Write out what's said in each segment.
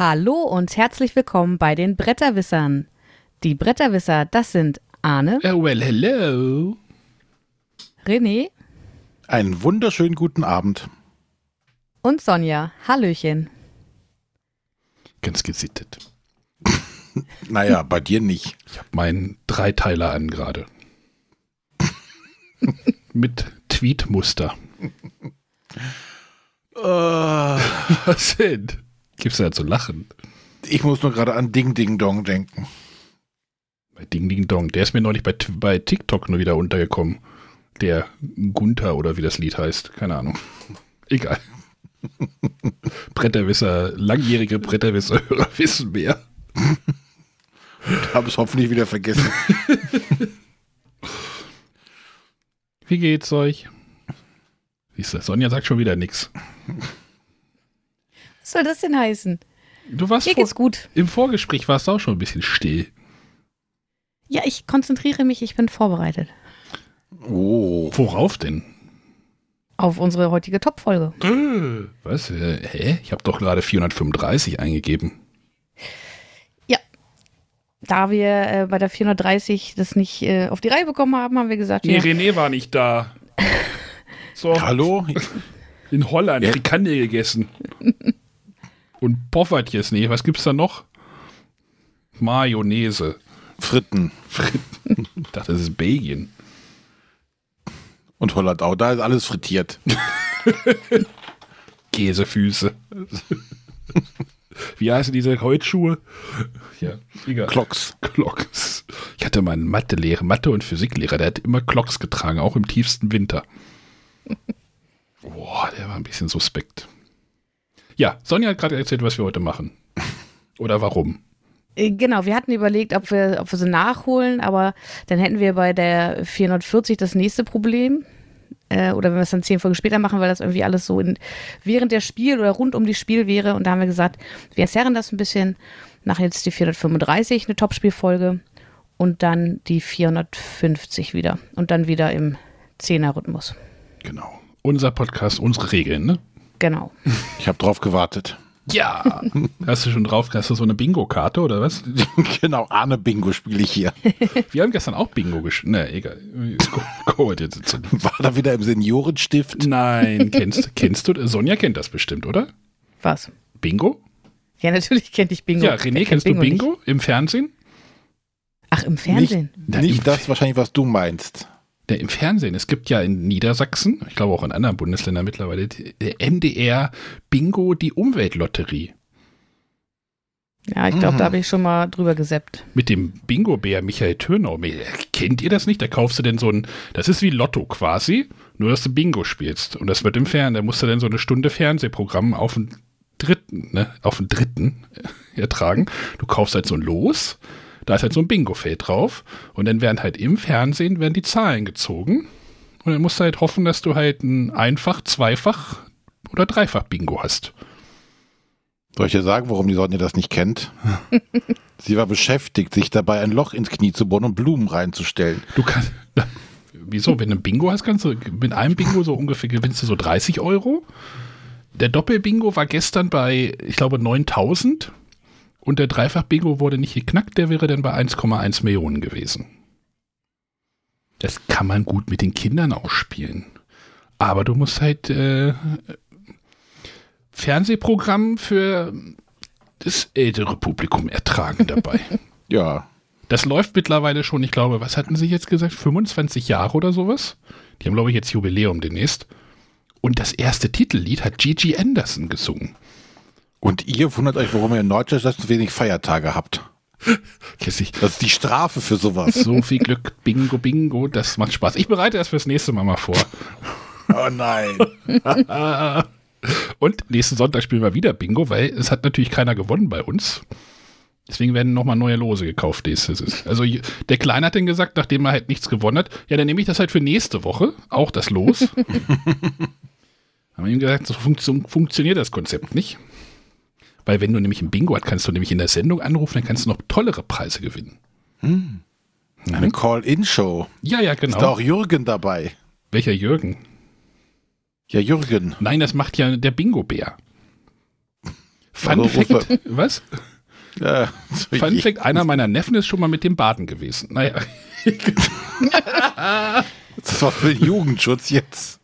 Hallo und herzlich willkommen bei den Bretterwissern. Die Bretterwisser, das sind Arne, Oh, well, hello. René Einen wunderschönen guten Abend. und Sonja. Hallöchen. Ganz gesittet. Naja, bei dir nicht. Ich habe meinen Dreiteiler an gerade. Mit Tweetmuster. Äh, Was denn? Gibt's da zu lachen? ich muss nur gerade an Ding Ding Dong denken. Bei Ding Ding Dong. Der ist mir neulich bei, bei TikTok nur wieder untergekommen. Der Gunther oder wie das Lied heißt. Keine Ahnung. Egal. Bretterwisser, langjährige Bretterwisser-Hörer wissen mehr. Habe es hoffentlich wieder vergessen. Wie geht's euch? Siehst du, Sonja sagt schon wieder nichts. Was soll das denn heißen? Du warst Mir vor, geht's gut. im Vorgespräch warst du auch schon ein bisschen still. Ja, ich konzentriere mich, ich bin vorbereitet Oh. Worauf denn? auf unsere heutige Top-Folge. Was? Äh, hä? Ich habe doch gerade 435 eingegeben. Da wir äh, bei der 430 das nicht äh, auf die Reihe bekommen haben, haben wir gesagt, Nee, ja, René war nicht da. So, Hallo? in Holland, Ja. Frikandel gegessen. Und Poffertjes, nee, was gibt's da noch? Mayonnaise. Fritten Fritten. Ich dachte, das ist Belgien. und Holland auch. Da ist alles frittiert. Käsefüße. Wie heißen diese Holzschuhe? Ja, egal. Klocks. Klocks. Ich hatte meinen Mathelehrer, Mathe- und Physiklehrer, der hat immer Klocks getragen, auch im tiefsten Winter. Boah, der war ein bisschen suspekt. Ja, Sonja hat gerade erzählt, was wir heute machen. Oder warum. Äh, Genau, wir hatten überlegt, ob wir, ob wir sie nachholen, aber dann hätten wir bei der 440 das nächste Problem. Äh, oder wenn wir es dann zehn Folgen später machen, weil das irgendwie alles so in, während der Spiel oder rund um die Spiel wäre. Und da haben wir gesagt, wir zerren das ein bisschen. Nach jetzt die 435, eine Topspielfolge. Und dann die 450 wieder. Und dann wieder im Zehner-Rhythmus. Genau. Unser Podcast, unsere Regeln, ne? Genau. Ich habe drauf gewartet. Ja. Hast du schon drauf, hast du so eine Bingo-Karte oder was? genau, Arne Bingo spiele ich hier. Wir haben gestern auch Bingo gespielt. Ne, egal. War da wieder im Seniorenstift? Nein, kennst, kennst du, Sonja kennt das bestimmt, oder? Was? Bingo? Ja, natürlich kenne ich Bingo. Ja, René, kennst du nicht? Bingo im Fernsehen? Ach, im Fernsehen. Nicht im, das wahrscheinlich, was du meinst. Im Fernsehen. Es gibt ja in Niedersachsen, ich glaube auch in anderen Bundesländern mittlerweile, NDR Bingo, die Umweltlotterie. Ja, ich glaube, Mhm. da habe ich schon mal drüber geseppt. Mit dem Bingo-Bär Michael Türnau. Kennt ihr das nicht? Da kaufst du denn so ein, das ist wie Lotto quasi, nur dass du Bingo spielst. Und das wird im Fernsehen, da musst du dann so eine Stunde Fernsehprogramm auf den dritten, ne, auf den dritten ertragen. Du kaufst halt so ein Los, da ist halt so ein Bingo-Feld drauf. Und dann werden halt im Fernsehen werden die Zahlen gezogen. Und dann musst du halt hoffen, dass du halt ein Einfach-, Zweifach- oder Dreifach-Bingo hast. Soll ich dir sagen, warum die Sonja das nicht kennt? Sie war beschäftigt, sich dabei ein Loch ins Knie zu bohren und Blumen reinzustellen. Du kannst. Wieso? Wenn du ein Bingo hast, kannst du mit einem Bingo so ungefähr gewinnst du so 30 Euro. Der Doppel-Bingo war gestern bei, ich glaube, 9000. Und der Dreifach-Bingo wurde nicht geknackt, der wäre dann bei 1,1 Millionen gewesen. Das kann man gut mit den Kindern auch spielen. Aber du musst halt äh, Fernsehprogramm für das ältere Publikum ertragen dabei. Ja, Das läuft mittlerweile schon, ich glaube, was hatten Sie jetzt gesagt? 25 Jahre oder sowas? Die haben, glaube ich, jetzt Jubiläum demnächst. Und das erste Titellied hat Gigi Anderson gesungen. Und ihr wundert euch, warum ihr in Norddeutschland so wenig Feiertage habt. Kissig. Das ist die Strafe für sowas. So viel Glück, Bingo, Bingo, das macht Spaß. Ich bereite das fürs nächste Mal mal vor. Oh nein. Und nächsten Sonntag spielen wir wieder Bingo, weil es hat natürlich keiner gewonnen bei uns. Deswegen werden nochmal neue Lose gekauft. Also der Kleine hat dann gesagt, nachdem er halt nichts gewonnen hat, ja, dann nehme ich das halt für nächste Woche, auch das Los. Haben wir ihm gesagt, so funktio funktioniert das Konzept nicht. Weil wenn du nämlich ein Bingo hast, kannst du nämlich in der Sendung anrufen, dann kannst du noch tollere Preise gewinnen. Eine Call-In-Show. Ja, ja, Ist da genau. auch Jürgen dabei? Welcher Jürgen? Ja, Jürgen. Nein, das macht ja der Bingo-Bär. Fun Also, Fact, was? Ja, so Fun Fact, einer meiner Neffen ist schon mal mit dem Baden gewesen. Naja, Das war für den Jugendschutz jetzt.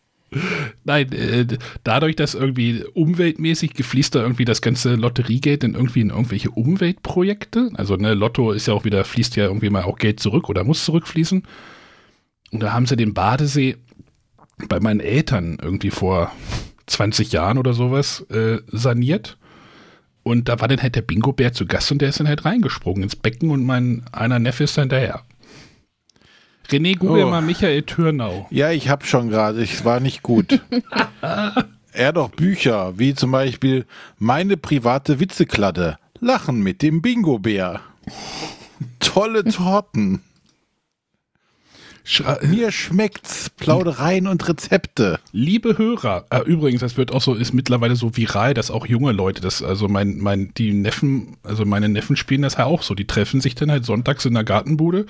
Nein, äh, dadurch, dass irgendwie umweltmäßig gefließt da irgendwie das ganze Lotteriegeld in irgendwie in irgendwelche Umweltprojekte. Also ne, Lotto ist ja auch wieder, fließt ja irgendwie mal auch Geld zurück oder muss zurückfließen. Und da haben sie den Badesee bei meinen Eltern irgendwie vor 20 Jahren oder sowas äh, saniert. Und da war dann halt der Bingo-Bär zu Gast und der ist dann halt reingesprungen ins Becken und mein einer Neffe ist dann daher. René, google Oh. mal Michael Türnau. Ja, ich habe schon gerade, es war nicht gut. er hat auch Bücher, wie zum Beispiel Meine private Witzekladde. Lachen mit dem Bingo-Bär. Tolle Torten. Schra Mir schmeckt's. Plaudereien und Rezepte. Liebe Hörer, äh, übrigens, das wird auch so, ist mittlerweile so viral, dass auch junge Leute, das, also mein, mein, die Neffen, also meine Neffen spielen das halt auch so. Die treffen sich dann halt sonntags in der Gartenbude,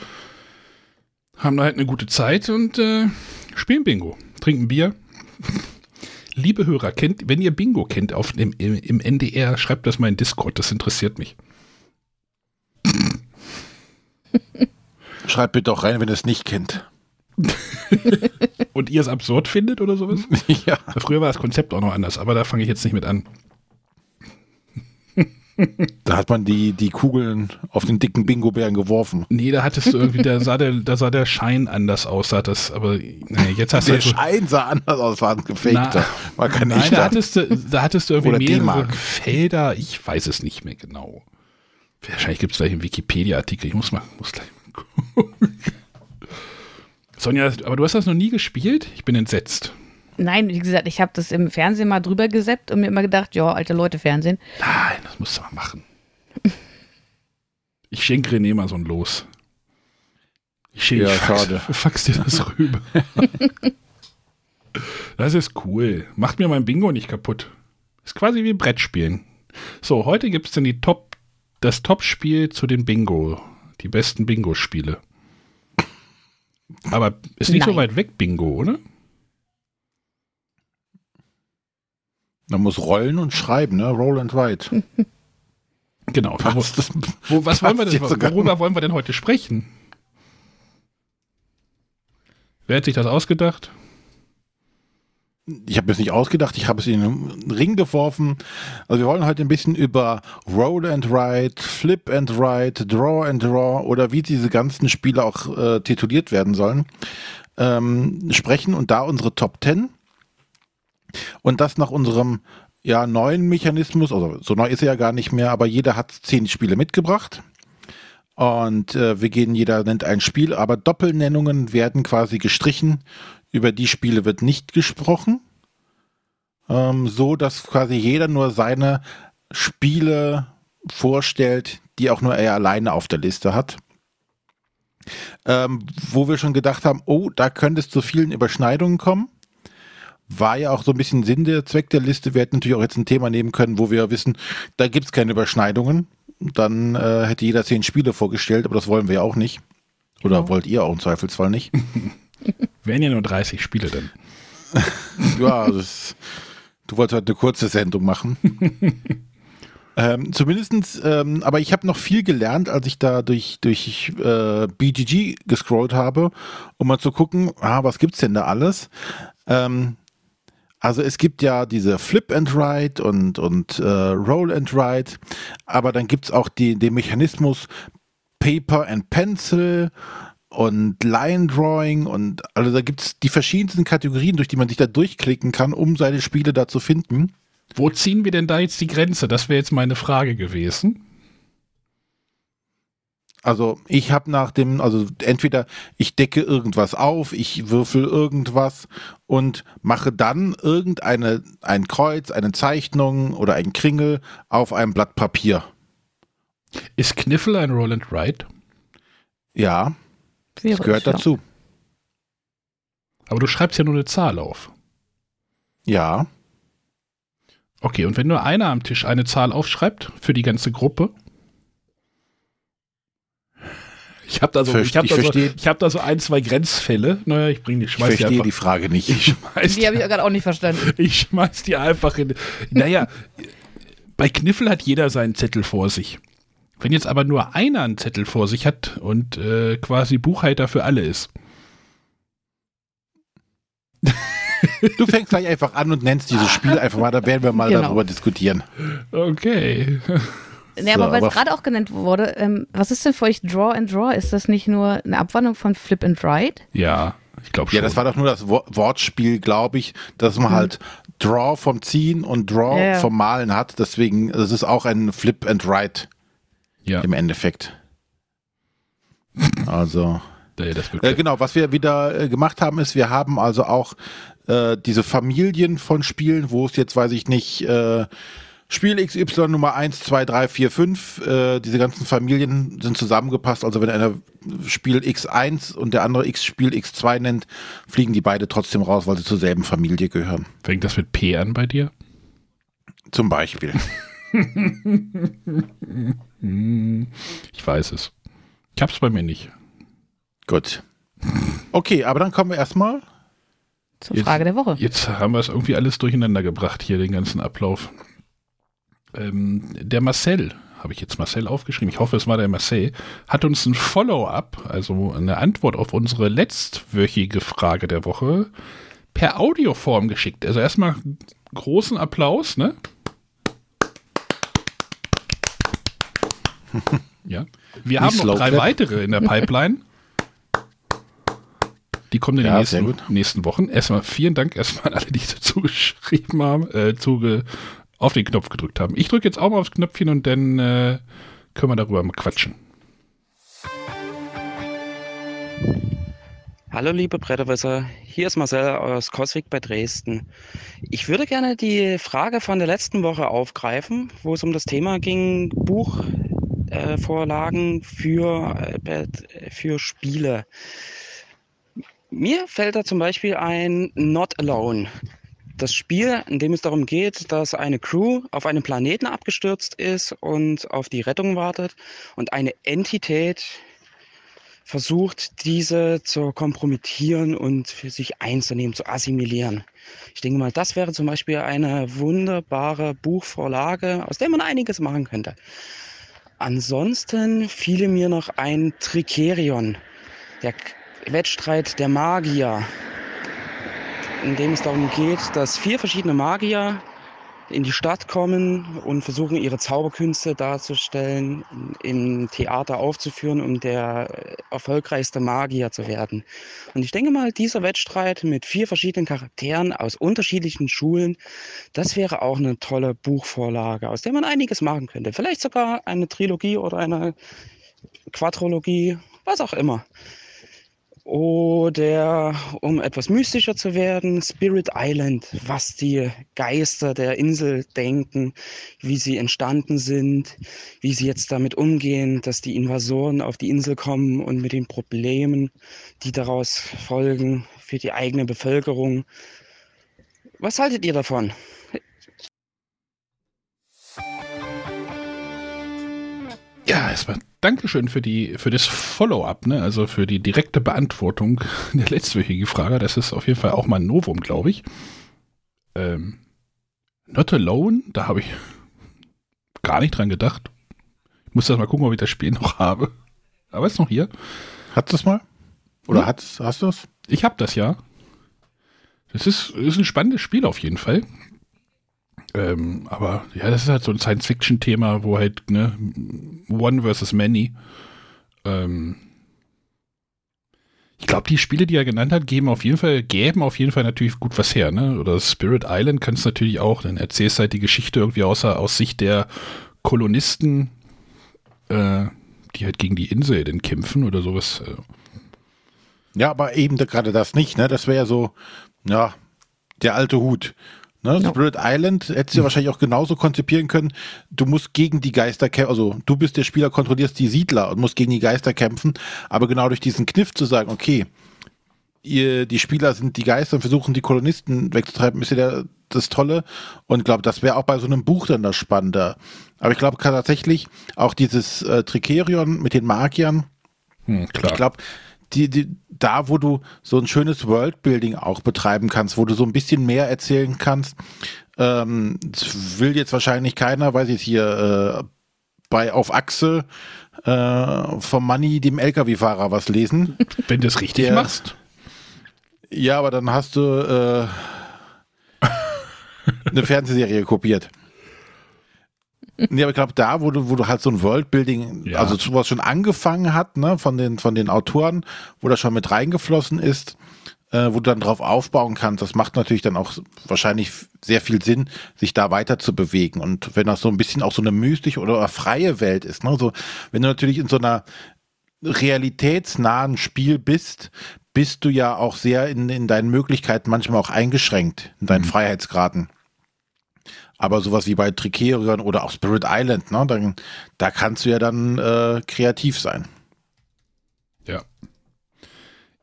haben da halt eine gute Zeit und äh, spielen Bingo, trinken Bier. Liebe Hörer, kennt, wenn ihr Bingo kennt auf dem, im, im NDR, schreibt das mal in Discord, das interessiert mich. Schreibt bitte auch rein, wenn ihr es nicht kennt. Und ihr es absurd findet oder sowas? ja. Früher war das Konzept auch noch anders, aber da fange ich jetzt nicht mit an. Da hat man die, die Kugeln auf den dicken Bingo-Bären geworfen. Nee, da hattest du irgendwie, da sah der, da sah der Schein anders aus, sah das, aber nee, jetzt hast du Der halt so, Schein sah anders aus, war ein gefakter. War kein Nein, da hattest du, da hattest du irgendwie mehrere. Felder, ich weiß es nicht mehr genau. Wahrscheinlich gibt es gleich einen Wikipedia-Artikel, ich muss mal, muss gleich mal gucken. Sonja, aber du hast das noch nie gespielt? Ich bin entsetzt. Nein, wie gesagt, ich habe das im Fernsehen mal drüber geseppt und mir immer gedacht, ja, alte Leute Fernsehen. Nein, das musst du mal machen. Ich schenke René mal so ein Los. Ich schenke, Ja, ich fax, schade. fax dir das rüber. das ist cool. Macht mir mein Bingo nicht kaputt. Ist quasi wie Brettspielen. So, heute gibt es dann die Top, das Top-Spiel zu den Bingo. Die besten Bingo-Spiele. Aber ist nicht so Nein. weit weg, Bingo, oder? Man muss rollen und schreiben, ne? Roll and write. Genau. Das, wo, was wollen wir passt denn, worüber wollen wir denn heute sprechen? Wer hat sich das ausgedacht? ich habe es nicht ausgedacht, ich habe es in den Ring geworfen. Also wir wollen heute ein bisschen über Roll and Write, Flip and Write, Draw and Draw oder wie diese ganzen Spiele auch äh, tituliert werden sollen, ähm, sprechen und da unsere Top 10 und das nach unserem ja, neuen Mechanismus, also so neu ist er ja gar nicht mehr, aber jeder hat zehn Spiele mitgebracht. Und äh, wir gehen, jeder nennt ein Spiel, aber Doppelnennungen werden quasi gestrichen. Über die Spiele wird nicht gesprochen. Ähm, so, dass quasi jeder nur seine Spiele vorstellt, die auch nur er alleine auf der Liste hat. Ähm, wo wir schon gedacht haben, oh, da könnte es zu vielen Überschneidungen kommen. War ja auch so ein bisschen Sinn der Zweck der Liste. Wir hätten natürlich auch jetzt ein Thema nehmen können, wo wir wissen, da gibt es keine Überschneidungen. Dann äh, hätte jeder zehn Spiele vorgestellt, aber das wollen wir ja auch nicht. Oder Genau. wollt ihr auch im Zweifelsfall nicht? Wären ja nur 30 Spiele dann. ja, das, du wolltest heute eine kurze Sendung machen. ähm, zumindestens, ähm, aber ich habe noch viel gelernt, als ich da durch, durch äh, BGG gescrollt habe, um mal zu gucken, ah, was gibt's denn da alles? Ähm, also es gibt ja diese Flip and Write und, und äh, Roll and Write, aber dann gibt's auch die, den Mechanismus Paper and Pencil und Line Drawing und also da gibt's die verschiedensten Kategorien, durch die man sich da durchklicken kann, um seine Spiele da zu finden. Wo ziehen wir denn da jetzt die Grenze? Das wäre jetzt meine Frage gewesen. Also ich habe nach dem, also entweder ich decke irgendwas auf, ich würfel irgendwas und mache dann irgendeine ein Kreuz, eine Zeichnung oder ein Kringel auf einem Blatt Papier. Ist Kniffel ein Roll and Write? Ja, Wäre das gehört ja. dazu. Aber du schreibst ja nur eine Zahl auf. Ja, Okay, und wenn nur einer am Tisch eine Zahl aufschreibt für die ganze Gruppe? Ich habe da, so, ich hab ich da, so, verstehe. ich hab da so ein, zwei Grenzfälle. Naja, ich bringe die, ich schmeiß die verstehe einfach. die Frage nicht. Ich schmeiß Die habe ich die, gerade auch nicht verstanden. ich schmeiß die einfach in. Naja, bei Kniffel hat jeder seinen Zettel vor sich. Wenn jetzt aber nur einer einen Zettel vor sich hat und äh, quasi Buchhalter für alle ist. Du fängst gleich einfach an und nennst dieses Spiel einfach mal, da werden wir mal Genau. darüber diskutieren. Okay. So, aber weil aber- es gerade auch genannt wurde, ähm, was ist denn für euch Draw and Draw? Ist das nicht nur eine Abwandlung von Flip and Ride? Ja, ich glaube schon. Ja, das war doch nur das Wo- Wortspiel, glaube ich, dass man halt Draw vom Ziehen und Draw Mhm. Ja, ja. vom Malen hat. Deswegen, das ist auch ein Flip and Write ja, im Endeffekt. Also, ja, das wird äh, genau, was wir wieder äh, gemacht haben, ist, wir haben also auch äh, diese Familien von Spielen, wo es jetzt, weiß ich nicht, äh, Spiel XY Nummer 1, 2, 3, 4, 5, äh, diese ganzen Familien sind zusammengepasst. Also wenn einer Spiel X1 und der andere X Spiel X2 nennt, fliegen die beide trotzdem raus, weil sie zur selben Familie gehören. Fängt das mit P an bei dir? Zum Beispiel. Ich weiß es. Ich hab's bei mir nicht. Gut. Okay, aber dann kommen wir erstmal. Zur Jetzt- Frage der Woche. Jetzt haben wir es irgendwie alles durcheinander gebracht hier, den ganzen Ablauf. Ähm, der Marcel, habe ich jetzt Marcel aufgeschrieben, ich hoffe, es war der Marcel, hat uns ein Follow-up, also eine Antwort auf unsere letztwöchige Frage der Woche, per Audioform geschickt. Also erstmal großen Applaus, ne? ja. Wir haben noch drei weitere in der Pipeline. Die kommen in den Ja, nächsten, nächsten Wochen. Erstmal vielen Dank erstmal an alle, die dazu geschrieben haben, äh, zuge, auf den Knopf gedrückt haben. Ich drücke jetzt auch mal aufs Knöpfchen und dann äh, können wir darüber mal quatschen. Hallo liebe Bretterwisser, hier ist Marcel aus Coswig bei Dresden. Ich würde gerne die Frage von der letzten Woche aufgreifen, wo es um das Thema ging, Buchvorlagen äh, für, äh, für Spiele. Mir fällt da zum Beispiel ein Not Alone. Das Spiel, in dem es darum geht, dass eine Crew auf einem Planeten abgestürzt ist und auf die Rettung wartet und eine Entität versucht, diese zu kompromittieren und für sich einzunehmen, zu assimilieren. Ich denke mal, das wäre zum Beispiel eine wunderbare Buchvorlage, aus der man einiges machen könnte. Ansonsten fiele mir noch ein Tricerion, der Wettstreit der Magier, in dem es darum geht, dass vier verschiedene Magier in die Stadt kommen und versuchen, ihre Zauberkünste darzustellen, im Theater aufzuführen, um der erfolgreichste Magier zu werden. Und ich denke mal, dieser Wettstreit mit vier verschiedenen Charakteren aus unterschiedlichen Schulen, das wäre auch eine tolle Buchvorlage, aus der man einiges machen könnte. Vielleicht sogar eine Trilogie oder eine Quadrologie, was auch immer. Oder um etwas mystischer zu werden, Spirit Island, was die Geister der Insel denken, wie sie entstanden sind, wie sie jetzt damit umgehen, dass die Invasoren auf die Insel kommen und mit den Problemen, die daraus folgen für die eigene Bevölkerung. Was haltet ihr davon? Ja, erstmal Dankeschön für die für das Follow-up, ne? Also für die direkte Beantwortung der letztwöchigen Frage. Das ist auf jeden Fall auch mal ein Novum, glaube ich. Ähm, Not Alone, da habe ich gar nicht dran gedacht. Ich muss das mal gucken, ob ich das Spiel noch habe. Aber ist noch hier. Hast du es mal? Oder Hm? hast du es? Ich habe das ja. Das ist, ist ein spannendes Spiel auf jeden Fall. Ähm, aber ja, das ist halt so ein Science-Fiction-Thema, wo halt, ne, One versus Many. Ähm, ich glaube, die Spiele, die er genannt hat, geben auf jeden Fall, gäben auf jeden Fall natürlich gut was her, ne? Oder Spirit Island kannst du natürlich auch, dann erzählst halt die Geschichte irgendwie aus, aus Sicht der Kolonisten, äh, die halt gegen die Insel denn kämpfen oder sowas. Äh, Ja, aber eben gerade das nicht, ne? Das wäre ja so, ja, der alte Hut. Ne? Ja. Spirit Island hättest du ja wahrscheinlich auch genauso konzipieren können. Du musst gegen die Geister kämpfen, also du bist der Spieler, kontrollierst die Siedler und musst gegen die Geister kämpfen. Aber genau durch diesen Kniff zu sagen, okay, ihr, die Spieler sind die Geister und versuchen die Kolonisten wegzutreiben, ist ja der, das Tolle. Und ich glaube, das wäre auch bei so einem Buch dann das Spannende. Aber ich glaube tatsächlich auch dieses äh, Tricerion mit den Magiern, hm, klar. ich glaube, die, die, da, wo du so ein schönes Worldbuilding auch betreiben kannst, wo du so ein bisschen mehr erzählen kannst. Ähm, will jetzt wahrscheinlich keiner, weiß ich hier, äh, bei auf Achse äh, vom Money dem LKW-Fahrer was lesen. Wenn du es richtig Der- machst. Ja, aber dann hast du äh, eine Fernsehserie kopiert. Nee, aber ich glaube, da, wo du, wo du halt so ein Worldbuilding, Ja. also sowas schon angefangen hat, ne, von den, von den Autoren, wo das schon mit reingeflossen ist, äh, wo du dann drauf aufbauen kannst, das macht natürlich dann auch wahrscheinlich sehr viel Sinn, sich da weiter zu bewegen. Und wenn das so ein bisschen auch so eine mystische oder freie Welt ist, ne, so, wenn du natürlich in so einer realitätsnahen Spiel bist, bist du ja auch sehr in, in deinen Möglichkeiten manchmal auch eingeschränkt, in deinen Freiheitsgraden. Aber sowas wie bei Tricerion oder auch Spirit Island, ne, dann, da kannst du ja dann äh, kreativ sein. Ja.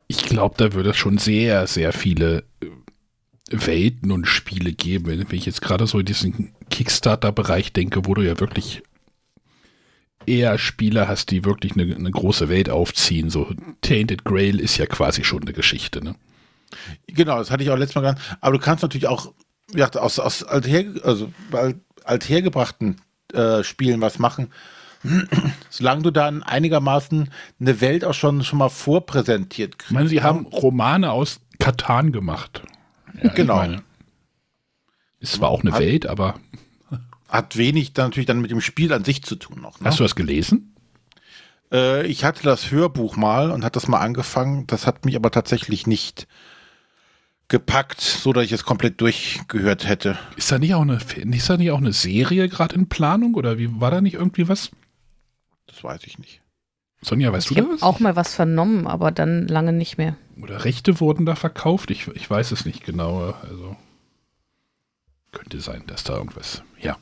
Ich glaube, da würde es schon sehr, sehr viele äh, Welten und Spiele geben. Wenn ich jetzt gerade so in diesen Kickstarter-Bereich denke, wo du ja wirklich eher Spiele hast, die wirklich eine, eine große Welt aufziehen. So Tainted Grail ist ja quasi schon eine Geschichte, ne? Genau, das hatte ich auch letztes Mal genannt. Aber du kannst natürlich auch ja, aus, aus alther, also alt- althergebrachten äh, Spielen was machen. Solange du dann einigermaßen eine Welt auch schon, schon mal vorpräsentiert Ich kriegst. meine, sie haben Romane aus Katan gemacht. Ja, ich Genau. meine, ist zwar auch eine Hat- Welt, aber Hat wenig dann natürlich dann mit dem Spiel an sich zu tun noch. Ne? hast du das gelesen? Äh, ich hatte das Hörbuch mal und hatte das mal angefangen. Das hat mich aber tatsächlich nicht gepackt, so dass ich es komplett durchgehört hätte. Ist da nicht auch eine, ist da nicht auch eine Serie gerade in Planung oder wie war da nicht irgendwie was? Das weiß ich nicht. Sonja, weißt Ich du da habe was? auch mal was vernommen, aber dann lange nicht mehr. Oder Rechte wurden da verkauft? Ich, ich weiß es nicht genau. Also könnte sein, dass da irgendwas. Ja.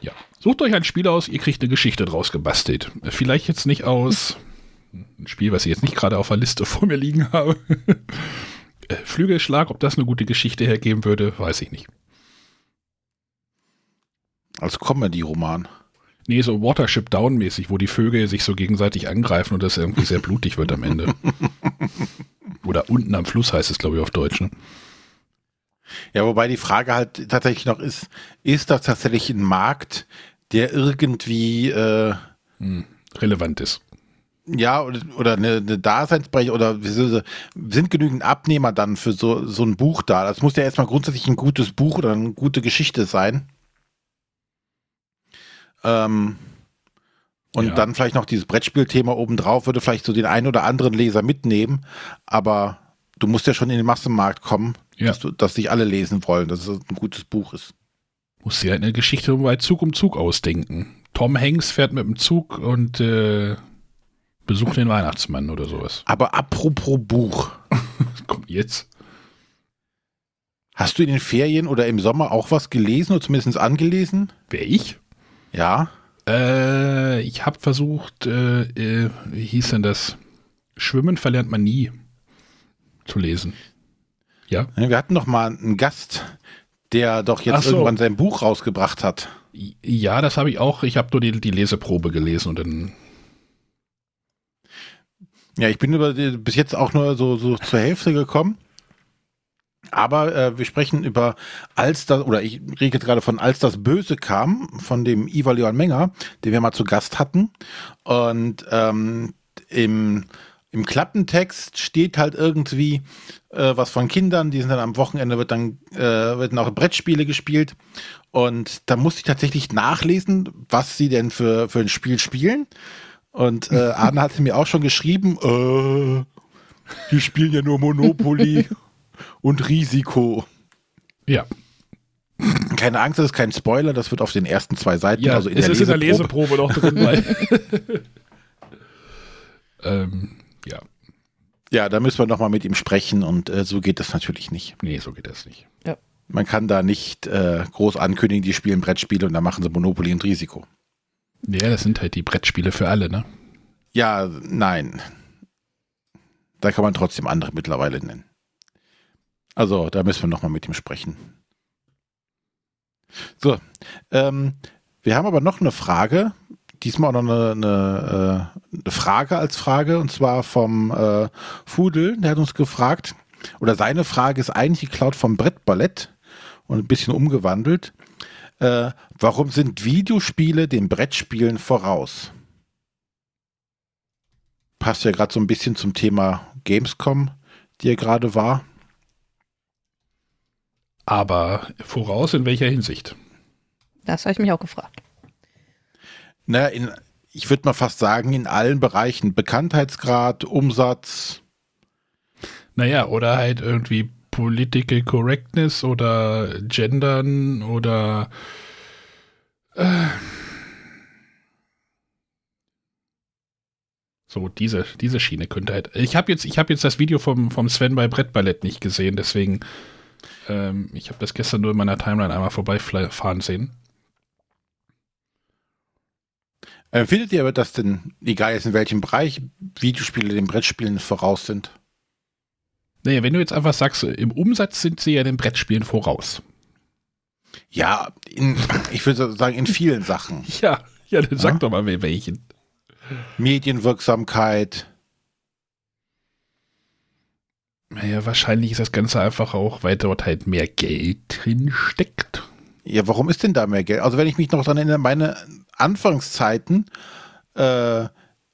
Ja. Sucht euch ein Spiel aus, ihr kriegt eine Geschichte draus gebastelt. Vielleicht jetzt nicht aus ein Spiel, was ich jetzt nicht gerade auf der Liste vor mir liegen habe. Äh, Flügelschlag, ob das eine gute Geschichte hergeben würde, weiß ich nicht. Als Comedy-Roman. Nee, so Watership Down mäßig, wo die Vögel sich so gegenseitig angreifen und das irgendwie sehr blutig wird am Ende. Oder unten am Fluss heißt es, glaube ich, auf Deutsch. Ne? Ja, wobei die Frage halt tatsächlich noch ist, ist das tatsächlich ein Markt, der irgendwie äh, Hm, relevant ist. Ja oder, oder eine, eine Daseinsberechtigung oder sind genügend Abnehmer dann für so, so ein Buch da? Das muss ja erstmal grundsätzlich ein gutes Buch oder eine gute Geschichte sein. Ähm, und Ja. dann vielleicht noch dieses Brettspielthema obendrauf würde vielleicht so den einen oder anderen Leser mitnehmen, aber du musst ja schon in den Massenmarkt kommen, Ja. dass, du, dass dich alle lesen wollen, dass es ein gutes Buch ist. Muss ja eine Geschichte bei Zug um Zug ausdenken. Tom Hanks fährt mit dem Zug und äh, besucht den Weihnachtsmann oder sowas. Aber apropos Buch, Was kommt jetzt? hast du in den Ferien oder im Sommer auch was gelesen oder zumindest angelesen? Wer ich? Ja. Äh, ich habe versucht, äh, äh, wie hieß denn das? Schwimmen verlernt man nie zu lesen. Ja? Wir hatten noch mal einen Gast, der doch jetzt so. irgendwann sein Buch rausgebracht hat. Ja, das habe ich auch. Ich habe nur die, die Leseprobe gelesen und dann. Ja, ich bin über die, bis jetzt auch nur so, so zur Hälfte gekommen. Aber äh, wir sprechen über als das, oder ich rede gerade von als das Böse kam, von dem Ivar Leon Menger, den wir mal zu Gast hatten. Und ähm, im, im Klappentext steht halt irgendwie äh, was von Kindern, die sind dann am Wochenende wird dann, äh, werden auch Brettspiele gespielt. Und da musste ich tatsächlich nachlesen, was sie denn für, für ein Spiel spielen. Und äh, Arne hatte mir auch schon geschrieben, äh, die spielen ja nur Monopoly und Risiko. Ja, Keine Angst, das ist kein Spoiler, das wird auf den ersten zwei Seiten, ja also in es der ist in der Leseprobe. Leseprobe noch drin. Weil ähm, ja, Ja, da müssen wir nochmal mit ihm sprechen und äh, so geht das natürlich nicht. nee, so geht das nicht. Man kann da nicht äh, groß ankündigen, die spielen Brettspiele und dann machen sie Monopoly und Risiko. Ja, das sind halt die Brettspiele für alle, ne? Ja, nein. Da kann man trotzdem andere mittlerweile nennen. Also, da müssen wir nochmal mit ihm sprechen. So, ähm, wir haben aber noch eine Frage, diesmal auch noch eine, eine, äh, eine Frage als Frage und zwar vom äh, Fudel, der hat uns gefragt, oder seine Frage ist eigentlich geklaut vom Brettballett und ein bisschen umgewandelt. Äh, warum sind Videospiele den Brettspielen voraus? Passt ja gerade so ein bisschen zum Thema Gamescom, die ja gerade war. Aber voraus in welcher Hinsicht? Das habe ich mich auch gefragt. Naja, in, ich würde mal fast sagen, in allen Bereichen. Bekanntheitsgrad, Umsatz. Naja, oder halt irgendwie Political Correctness oder Gendern oder äh, so diese diese Schiene könnte halt. Ich habe jetzt habe jetzt das Video vom vom Sven bei Brettballett nicht gesehen, deswegen ähm, ich habe das gestern nur in meiner Timeline einmal vorbeifahren sehen. Äh, findet ihr aber, dass denn, egal jetzt in welchem Bereich, Videospiele den Brettspielen voraus sind? Naja, wenn du jetzt einfach sagst, im Umsatz sind sie ja den Brettspielen voraus. Ja, in, ich würde sagen, in vielen Sachen. Ja, ja, dann sag ja? doch mal welchen. Medienwirksamkeit. Naja, wahrscheinlich ist das Ganze einfach auch, weil dort halt mehr Geld drin steckt. Ja, warum ist denn da mehr Geld? Also wenn ich mich noch dran erinnere, meine Anfangszeiten, äh,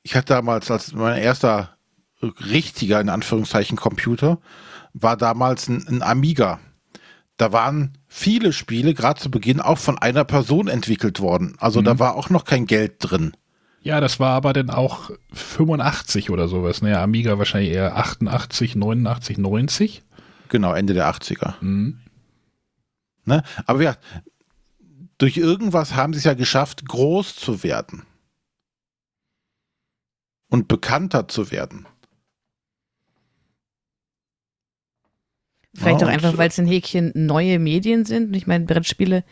ich hatte damals als mein erster richtiger, in Anführungszeichen, Computer, war damals ein, ein Amiga. Da waren viele Spiele, gerade zu Beginn, auch von einer Person entwickelt worden. Also mhm. da war auch noch kein Geld drin. Ja, das war aber dann auch 85 oder sowas. Naja, Amiga wahrscheinlich eher 88, 89, 90. Genau, Ende der 80er. Mhm. Ne? Aber ja, durch irgendwas haben sie es ja geschafft, groß zu werden. Und bekannter zu werden. Vielleicht ja, auch einfach, weil es ein Häkchen neue Medien sind. ich meine, Brettspiele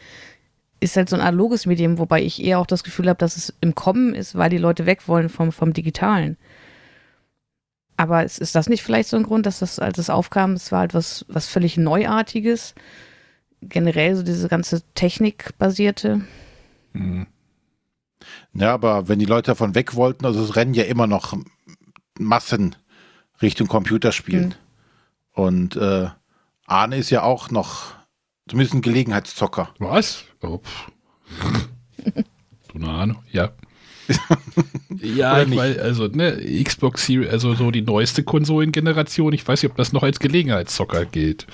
ist halt so ein analoges Medium, wobei ich eher auch das Gefühl habe, dass es im Kommen ist, weil die Leute weg wollen vom, vom Digitalen. Aber ist, ist das nicht vielleicht so ein Grund, dass das, als es aufkam, es war halt was, was völlig Neuartiges? Generell so diese ganze Technikbasierte. Mhm. Ja, aber wenn die Leute davon weg wollten, also es rennen ja immer noch Massen Richtung Computerspielen. Mhm. Und äh, Arne ist ja auch noch zumindest ein Gelegenheitszocker. Was? Oh, du eine Ahnung, ja. ja, ich weiß, also ne, Xbox Series, also so die neueste Konsolengeneration, ich weiß nicht, ob das noch als Gelegenheitszocker gilt.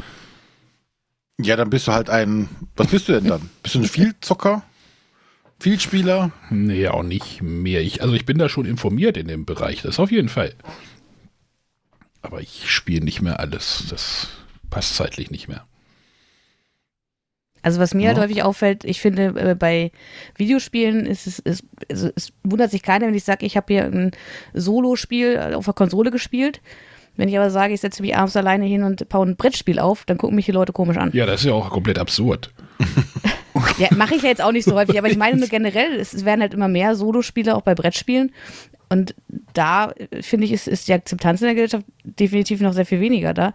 Ja, dann bist du halt ein, was bist du denn dann? Bist du ein Vielzocker? Vielspieler? Nee, auch nicht mehr. Ich, also ich bin da schon informiert in dem Bereich, das auf jeden Fall. Aber ich spiele nicht mehr alles. Das passt zeitlich nicht mehr. Also was mir halt ja. halt häufig auffällt, ich finde äh, bei Videospielen ist es, ist, also es wundert sich keiner, wenn ich sage, ich habe hier ein Solo-Spiel auf der Konsole gespielt. Wenn ich aber sage, ich setze mich abends alleine hin und baue ein Brettspiel auf, dann gucken mich die Leute komisch an. Ja, das ist ja auch komplett absurd. ja, mache ich ja jetzt auch nicht so häufig, aber ich meine nur generell, es werden halt immer mehr Solospiele auch bei Brettspielen. Und da, äh, finde ich, ist, ist die Akzeptanz in der Gesellschaft definitiv noch sehr viel weniger da.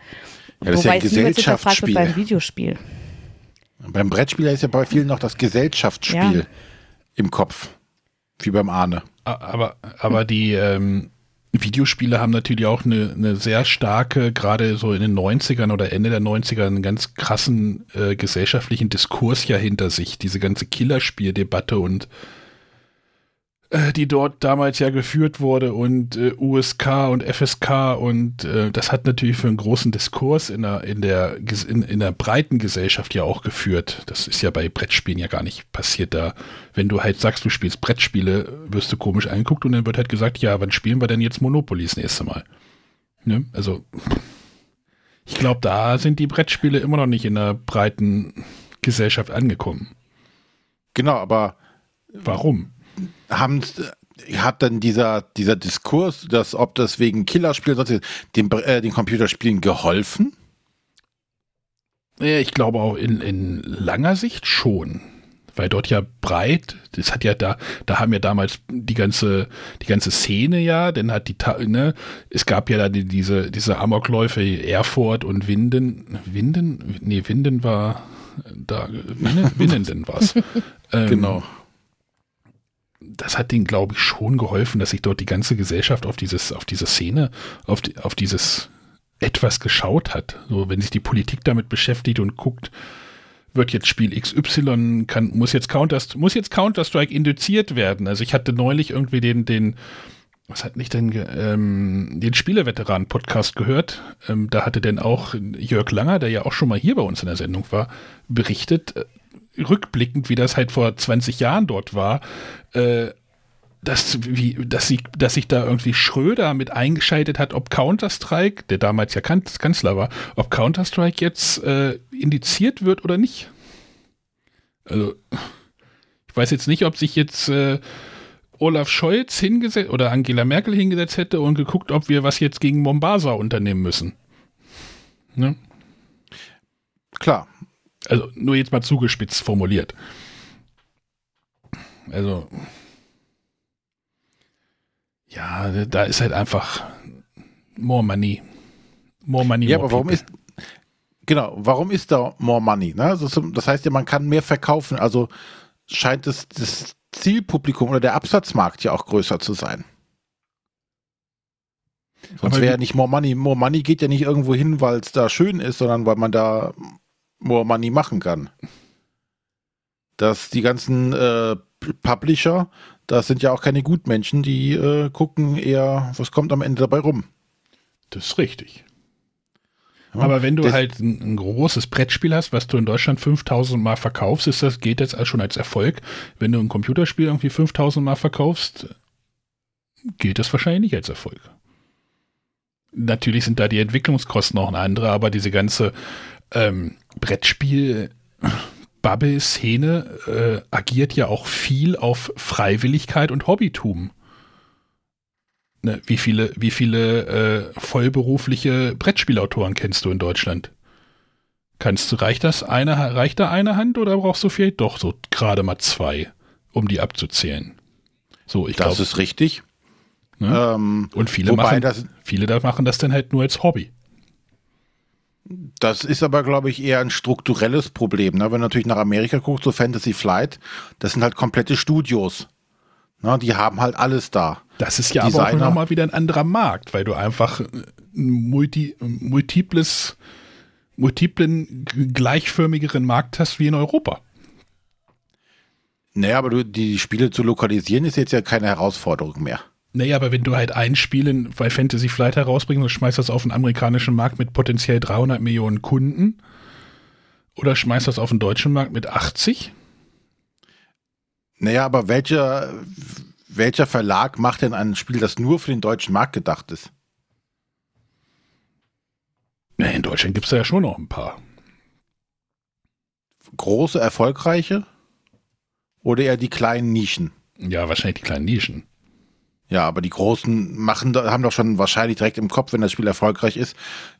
Ja, das Wobei ist ja ein Gesellschaftsspiel. beim Videospiel. Beim Brettspiel ist ja bei vielen noch das Gesellschaftsspiel ja. im Kopf. Wie beim Ahne. Aber, aber die ähm, Videospiele haben natürlich auch eine, eine sehr starke, gerade so in den 90ern oder Ende der 90er, einen ganz krassen äh, gesellschaftlichen Diskurs ja hinter sich. Diese ganze Killerspieldebatte und äh, die dort damals ja geführt wurde und äh, USK und FSK und äh, das hat natürlich für einen großen Diskurs in der, in, der, in, in der breiten Gesellschaft ja auch geführt. Das ist ja bei Brettspielen ja gar nicht passiert da. Wenn du halt sagst, du spielst Brettspiele, wirst du komisch angeguckt und dann wird halt gesagt, ja, wann spielen wir denn jetzt Monopoly das nächste Mal? Ne? Also ich glaube, da sind die Brettspiele immer noch nicht in der breiten Gesellschaft angekommen. Genau, aber warum? Haben hat dann dieser, dieser Diskurs, dass ob das wegen Killerspielen sonst den, äh, den Computerspielen geholfen? Ja, ich glaube auch in, in langer Sicht schon. Weil dort ja breit, das hat ja da, da haben ja damals die ganze, die ganze Szene ja, denn hat die, ne, es gab ja da die, diese, diese Amokläufe Erfurt und Winden, Winden, nee, Winden war da, Winnenden war es. ähm, genau das hat denen, glaube ich, schon geholfen, dass sich dort die ganze Gesellschaft auf dieses, auf diese Szene, auf, die, auf dieses etwas geschaut hat. So, wenn sich die Politik damit beschäftigt und guckt, wird jetzt Spiel XY, kann, muss jetzt Counter, muss jetzt Counter-Strike induziert werden. Also ich hatte neulich irgendwie den, den, was hat nicht denn, ähm, den Spieleveteranen-Podcast gehört. Ähm, da hatte denn auch Jörg Langer, der ja auch schon mal hier bei uns in der Sendung war, berichtet, rückblickend, wie das halt vor 20 Jahren dort war, äh, dass, wie, dass, sie, dass sich da irgendwie Schröder mit eingeschaltet hat, ob Counter-Strike, der damals ja Kanzler war, ob Counter-Strike jetzt äh, indiziert wird oder nicht. Also, ich weiß jetzt nicht, ob sich jetzt äh, Olaf Scholz hingesetzt oder Angela Merkel hingesetzt hätte und geguckt, ob wir was jetzt gegen Mombasa unternehmen müssen. Ne? Klar. Also nur jetzt mal zugespitzt formuliert. Also ja, da ist halt einfach more money. More money. Ja, more aber warum people. ist, genau, warum ist da more money? Ne? Das, heißt ja, man kann mehr verkaufen. Also scheint es das Zielpublikum oder der Absatzmarkt ja auch größer zu sein. Sonst wäre ja nicht more money. More money geht ja nicht irgendwo hin, weil es da schön ist, sondern weil man da more money machen kann. Dass die ganzen äh, Publisher, das sind ja auch keine Gutmenschen, die äh, gucken eher, was kommt am Ende dabei rum. Das ist richtig. Ja, Aber wenn du halt ein, ein großes Brettspiel hast, was du in Deutschland 5000 Mal verkaufst, ist das, geht das als- schon als Erfolg. Wenn du ein Computerspiel irgendwie 5000 Mal verkaufst, gilt das wahrscheinlich nicht als Erfolg. Natürlich sind da die Entwicklungskosten auch eine andere, aber diese ganze ähm, Brettspiel-Bubble-Szene äh, agiert ja auch viel auf Freiwilligkeit und Hobbytum. Ne, wie viele, wie viele äh, vollberufliche Brettspielautoren kennst du in Deutschland? Kannst du, reicht das eine, reicht da eine Hand oder brauchst du vielleicht doch so gerade mal zwei, um die abzuzählen? So, ich das glaube, ist richtig. ne? Ähm, und viele machen, das, viele da machen das dann halt nur als Hobby. Das ist aber, glaube ich, eher ein strukturelles Problem. Ne? Wenn du natürlich nach Amerika guckst, so Fantasy Flight, das sind halt komplette Studios. Ne? Die haben halt alles da. Das ist ja aber auch Designer. nochmal wieder ein anderer Markt, weil du einfach ein multi, multiples, multiplen, gleichförmigeren Markt hast wie in Europa. Naja, aber du, die Spiele zu lokalisieren ist jetzt ja keine Herausforderung mehr. Naja, aber wenn du halt ein Spiel in, bei Fantasy Flight herausbringst und schmeißt das auf den amerikanischen Markt mit potenziell 300 Millionen Kunden oder schmeißt das auf den deutschen Markt mit 80, Naja, aber welcher, welcher Verlag macht denn ein Spiel, das nur für den deutschen Markt gedacht ist? na, in Deutschland gibt es ja schon noch ein paar. Große, erfolgreiche? Oder eher die kleinen Nischen? Ja, wahrscheinlich die kleinen Nischen. Ja, aber die Großen machen, haben doch schon wahrscheinlich direkt im Kopf, wenn das Spiel erfolgreich ist,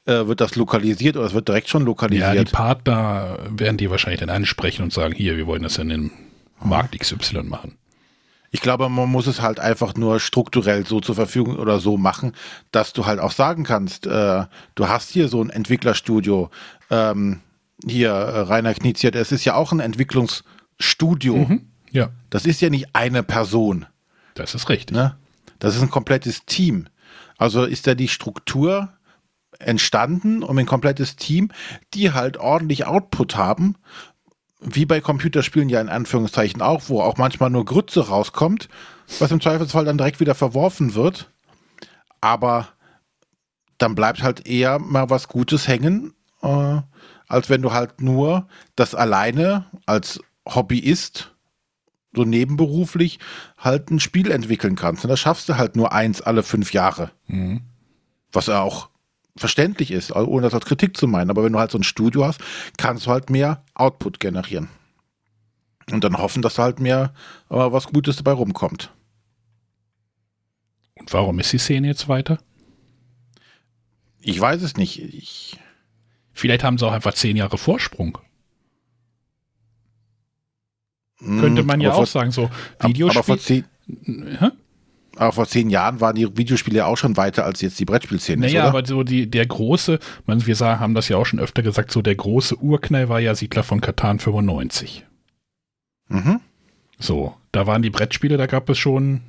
äh, wird das lokalisiert oder es wird direkt schon Ja, die lokalisiert. Partner werden die wahrscheinlich dann ansprechen und sagen, hier, wir wollen das in den Markt XY machen. ich glaube, man muss es halt einfach nur strukturell so zur Verfügung oder so machen, dass du halt auch sagen kannst, äh, du hast hier so ein Entwicklerstudio, ähm, hier äh, Rainer Knizia, es ist ja auch ein Entwicklungsstudio. Mhm. Ja, Das ist ja nicht eine Person. das ist richtig. Ne? Das ist ein komplettes Team. Also ist da die Struktur entstanden um ein komplettes Team, die halt ordentlich Output haben, wie bei Computerspielen ja in Anführungszeichen auch, wo auch manchmal nur Grütze rauskommt, was im Zweifelsfall dann direkt wieder verworfen wird. Aber dann bleibt halt eher mal was Gutes hängen, äh, als wenn du halt nur das alleine als Hobbyist so nebenberuflich halt ein Spiel entwickeln kannst. Und das schaffst du halt nur eins alle fünf Jahre. Mhm. Was ja auch verständlich ist, also ohne das als Kritik zu meinen. Aber wenn du halt so ein Studio hast, kannst du halt mehr Output generieren. Und dann hoffen, dass da halt mehr äh, was Gutes dabei rumkommt. Und warum ist die Szene jetzt weiter? Ich weiß es nicht. Ich, Vielleicht haben sie auch einfach zehn Jahre Vorsprung. Könnte man ja Hm, aber auch vor, sagen, so Aber Videospiel. vor, zehn, Hä? aber vor zehn Jahren waren die Videospiele ja auch schon weiter als jetzt die Brettspielszene. ist, Naja, oder? aber so die, der große, man, wir sagen, haben das ja auch schon öfter gesagt, so der große Urknall war ja Siedler von Katan 95. Mhm. So, Da waren die Brettspiele, da gab es schon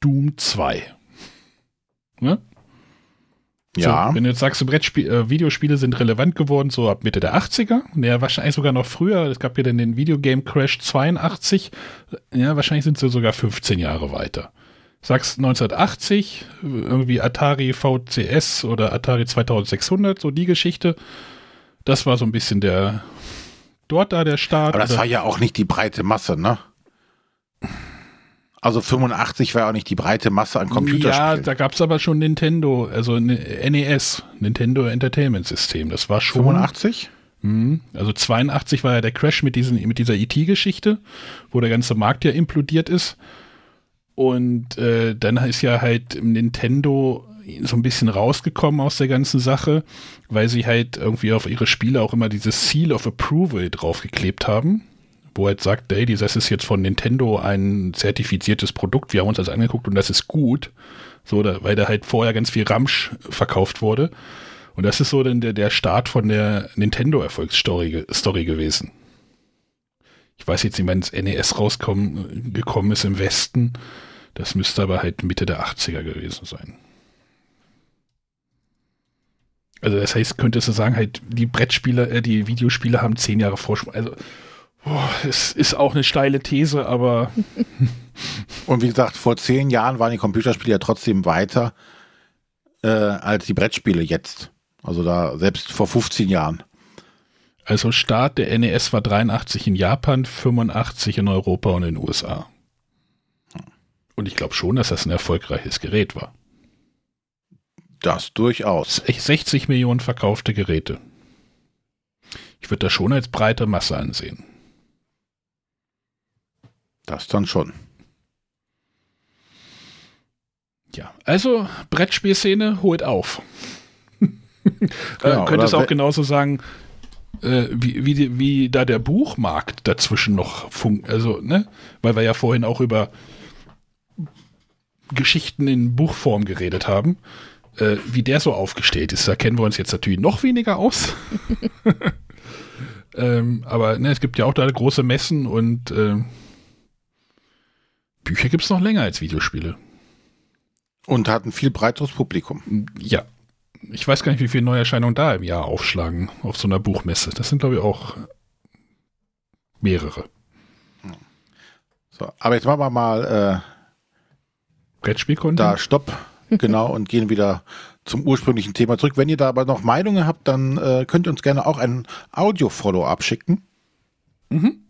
Doom 2. Ne? Ja. So, wenn du jetzt sagst, so Brettspiel, äh, Videospiele sind relevant geworden, so ab Mitte der 80er, ja, wahrscheinlich sogar noch früher, es gab ja dann den Videogame Crash 82, ja, wahrscheinlich sind sie sogar 15 Jahre weiter. Sagst 1980, irgendwie Atari VCS oder Atari 2600, so die Geschichte, das war so ein bisschen der, dort da der Start. Aber das war ja auch nicht die breite Masse, ne? Also 85 war ja auch nicht die breite Masse an Ja, Computerspielen. da gab es aber schon Nintendo, also ne- NES, Nintendo Entertainment System. Das war schon. 85? Mhm. Also 82 war ja der Crash mit, diesen, mit dieser IT-Geschichte, wo der ganze Markt ja implodiert ist. Und äh, dann ist ja halt Nintendo so ein bisschen rausgekommen aus der ganzen Sache, weil sie halt irgendwie auf ihre Spiele auch immer dieses Seal of Approval draufgeklebt haben, wo halt sagt, ey, das ist jetzt von Nintendo ein zertifiziertes Produkt, wir haben uns das angeguckt und das ist gut. So, da, weil da halt vorher ganz viel Ramsch verkauft wurde. Und das ist so dann der, der Start von der Nintendo-Erfolgsstory Story gewesen. Ich weiß jetzt nicht, wann das NES rausgekommen gekommen ist im Westen. Das müsste aber halt Mitte der 80er gewesen sein. Also das heißt, könntest du sagen, halt die Brettspiele, äh, die Videospiele haben zehn Jahre Vorsprung. Also boah, es ist auch eine steile These, aber Und wie gesagt, vor zehn Jahren waren die Computerspiele ja trotzdem weiter äh, als die Brettspiele jetzt. Also da selbst vor 15 Jahren. also Start der NES war 83 in Japan, 85 in Europa und in den USA. Und ich glaube schon, dass das ein erfolgreiches Gerät war. Das durchaus. S- 60 Millionen verkaufte Geräte. Ich würde das schon als breite Masse ansehen. Das dann schon. Ja, also Brettspielszene holt auf. Genau, äh, könntest auch genauso sagen, äh, wie, wie, wie da der Buchmarkt dazwischen noch funkt. Also, ne? Weil wir ja vorhin auch über Geschichten in Buchform geredet haben. Äh, wie der so aufgestellt ist, da kennen wir uns jetzt natürlich noch weniger aus. ähm, aber ne, es gibt ja auch da große Messen und ähm, Bücher gibt es noch länger als Videospiele. Und hat ein viel breiteres Publikum. Ja. Ich weiß gar nicht, wie viele Neuerscheinungen da im Jahr aufschlagen auf so einer Buchmesse. Das sind, glaube ich, auch mehrere. So, aber jetzt machen wir mal äh, Brettspielkunden? da Stopp. Genau, und gehen wieder zum ursprünglichen Thema zurück. Wenn ihr da aber noch Meinungen habt, dann äh, könnt ihr uns gerne auch ein Audio-Follow-up schicken. Mhm.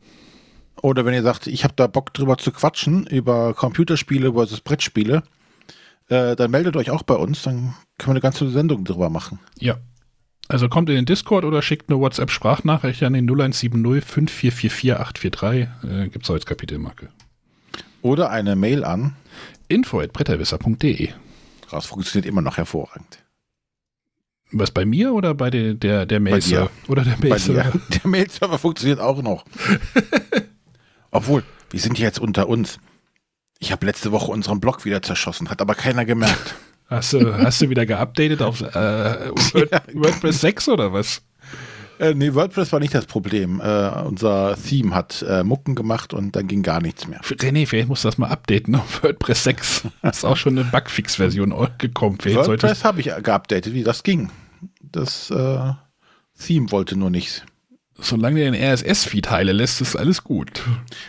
Oder wenn ihr sagt, ich habe da Bock drüber zu quatschen, über Computerspiele versus Brettspiele, äh, dann meldet euch auch bei uns, dann können wir eine ganze Sendung drüber machen. Ja. Also kommt in den Discord oder schickt eine WhatsApp-Sprachnachricht an den 0170 5444 843. Äh, Gibt es als Kapitelmarke. Oder eine Mail an. Info at bretterwisser.de. Das funktioniert immer noch hervorragend. Was bei mir oder bei der, der, der Mail dir. Oder der Bei Mail dir. Der Mail-Server funktioniert auch noch. Obwohl, wir sind jetzt unter uns. Ich habe letzte Woche unseren Blog wieder zerschossen, hat aber keiner gemerkt. Hast du, hast du wieder geupdatet auf äh, Word, WordPress 6 oder was? Äh, nee, WordPress war nicht das Problem. Äh, unser Theme hat äh, Mucken gemacht und dann ging gar nichts mehr. René, vielleicht musst du das mal updaten auf WordPress 6. Ist auch schon eine Bugfix-Version gekommen. WordPress habe ich geupdatet, wie das ging. Das äh, Theme wollte nur nichts. Solange der den RSS-Feed heile lässt, ist alles gut.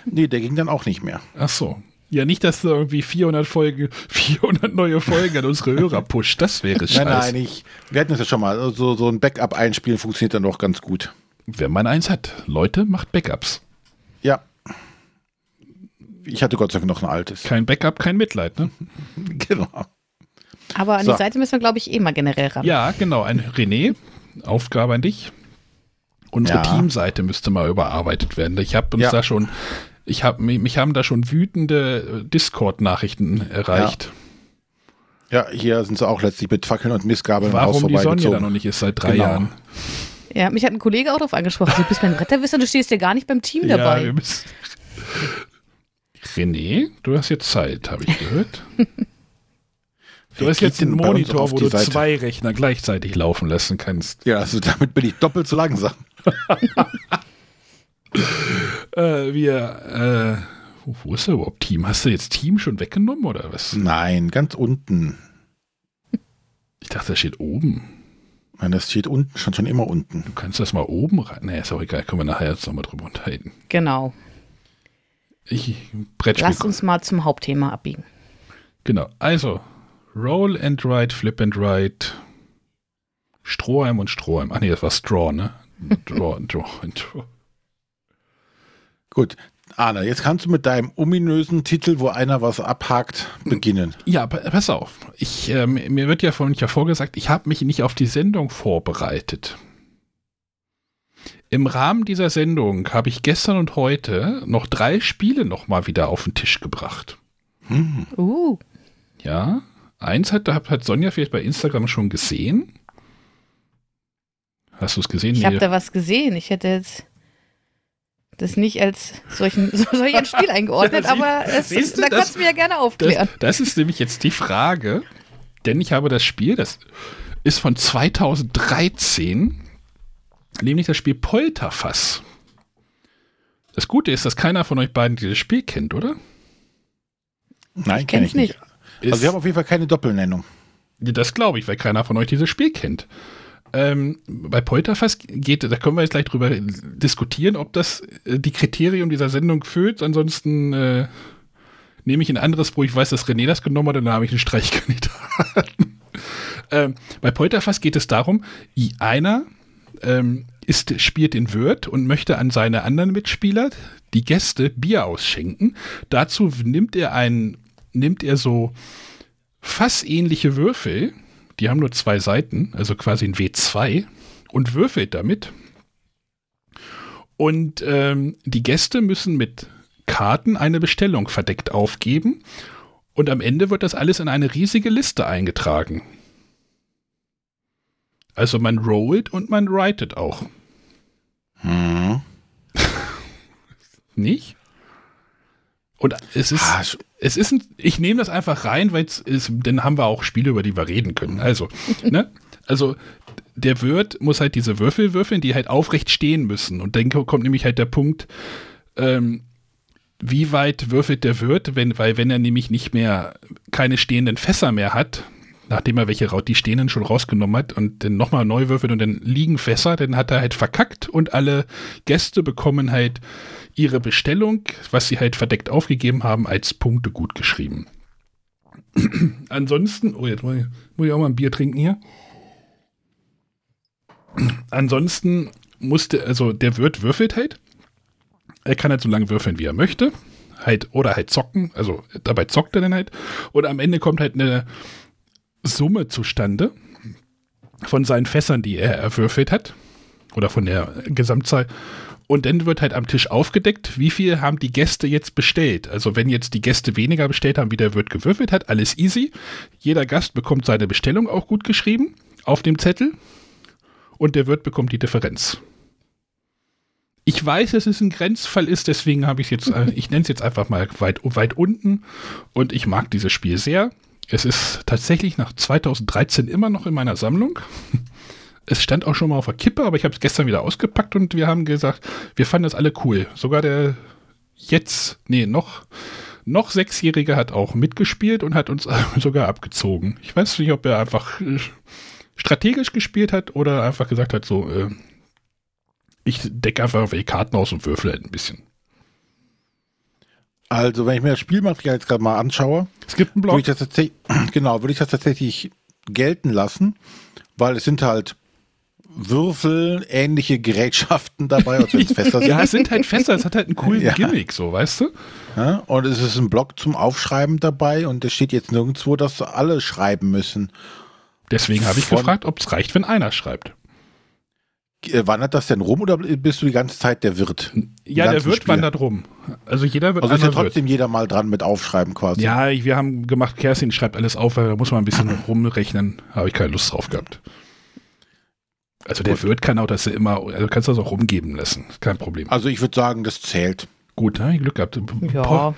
Nee, der ging dann auch nicht mehr. Ach so. Ja, nicht, dass du irgendwie 400 Folgen, 400 neue Folgen an unsere Hörer pusht. Das wäre scheiße. Nein, nein, ich, wir hatten das ja schon mal. So, so ein Backup einspielen funktioniert dann doch ganz gut. Wenn man eins hat. Leute, macht Backups. Ja. Ich hatte Gott sei Dank noch ein altes. Kein Backup, kein Mitleid, ne? Genau. Aber an So. die Seite müssen wir, glaube ich, eh mal generell ran. Ja, genau. Ein René, Aufgabe an dich. Unsere Ja. Teamseite müsste mal überarbeitet werden. Ich habe uns Ja. da schon, ich habe mich haben da schon wütende äh, Discord-Nachrichten erreicht. Ja, hier sind sie auch letztlich mit Fackeln und Missgabeln Warum die Sonja da vorbeigezogen. noch nicht ist seit drei Genau. Jahren. Ja, mich hat ein Kollege auch darauf angesprochen. Du bist mein Bretterwisser, du stehst ja gar nicht beim Team Ja, dabei. müssen. René, du hast jetzt Zeit, habe ich gehört. Du hast jetzt uns Monitor, auf wo du Seite? zwei Rechner gleichzeitig laufen lassen kannst. Ja, also damit bin ich doppelt so langsam. Äh, wir, äh, Wo, wo ist da überhaupt Team? Hast du jetzt Team schon weggenommen oder was? Nein, ganz unten. Ich dachte, das steht oben. Nein, das steht unten, schon schon immer unten. Du kannst das mal oben rein. Nee, ist auch egal. Können wir nachher jetzt nochmal drüber unterhalten. Genau. Ich Brettspiel. Lass uns mal zum Hauptthema abbiegen. Genau. Also, Roll and Ride, Flip and Ride, Strohhalm und Strohhalm. Ach nee, das war Straw, ne? Draw and Draw and Draw. Gut. Arne, jetzt kannst du mit deinem ominösen Titel, wo einer was abhakt, beginnen. Ja, pa- pass auf. Ich, ähm, mir wird ja vorhin ja vorgesagt, ich habe mich nicht auf die Sendung vorbereitet. Im Rahmen dieser Sendung habe ich gestern und heute noch drei Spiele noch mal wieder auf den Tisch gebracht. Hm. Uh, Ja, eins hat, hat hat Sonja vielleicht bei Instagram schon gesehen. Hast du es gesehen? ich habe da was gesehen. Ich hätte jetzt das nicht als solchen, so, solch ein Spiel eingeordnet, Ja, sie- aber es, du, da das- kannst du mir ja gerne Das, aufklären. das ist nämlich jetzt die Frage, denn ich habe das Spiel, das ist von 2013, nämlich das Spiel Polterfass. Das Gute ist, dass keiner von euch beiden dieses Spiel kennt, oder? Nein, kenne ich nicht. Ist, Also wir haben auf jeden Fall keine Doppelnennung. das glaube ich, weil keiner von euch dieses Spiel kennt. Ähm, bei Polterfass geht, da können wir jetzt gleich drüber diskutieren, ob das äh, die Kriterien dieser Sendung füllt. Ansonsten äh, nehme ich ein anderes, wo ich weiß, dass René das genommen hat, und dann habe ich einen Streichkandidaten. ähm, bei Polterfass geht es darum, einer ähm, ist, spielt den Wirt und möchte an seine anderen Mitspieler, die Gäste, Bier ausschenken. Dazu nimmt er einen, nimmt er so fassähnliche Würfel, die haben nur zwei Seiten, also quasi ein W2, und würfelt damit. Und ähm, die Gäste müssen mit Karten eine Bestellung verdeckt aufgeben. Und am Ende wird das alles in eine riesige Liste eingetragen. Also man rollt und man writet auch. Hm. Nicht? Und es ist, Ah, es ist ein, ich nehme das einfach rein, weil es ist, dann haben wir auch Spiele, über die wir reden können. Also, ne? Also, der Wirt muss halt diese Würfel würfeln, die halt aufrecht stehen müssen. Und dann kommt nämlich halt der Punkt, ähm, wie weit würfelt der Wirt, wenn, weil wenn er nämlich nicht mehr keine stehenden Fässer mehr hat, nachdem er welche die stehenden schon rausgenommen hat und dann nochmal neu würfelt und dann liegen Fässer, dann hat er halt verkackt und alle Gäste bekommen halt ihre Bestellung, was sie halt verdeckt aufgegeben haben, als Punkte gut geschrieben. Ansonsten, oh, jetzt muss ich, muss ich auch mal ein Bier trinken hier. Ansonsten musste, also der Wirt würfelt halt. Er kann halt so lange würfeln, wie er möchte. Halt, oder halt zocken, also dabei zockt er dann halt. Und am Ende kommt halt eine Summe zustande von seinen Fässern, die er erwürfelt hat. Oder von der Gesamtzahl. Und dann wird halt am Tisch aufgedeckt, wie viel haben die Gäste jetzt bestellt. Also wenn jetzt die Gäste weniger bestellt haben, wie der Wirt gewürfelt hat, alles easy. Jeder Gast bekommt seine Bestellung auch gut geschrieben auf dem Zettel. Und der Wirt bekommt die Differenz. Ich weiß, dass es ein Grenzfall ist, deswegen habe ich jetzt, äh, ich nenne es jetzt einfach mal weit, weit unten. Und ich mag dieses Spiel sehr. Es ist tatsächlich nach 2013 immer noch in meiner Sammlung. Es stand auch schon mal auf der Kippe, aber ich habe es gestern wieder ausgepackt und wir haben gesagt, wir fanden das alle cool. Sogar der jetzt, nee, noch, noch Sechsjährige hat auch mitgespielt und hat uns sogar abgezogen. Ich weiß nicht, ob er einfach äh, strategisch gespielt hat oder einfach gesagt hat, so, äh, ich decke einfach welche Karten aus und würfel halt ein bisschen. Also, wenn ich mir das Spielmaterial jetzt gerade mal anschaue, Es gibt einen würde Blog. ich das tatsächlich, genau, würde ich das tatsächlich gelten lassen, weil es sind halt Würfel, ähnliche Gerätschaften dabei, also jetzt Fässer sind. Ja, es sind halt Fässer, es hat halt einen coolen Ja. Gimmick, so, weißt du? Ja, und es ist ein Block zum Aufschreiben dabei und es steht jetzt nirgendwo, dass alle schreiben müssen. Deswegen habe ich Von- gefragt, ob es reicht, wenn einer schreibt. Äh, Wandert das denn rum oder bist du die ganze Zeit der Wirt? Ja, der Wirt Spiele? wandert rum. Also jeder wird Also ist ja einmal Wirt. trotzdem jeder mal dran mit Aufschreiben quasi. Ja, ich- wir haben gemacht, Kerstin schreibt alles auf, weil da muss man ein bisschen rumrechnen. Habe ich keine Lust drauf gehabt. Also der Gut. Wirt kann auch das immer, also kannst du das auch rumgeben lassen. Kein Problem. Also ich würde sagen, das zählt. Gut, ich Glück gehabt. Ja, Boah,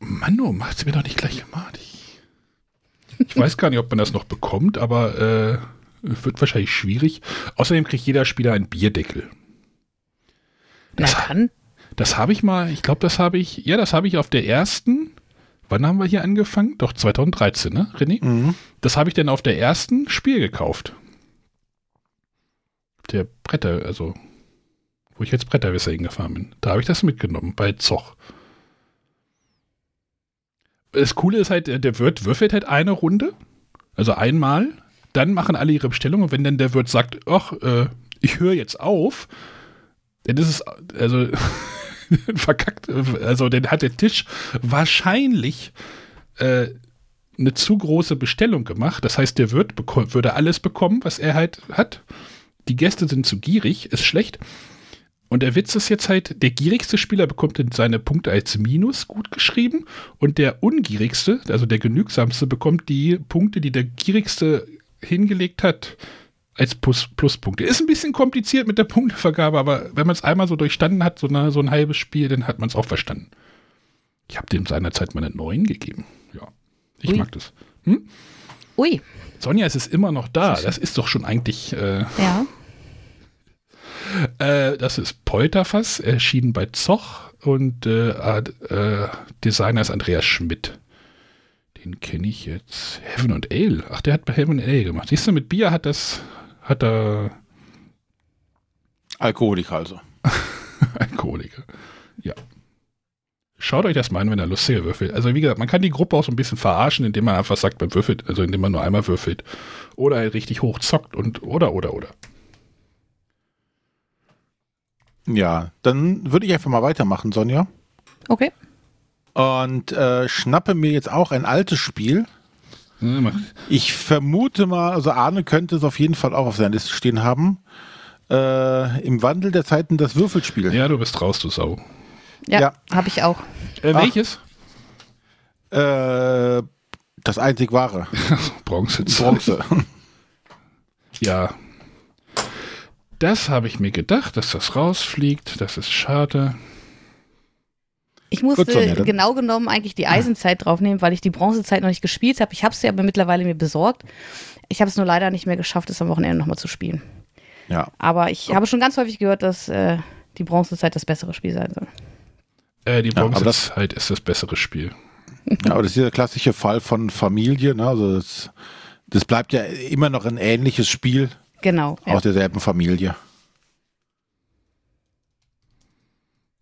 Mann, oh, macht's mir doch nicht gleich gemacht. Ich, ich weiß gar nicht, ob man das noch bekommt, aber äh, wird wahrscheinlich schwierig. Außerdem kriegt jeder Spieler einen Bierdeckel. na Das, dann. Das habe ich mal, ich glaube, das habe ich, ja, das habe ich auf der ersten, wann haben wir hier angefangen? Doch, 2013, ne, René? Mhm. Das habe ich dann auf der ersten Spiel gekauft. Der Bretter, also, wo ich jetzt Bretterwisser hingefahren bin. Da habe ich das mitgenommen, bei Zoch. Das Coole ist halt, der Wirt würfelt halt eine Runde, also einmal, dann machen alle ihre Bestellungen und wenn dann der Wirt sagt, ach, äh, ich höre jetzt auf, dann ist es, also, verkackt, also dann hat der Tisch wahrscheinlich äh, eine zu große Bestellung gemacht. Das heißt, der Wirt würde alles bekommen, was er halt hat. Die Gäste sind zu gierig, ist schlecht. Und der Witz ist jetzt halt, der gierigste Spieler bekommt seine Punkte als Minus gut geschrieben und der ungierigste, also der genügsamste, bekommt die Punkte, die der gierigste hingelegt hat, als Plus Pluspunkte. Ist ein bisschen kompliziert mit der Punktevergabe, aber wenn man es einmal so durchstanden hat, so, eine, so ein halbes Spiel, dann hat man es auch verstanden. Ich habe dem seinerzeit mal eine 9 gegeben. Ja, ich Ui. mag das. Ui, Sonja, es ist immer noch da. Das ist doch schon eigentlich, äh, ja. äh, das ist Polterfass, erschienen bei Zoch und äh, äh, Designer ist Andreas Schmidt. Den kenne ich jetzt. Heaven and Ale. Ach, der hat bei Heaven and Ale gemacht. Siehst du, mit Bier hat das, hat er Alkoholiker also. Alkoholiker. Ja. Schaut euch das mal an, wenn ihr lustige würfelt. Also wie gesagt, man kann die Gruppe auch so ein bisschen verarschen, indem man einfach sagt, man würfelt, also indem man nur einmal würfelt. Oder halt richtig hoch zockt und oder, oder, oder. Ja, dann würde ich einfach mal weitermachen, Sonja. Okay. Und äh, schnappe mir jetzt auch ein altes Spiel. Ja, mach- Ich vermute mal, also Arne könnte es auf jeden Fall auch auf seiner Liste stehen haben. Äh, Im Wandel der Zeiten das Würfelspiel. Ja, du bist raus, du Sau. Ja, Ja. habe ich auch. Äh, Ach. welches? Äh, das einzig wahre. Bronze. Bronze. Ja. Das habe ich mir gedacht, dass das rausfliegt. Das ist schade. Ich musste Sonja, dann- genau genommen eigentlich die Eisenzeit draufnehmen, weil ich die Bronzezeit noch nicht gespielt habe. Ich habe sie aber mittlerweile mir besorgt. Ich habe es nur leider nicht mehr geschafft, es am Wochenende nochmal zu spielen. ja. Aber ich habe schon ganz häufig gehört, dass äh, die Bronzezeit das bessere Spiel sein soll. Äh, die Ja, aber Bronze das- ist halt ist das bessere Spiel. ja, aber das ist der klassische Fall von Familie. Ne? Also das, das bleibt ja immer noch ein ähnliches Spiel Genau. Ja. aus derselben Familie.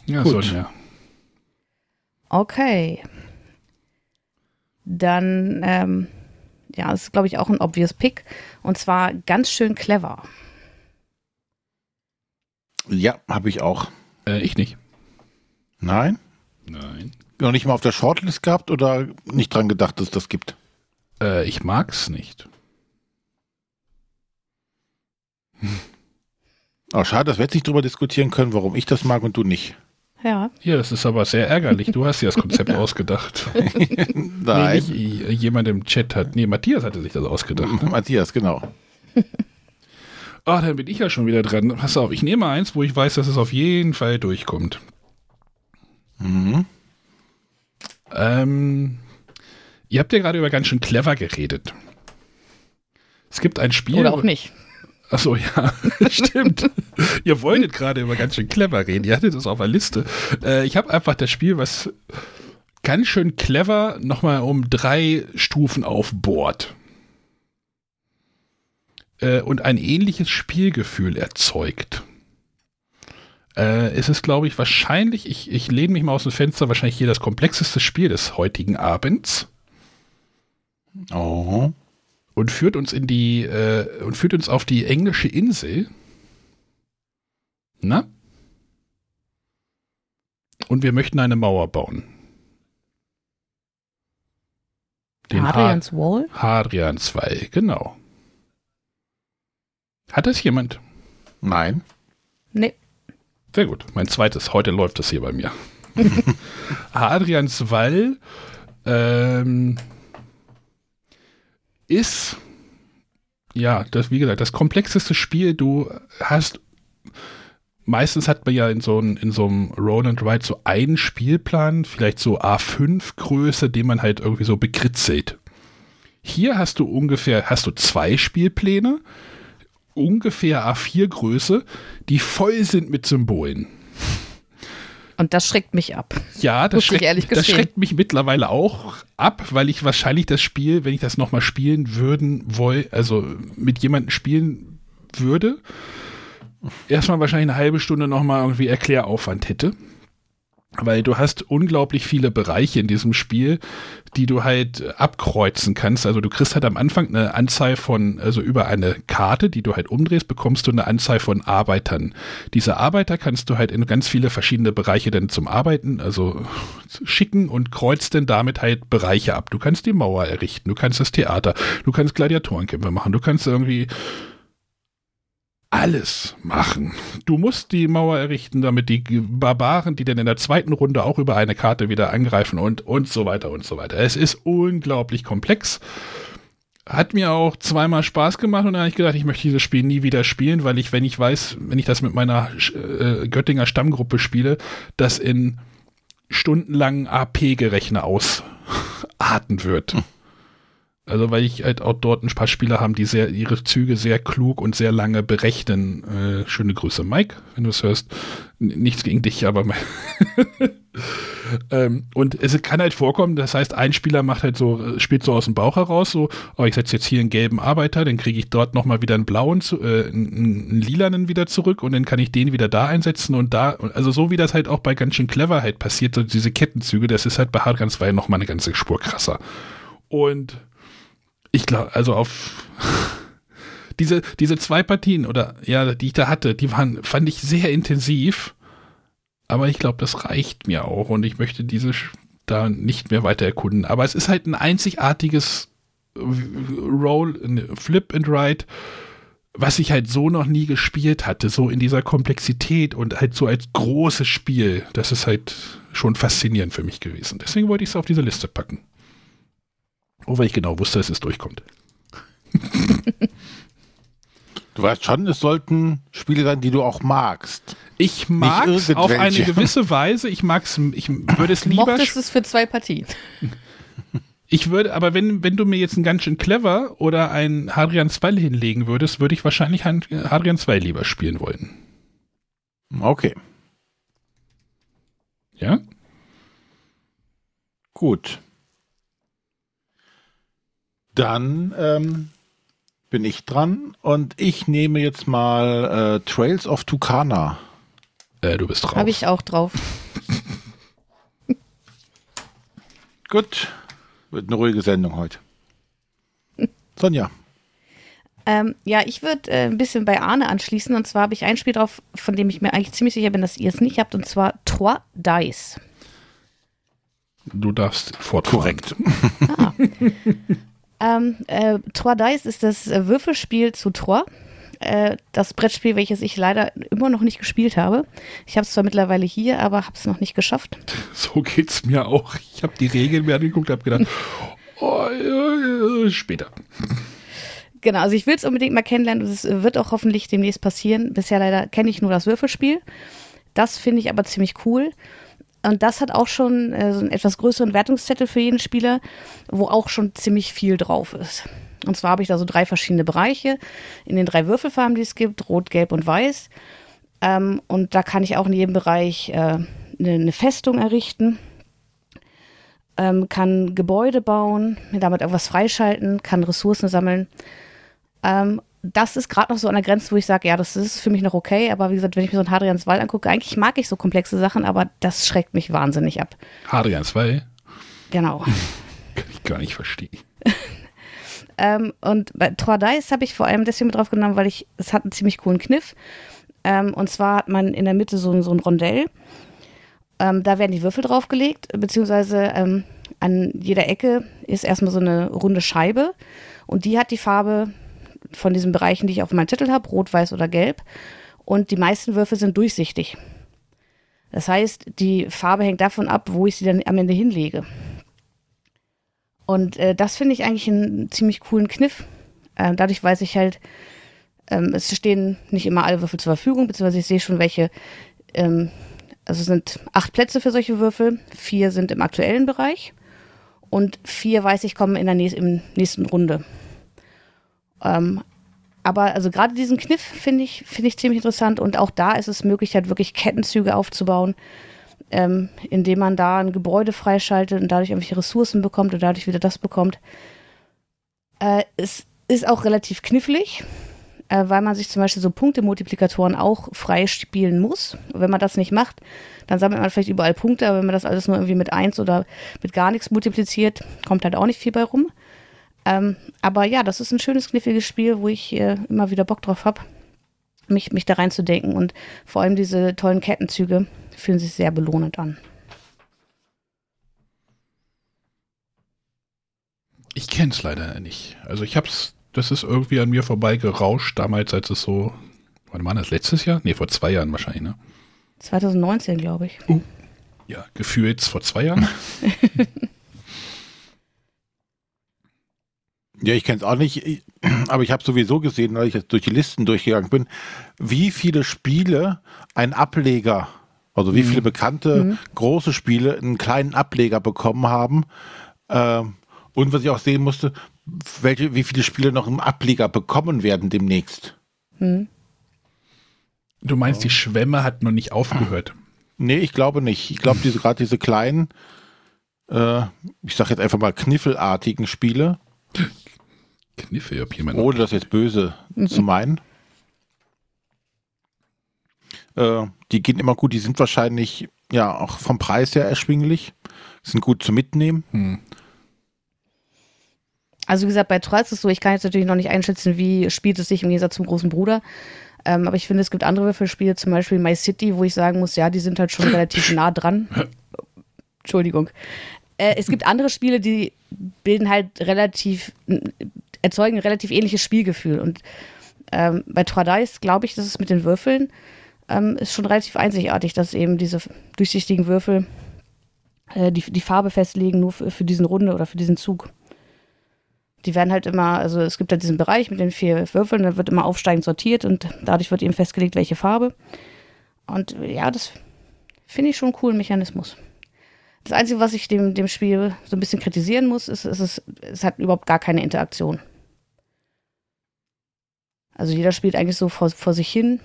Ja, Gut. Sonja. Okay. Dann, ähm, ja, das ist, glaube ich, auch ein obvious Pick. Und zwar ganz schön clever. Ja, habe ich auch. Äh, ich nicht. Nein? Nein. Noch nicht mal auf der Shortlist gehabt oder nicht dran gedacht, dass es das gibt? Äh, ich mag's nicht. Oh, schade, dass wir jetzt nicht drüber diskutieren können, warum ich das mag und du nicht. Ja. Ja, das ist aber sehr ärgerlich. Du hast ja das Konzept ausgedacht. Nee, Nein. nicht j- jemand im Chat hat. Nee, Matthias hatte sich das ausgedacht. Ne? Matthias, genau. Ah, dann bin ich ja schon wieder dran. Pass auf, ich nehme eins, wo ich weiß, dass es auf jeden Fall durchkommt. Mhm. Ähm, ihr habt ja gerade über ganz schön clever geredet. Es gibt ein Spiel. Oder auch nicht. Achso, ja, stimmt. Ihr wolltet gerade über ganz schön clever reden. Ihr hattet es auf der Liste. Äh, ich habe einfach das Spiel, was ganz schön clever nochmal um drei Stufen aufbohrt. Äh, und ein ähnliches Spielgefühl erzeugt. Äh, es ist, glaube ich, wahrscheinlich, ich, ich lehne mich mal aus dem Fenster, wahrscheinlich hier das komplexeste Spiel des heutigen Abends Oh. Und führt uns in die äh, und führt uns auf die englische Insel. Na? Und wir möchten eine Mauer bauen. Den Adrians Wall? Ha Hadrian 2, genau. Hat das jemand? Nein. Nee. Sehr gut. Mein zweites. Heute läuft das hier bei mir. Adrians Wall ähm, ist, ja, das, wie gesagt, das komplexeste Spiel. Du hast, meistens hat man ja in so, ein, in so einem Roll and Ride so einen Spielplan, vielleicht so A5-Größe, den man halt irgendwie so bekritzelt. Hier hast du ungefähr, hast du zwei Spielpläne, ungefähr A4-Größe, die voll sind mit Symbolen. Und das schreckt mich ab. Ja, das, schreckt, das schreckt, mich mittlerweile auch ab, weil ich wahrscheinlich das Spiel, wenn ich das nochmal spielen würden, woll, also mit jemandem spielen würde, erstmal wahrscheinlich eine halbe Stunde nochmal irgendwie Erkläraufwand hätte weil du hast unglaublich viele Bereiche in diesem Spiel, die du halt abkreuzen kannst. Also du kriegst halt am Anfang eine Anzahl von, also über eine Karte, die du halt umdrehst, bekommst du eine Anzahl von Arbeitern. Diese Arbeiter kannst du halt in ganz viele verschiedene Bereiche dann zum Arbeiten, also schicken und kreuzt dann damit halt Bereiche ab. Du kannst die Mauer errichten, du kannst das Theater, du kannst Gladiatorenkämpfe machen, du kannst irgendwie alles machen. Du musst die Mauer errichten, damit die Barbaren, die dann in der zweiten Runde auch über eine Karte wieder angreifen und, und so weiter und so weiter. Es ist unglaublich komplex. Hat mir auch zweimal Spaß gemacht und da habe ich gedacht, ich möchte dieses Spiel nie wieder spielen, weil ich, wenn ich weiß, wenn ich das mit meiner äh, Göttinger Stammgruppe spiele, das in stundenlangen AP-Gerechner ausarten wird. Also weil ich halt auch dort ein paar Spieler haben, die sehr ihre Züge sehr klug und sehr lange berechnen. Äh, schöne Grüße, Mike, wenn du es hörst. N nichts gegen dich, aber ähm, und es kann halt vorkommen, das heißt, ein Spieler macht halt so, spielt so aus dem Bauch heraus, so, oh, ich setze jetzt hier einen gelben Arbeiter, dann kriege ich dort nochmal wieder einen blauen, äh, einen, einen lilanen wieder zurück und dann kann ich den wieder da einsetzen und da, also so wie das halt auch bei ganz schön clever halt passiert, so diese Kettenzüge, das ist halt bei Hard Guns 2 nochmal eine ganze Spur krasser. Und ich glaube, also auf diese, diese zwei Partien oder ja, die ich da hatte, die waren, fand ich sehr intensiv. Aber ich glaube, das reicht mir auch und ich möchte diese da nicht mehr weiter erkunden. Aber es ist halt ein einzigartiges Roll, Flip and Ride, was ich halt so noch nie gespielt hatte, so in dieser Komplexität und halt so als großes Spiel. Das ist halt schon faszinierend für mich gewesen. Deswegen wollte ich es auf diese Liste packen. Oh, weil ich genau wusste, dass es durchkommt. Du weißt schon, es sollten Spiele sein, die du auch magst. Ich mag es auf eine gewisse Weise. Ich mag's, ich würde es lieber. Mochtest es für zwei Partien. Ich würde, aber wenn, wenn du mir jetzt ein ganz schön clever oder ein Hadrian 2 hinlegen würdest, würde ich wahrscheinlich Hadrian 2 lieber spielen wollen. Okay. Ja? Gut. Dann ähm, bin ich dran und ich nehme jetzt mal äh, Trails of Tucana. Äh, du bist drauf. Habe ich auch drauf. Gut. Wird eine ruhige Sendung heute. Sonja. Ähm, ja, ich würde äh, ein bisschen bei Arne anschließen. Und zwar habe ich ein Spiel drauf, von dem ich mir eigentlich ziemlich sicher bin, dass ihr es nicht habt. Und zwar Trois Dice. Du darfst fortfahren. Korrekt. Ah. Ähm, äh, Trois Dice ist das äh, Würfelspiel zu Trois. Äh, das Brettspiel, welches ich leider immer noch nicht gespielt habe. Ich habe es zwar mittlerweile hier, aber habe es noch nicht geschafft. So geht's mir auch. Ich habe die Regeln mir angeguckt, habe gedacht, oh, äh, später. Genau, also ich will es unbedingt mal kennenlernen und es wird auch hoffentlich demnächst passieren. Bisher leider kenne ich nur das Würfelspiel. Das finde ich aber ziemlich cool. Und das hat auch schon äh, so einen etwas größeren Wertungszettel für jeden Spieler, wo auch schon ziemlich viel drauf ist. Und zwar habe ich da so drei verschiedene Bereiche in den drei Würfelfarben, die es gibt, rot, gelb und weiß. Ähm, und da kann ich auch in jedem Bereich äh, eine, eine, Festung errichten, ähm, kann Gebäude bauen, mir damit irgendwas freischalten, kann Ressourcen sammeln. Ähm, das ist gerade noch so an der Grenze, wo ich sage, ja, das ist für mich noch okay. Aber wie gesagt, wenn ich mir so einen Hadrians Wall angucke, eigentlich mag ich so komplexe Sachen, aber das schreckt mich wahnsinnig ab. Hadrians Wall? Genau. Kann ich gar nicht verstehen. ähm, und bei Trois Dice habe ich vor allem deswegen mit drauf genommen, weil ich, es hat einen ziemlich coolen Kniff. Ähm, und zwar hat man in der Mitte so, so ein Rondell. Ähm, da werden die Würfel draufgelegt, beziehungsweise ähm, an jeder Ecke ist erstmal so eine runde Scheibe. Und die hat die Farbe von diesen Bereichen, die ich auf meinem Titel habe, rot, weiß oder gelb. Und die meisten Würfel sind durchsichtig. Das heißt, die Farbe hängt davon ab, wo ich sie dann am Ende hinlege. Und äh, das finde ich eigentlich einen ziemlich coolen Kniff. Äh, dadurch weiß ich halt, ähm, es stehen nicht immer alle Würfel zur Verfügung, beziehungsweise ich sehe schon welche. Ähm, also es sind acht Plätze für solche Würfel, vier sind im aktuellen Bereich und vier weiß ich kommen in der nächsten Runde. Ähm, aber also gerade diesen Kniff finde ich, finde ich ziemlich interessant und auch da ist es möglich, halt wirklich Kettenzüge aufzubauen. ähm, indem man da ein Gebäude freischaltet und dadurch irgendwelche Ressourcen bekommt und dadurch wieder das bekommt. Äh, es ist auch relativ knifflig, äh, weil man sich zum Beispiel so Punktemultiplikatoren auch freispielen muss. Wenn man das nicht macht, dann sammelt man vielleicht überall Punkte, aber wenn man das alles nur irgendwie mit eins oder mit gar nichts multipliziert, kommt halt auch nicht viel bei rum. Ähm, aber ja, das ist ein schönes, kniffliges Spiel, wo ich äh, immer wieder Bock drauf habe, mich, mich da reinzudenken. Und vor allem diese tollen Kettenzüge fühlen sich sehr belohnend an. Ich kenne es leider nicht. Also ich hab's, das ist irgendwie an mir vorbei gerauscht, damals, als es so, wann war das, letztes Jahr? Nee, vor zwei Jahren wahrscheinlich, ne? 2019, glaube ich. Uh. Ja, gefühlt vor zwei Jahren. Ja, ich kenne es auch nicht, aber ich habe sowieso gesehen, weil ich jetzt durch die Listen durchgegangen bin, wie viele Spiele ein Ableger, also wie viele bekannte Mhm. große Spiele einen kleinen Ableger bekommen haben. Ähm, und was ich auch sehen musste, welche, wie viele Spiele noch einen Ableger bekommen werden demnächst. Hm. Du meinst, die Schwemme hat noch nicht aufgehört. Nee, ich glaube nicht. Ich glaube, diese, gerade diese kleinen, äh, ich sage jetzt einfach mal kniffelartigen Spiele, Kniffe, ob jemand. ohne das jetzt böse zu meinen. Äh, die gehen immer gut, die sind wahrscheinlich ja auch vom Preis her erschwinglich, sind gut zu mitnehmen. Hm. Also wie gesagt, bei Troy ist es so, ich kann jetzt natürlich noch nicht einschätzen, wie spielt es sich im Gegensatz zum großen Bruder. Ähm, aber ich finde, es gibt andere Würfelspiele, zum Beispiel My City, wo ich sagen muss, ja, die sind halt schon relativ nah dran. Entschuldigung. Äh, es gibt andere Spiele, die bilden halt relativ, erzeugen ein relativ ähnliches Spielgefühl. Und ähm, bei Trois Dice glaube ich, dass es mit den Würfeln ähm, ist schon relativ einzigartig, dass eben diese durchsichtigen Würfel äh, die, die Farbe festlegen, nur für, für diesen Runde oder für diesen Zug. Die werden halt immer, also es gibt halt diesen Bereich mit den vier Würfeln, da wird immer aufsteigend sortiert und dadurch wird eben festgelegt, welche Farbe. Und ja, das finde ich schon einen coolen Mechanismus. Das Einzige, was ich dem, dem Spiel so ein bisschen kritisieren muss, ist, ist es, es hat überhaupt gar keine Interaktion. Also jeder spielt eigentlich so vor, vor sich hin.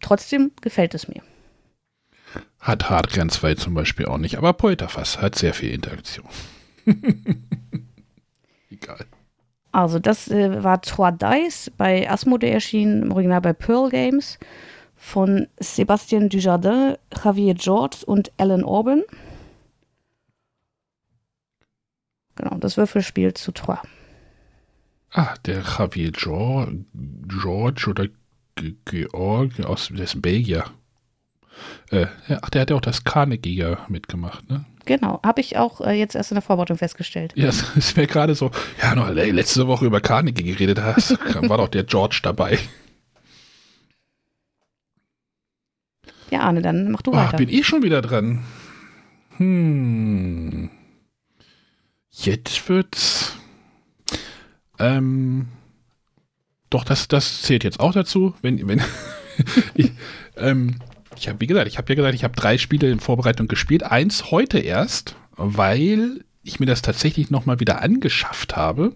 Trotzdem gefällt es mir. Hat Hardgren 2 zum Beispiel auch nicht, aber Polterfass hat sehr viel Interaktion. Egal. Also das äh, war Trois Dice bei Asmodee erschienen, im Original bei Pearl Games von Sébastien Dujardin, Javier George und Alan Orban. Genau, das Würfelspiel zu Trois. Ah, der Javier George, oder Ge- Georg aus ein Belgier. Äh, ach, der hat ja auch das Carnegie ja mitgemacht, ne? Genau, habe ich auch äh, jetzt erst in der Vorbereitung festgestellt. Ja, es ist mir gerade so, ja, noch le- letzte Woche über Carnegie geredet hast, war doch der George dabei. Ja, Arne, dann mach du Ach, weiter. bin ich schon wieder dran. Hm. Jetzt wird's. Ähm. Doch, das, das zählt jetzt auch dazu. Wenn, wenn ich, ähm, ich habe, wie gesagt, ich habe ja gesagt, ich habe drei Spiele in Vorbereitung gespielt. Eins heute erst, weil ich mir das tatsächlich nochmal wieder angeschafft habe.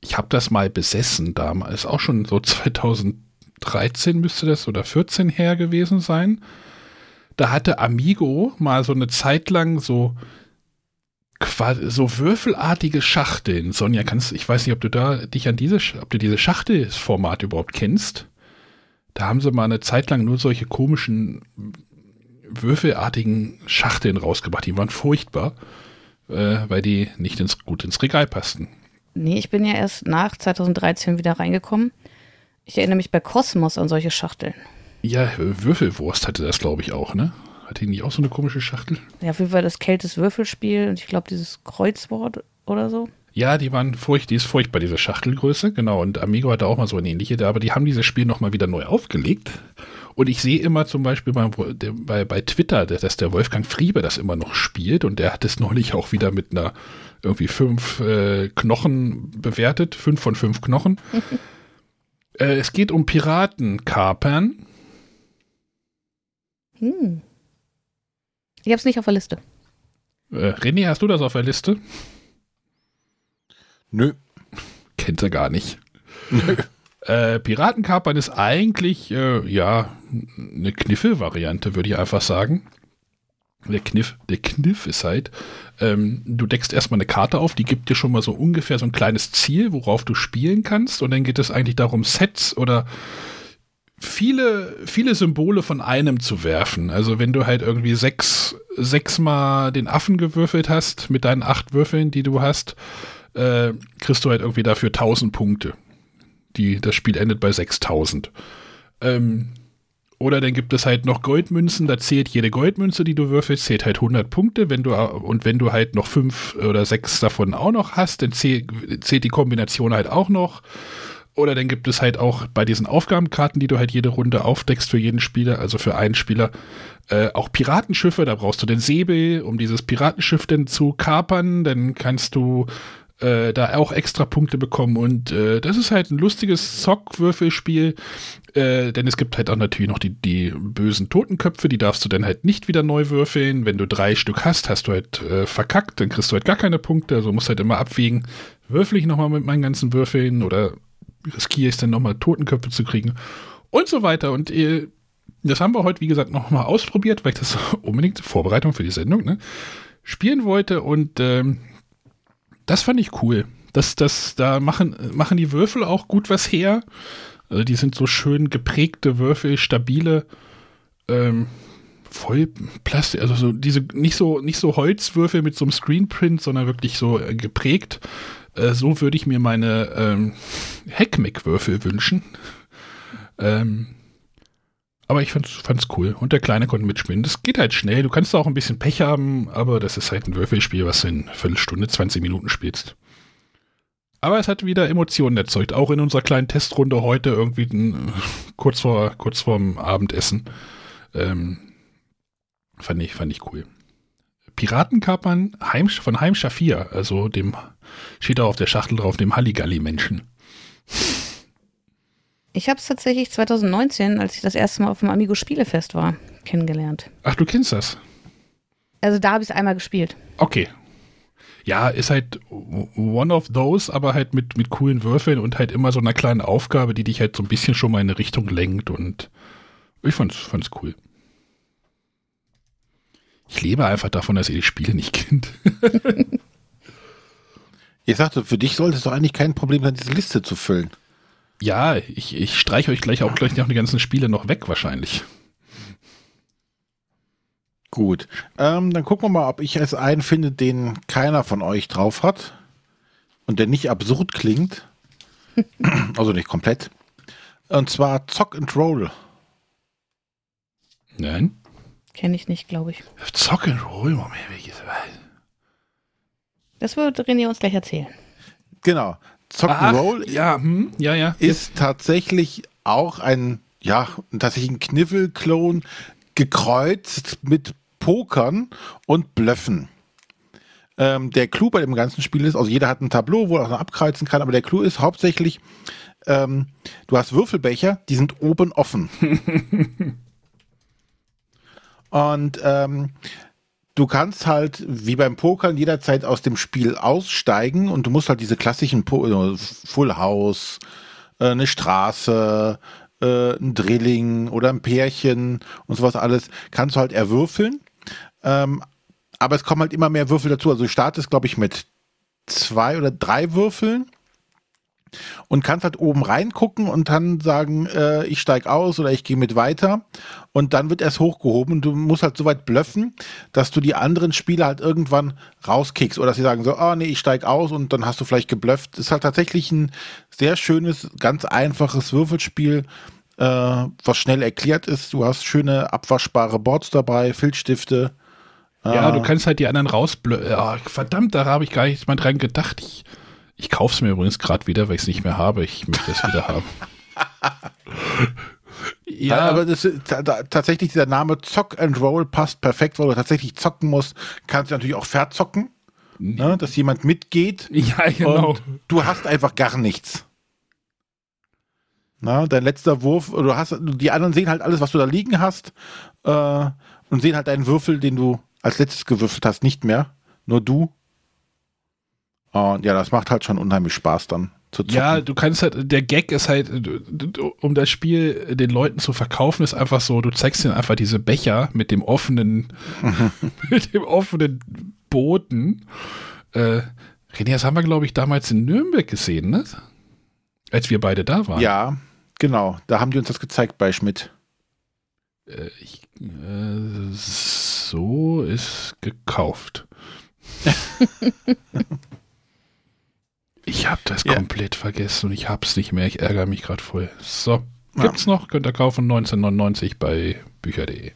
Ich habe das mal besessen damals, auch schon so 2013 müsste das oder 14 her gewesen sein. Da hatte Amigo mal so eine Zeit lang so so würfelartige Schachteln. Sonja, kannst ich weiß nicht, ob du da dich an diese, ob du dieses Schachtelformat überhaupt kennst. Da haben sie mal eine Zeit lang nur solche komischen würfelartigen Schachteln rausgebracht. Die waren furchtbar, äh, weil die nicht ins, gut ins Regal passten. Nee, ich bin ja erst nach 2013 wieder reingekommen. Ich erinnere mich bei Cosmos an solche Schachteln. Ja, Würfelwurst hatte das, glaube ich, auch, ne? Hatte die nicht auch so eine komische Schachtel? Ja, auf jeden Fall das Keltes Würfelspiel und ich glaube dieses Kreuzwort oder so. Ja, die waren furcht, die ist furchtbar, diese Schachtelgröße, genau. Und Amigo hatte auch mal so eine ähnliche, aber die haben dieses Spiel nochmal wieder neu aufgelegt. Und ich sehe immer zum Beispiel bei, bei, bei Twitter, dass der Wolfgang Friebe das immer noch spielt und der hat es neulich auch wieder mit einer irgendwie fünf äh, Knochen bewertet, fünf von fünf Knochen. äh, es geht um Piratenkapern. Hm. Ich habe es nicht auf der Liste. Äh, René, hast du das auf der Liste? Nö. Kennt er gar nicht. äh, Piratenkapern ist eigentlich, äh, ja, eine Kniffel-Variante, würde ich einfach sagen. der Kniff, der Kniff ist halt, ähm, du deckst erstmal eine Karte auf, die gibt dir schon mal so ungefähr so ein kleines Ziel, worauf du spielen kannst. Und dann geht es eigentlich darum, Sets oder viele, viele Symbole von einem zu werfen. Also wenn du halt irgendwie sechs, sechsmal den Affen gewürfelt hast mit deinen acht Würfeln, die du hast, äh, kriegst du halt irgendwie dafür 1000 Punkte. Die, das Spiel endet bei 6000. Ähm, oder dann gibt es halt noch Goldmünzen, da zählt jede Goldmünze, die du würfelst, zählt halt 100 Punkte. Wenn du, und wenn du halt noch fünf oder sechs davon auch noch hast, dann zählt, zählt die Kombination halt auch noch. Oder dann gibt es halt auch bei diesen Aufgabenkarten, die du halt jede Runde aufdeckst für jeden Spieler, also für einen Spieler, äh, auch Piratenschiffe. Da brauchst du den Säbel, um dieses Piratenschiff dann zu kapern. Dann kannst du äh, da auch extra Punkte bekommen. Und äh, das ist halt ein lustiges Zockwürfelspiel. Äh, denn es gibt halt auch natürlich noch die, die bösen Totenköpfe, die darfst du dann halt nicht wieder neu würfeln. Wenn du drei Stück hast, hast du halt äh, verkackt, dann kriegst du halt gar keine Punkte. Also musst halt immer abwägen, würfel ich nochmal mit meinen ganzen Würfeln oder riskiere ich es dann nochmal Totenköpfe zu kriegen und so weiter. Und äh, das haben wir heute, wie gesagt, nochmal ausprobiert, weil ich das unbedingt Vorbereitung für die Sendung ne, spielen wollte und ähm, das fand ich cool. Das, das, da machen, machen die Würfel auch gut was her. Also die sind so schön geprägte Würfel, stabile, ähm, voll Plastik, also so diese nicht so nicht so Holzwürfel mit so einem Screenprint, sondern wirklich so äh, geprägt. Äh, so würde ich mir meine ähm, Heckmeck-Würfel wünschen. Ähm, aber ich fand's, fand's cool. Und der Kleine konnte mitspielen. Das geht halt schnell. Du kannst auch ein bisschen Pech haben, aber das ist halt ein Würfelspiel, was du in Viertelstunde, 20 Minuten spielst. Aber es hat wieder Emotionen erzeugt. Auch in unserer kleinen Testrunde heute irgendwie n, kurz vor kurz vorm Abendessen. Ähm, fand ich fand ich cool. Piratenkapern Heim, von Heim Schafir, also dem steht auch auf der Schachtel drauf, dem Halligalli-Menschen. Ich habe es tatsächlich 2019, als ich das erste Mal auf dem Amigo Spielefest war, kennengelernt. Ach, du kennst das? Also da habe ich es einmal gespielt. Okay, ja, ist halt one of those, aber halt mit, mit coolen Würfeln und halt immer so einer kleinen Aufgabe, die dich halt so ein bisschen schon mal in eine Richtung lenkt und ich fand's, fand's cool. Ich lebe einfach davon, dass ihr die Spiele nicht kennt. ich sagte, für dich sollte es doch eigentlich kein Problem sein, diese Liste zu füllen. Ja, ich, ich streiche euch gleich auch gleich noch die ganzen Spiele noch weg, wahrscheinlich. Gut. Ähm, dann gucken wir mal, ob ich es einen finde, den keiner von euch drauf hat. Und der nicht absurd klingt. also nicht komplett. Und zwar Zock and Roll. Nein. Kenne ich nicht, glaube ich. Zock and Roll, Moment, welches Das wird René uns gleich erzählen. Genau. Zock and Roll ja, hm, ja, ja. ist tatsächlich auch ein, ja, tatsächlich ein Kniffel-Klon gekreuzt mit Pokern und Blöffen. Ähm, der Clou bei dem ganzen Spiel ist, also jeder hat ein Tableau, wo er auch abkreuzen kann, aber der Clou ist hauptsächlich, ähm, du hast Würfelbecher, die sind oben offen. und ähm, du kannst halt, wie beim Pokern, jederzeit aus dem Spiel aussteigen und du musst halt diese klassischen po äh, Full House, äh, eine Straße, äh, ein Drilling oder ein Pärchen und sowas alles, kannst du halt erwürfeln. Ähm, aber es kommen halt immer mehr Würfel dazu. Also du startest, glaube ich, mit zwei oder drei Würfeln und kannst halt oben reingucken und dann sagen, äh, ich steige aus oder ich gehe mit weiter und dann wird erst hochgehoben und du musst halt so weit blöffen, dass du die anderen Spieler halt irgendwann rauskickst oder dass sie sagen so, ah oh, nee, ich steige aus und dann hast du vielleicht geblufft. ist halt tatsächlich ein sehr schönes, ganz einfaches Würfelspiel, äh, was schnell erklärt ist. Du hast schöne abwaschbare Boards dabei, Filzstifte, ja, du kannst halt die anderen rausblöden. Ja, verdammt, da habe ich gar nicht mal dran gedacht. Ich, ich kaufe es mir übrigens gerade wieder, weil ich es nicht mehr habe. Ich möchte es wieder haben. ja, aber das ist, tatsächlich dieser Name Zock and Roll passt perfekt, weil du tatsächlich zocken musst. Kannst du natürlich auch verzocken, ne, dass jemand mitgeht. Ja, genau. du hast einfach gar nichts. Na, dein letzter Wurf, du hast, die anderen sehen halt alles, was du da liegen hast, äh, und sehen halt deinen Würfel, den du als letztes gewürfelt hast, nicht mehr. Nur du. Und ja, das macht halt schon unheimlich Spaß dann. zu zocken. Ja, du kannst halt, der Gag ist halt, um das Spiel den Leuten zu verkaufen, ist einfach so, du zeigst ihnen einfach diese Becher mit dem offenen, mit dem offenen Boden. Äh, René, das haben wir, glaube ich, damals in Nürnberg gesehen, ne? Als wir beide da waren. ja, genau. Da haben die uns das gezeigt bei Schmidt. Äh, ich, äh, so ist gekauft. ich habe das Ja. komplett vergessen und ich hab's nicht mehr. Ich ärgere mich gerade voll. So, Ja. gibt's noch? Könnt ihr kaufen 1999 bei bücher.de.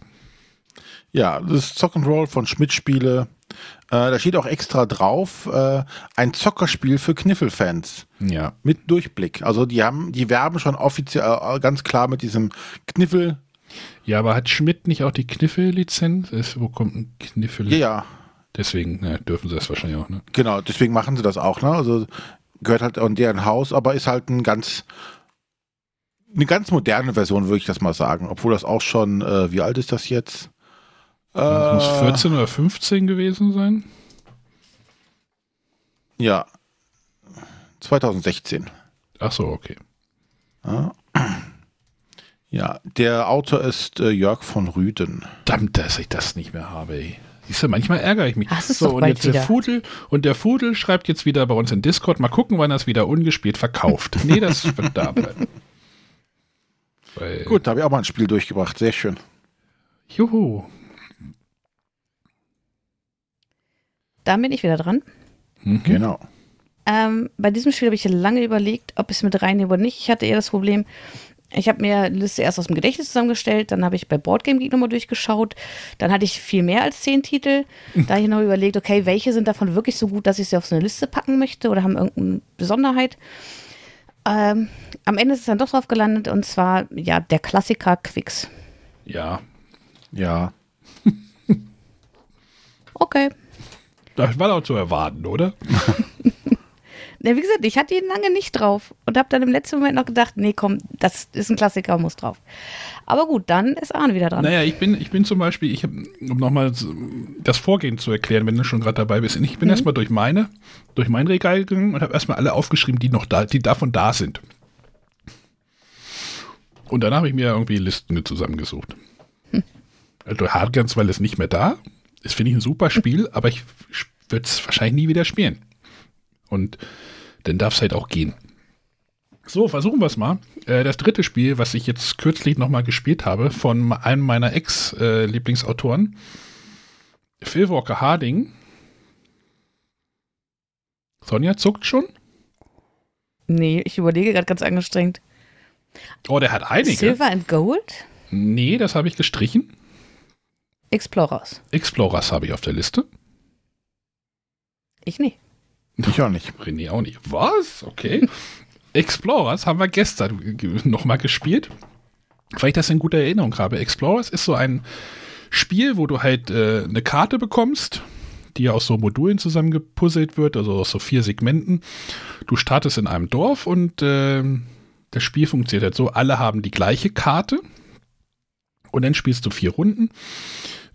Ja, das ist Zock and Roll von Schmidt Spiele. Äh, da steht auch extra drauf, äh, ein Zockerspiel für Kniffelfans. Ja. Mit Durchblick. Also die haben, die werben schon offiziell äh, ganz klar mit diesem Kniffel. Ja, aber hat Schmidt nicht auch die Kniffel-Lizenz? Wo kommt ein Kniffel? Ja, ja, Deswegen ja, dürfen sie das wahrscheinlich auch, ne? genau. Deswegen machen sie das auch. Ne? Also gehört halt an deren Haus, aber ist halt ein ganz eine ganz moderne Version, würde ich das mal sagen. Obwohl das auch schon, äh, wie alt ist das jetzt? Das muss Äh, 14 oder 15 gewesen sein. Ja. 2016. Ach so, okay. Ja. Ja, der Autor ist äh, Jörg von Rüden. Verdammt, dass ich das nicht mehr habe, ey. Siehst du, manchmal ärgere ich mich. Ach, so, und jetzt der wieder. Fudel, und der Fudel schreibt jetzt wieder bei uns in Discord, mal gucken, wann er es wieder ungespielt verkauft. nee, das wird da bleiben. Weil, Gut, da habe ich auch mal ein Spiel durchgebracht. Sehr schön. Juhu. Da bin ich wieder dran. Mhm. Genau. Ähm, bei diesem Spiel habe ich lange überlegt, ob ich es mit reinnehme oder nicht. Ich hatte eher das Problem, ich habe mir eine Liste erst aus dem Gedächtnis zusammengestellt, dann habe ich bei Boardgame Geek nochmal durchgeschaut, dann hatte ich viel mehr als zehn Titel. Da habe ich noch überlegt, okay, welche sind davon wirklich so gut, dass ich sie auf so eine Liste packen möchte oder haben irgendeine Besonderheit. Ähm, am Ende ist es dann doch drauf gelandet und zwar ja der Klassiker Quicks. Ja, Ja. Okay. das war doch zu erwarten, oder? Ja, wie gesagt, ich hatte ihn lange nicht drauf und habe dann im letzten Moment noch gedacht, nee, komm, das ist ein Klassiker, muss drauf. Aber gut, dann ist Arne wieder dran. Naja, ich bin, ich bin zum Beispiel, ich hab, um nochmal das Vorgehen zu erklären, wenn du schon gerade dabei bist. Ich bin erstmal durch meine, durch mein Regal gegangen und habe erstmal alle aufgeschrieben, die noch da, die davon da sind. Und dann habe ich mir irgendwie Listen zusammengesucht. Also Hardguns, weil es nicht mehr da. Das finde ich ein super Spiel, aber ich würde es wahrscheinlich nie wieder spielen. Und dann darf es halt auch gehen. So, versuchen wir es mal. Äh, das dritte Spiel, was ich jetzt kürzlich nochmal gespielt habe, von einem meiner Ex-Lieblingsautoren, Phil Walker Harding. Sonja zuckt schon. Nee, ich überlege gerade ganz angestrengt. Oh, der hat einige. Silver and Gold? Nee, das habe ich gestrichen. Explorers. Explorers habe ich auf der Liste. Ich nicht. Ich auch nicht. René auch nicht. Was? Okay. Explorers haben wir gestern nochmal gespielt. Weil ich das in guter Erinnerung habe. Explorers ist so ein Spiel, wo du halt äh, eine Karte bekommst, die aus so Modulen zusammengepuzzelt wird, also aus so vier Segmenten. Du startest in einem Dorf und äh, das Spiel funktioniert halt so, alle haben die gleiche Karte und dann spielst du vier Runden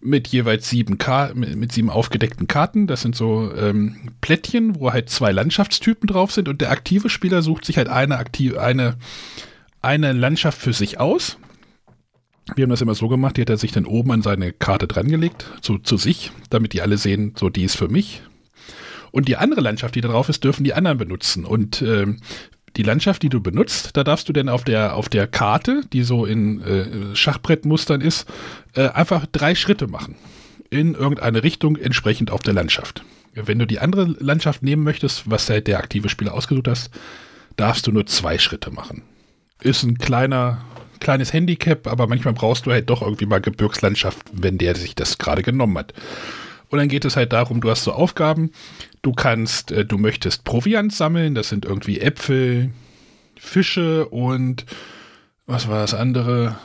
mit jeweils sieben, Ka mit, sieben aufgedeckten Karten. Das sind so ähm, Plättchen, wo halt zwei Landschaftstypen drauf sind und der aktive Spieler sucht sich halt eine, aktiv, eine, eine Landschaft für sich aus. Wir haben das immer so gemacht, die hat er sich dann oben an seine Karte drangelegt, zu, zu sich, damit die alle sehen, so die ist für mich. Und die andere Landschaft, die da drauf ist, dürfen die anderen benutzen. Und ähm, die Landschaft, die du benutzt, da darfst du dann auf der, auf der Karte, die so in äh, Schachbrettmustern ist, äh, einfach drei Schritte machen. In irgendeine Richtung entsprechend auf der Landschaft. Wenn du die andere Landschaft nehmen möchtest, was halt der aktive Spieler ausgesucht hast, darfst du nur zwei Schritte machen. Ist ein kleiner, kleines Handicap, aber manchmal brauchst du halt doch irgendwie mal Gebirgslandschaft, wenn der sich das gerade genommen hat. Und dann geht es halt darum, du hast so Aufgaben, du kannst, äh, du möchtest Proviant sammeln, das sind irgendwie Äpfel, Fische und was war das andere?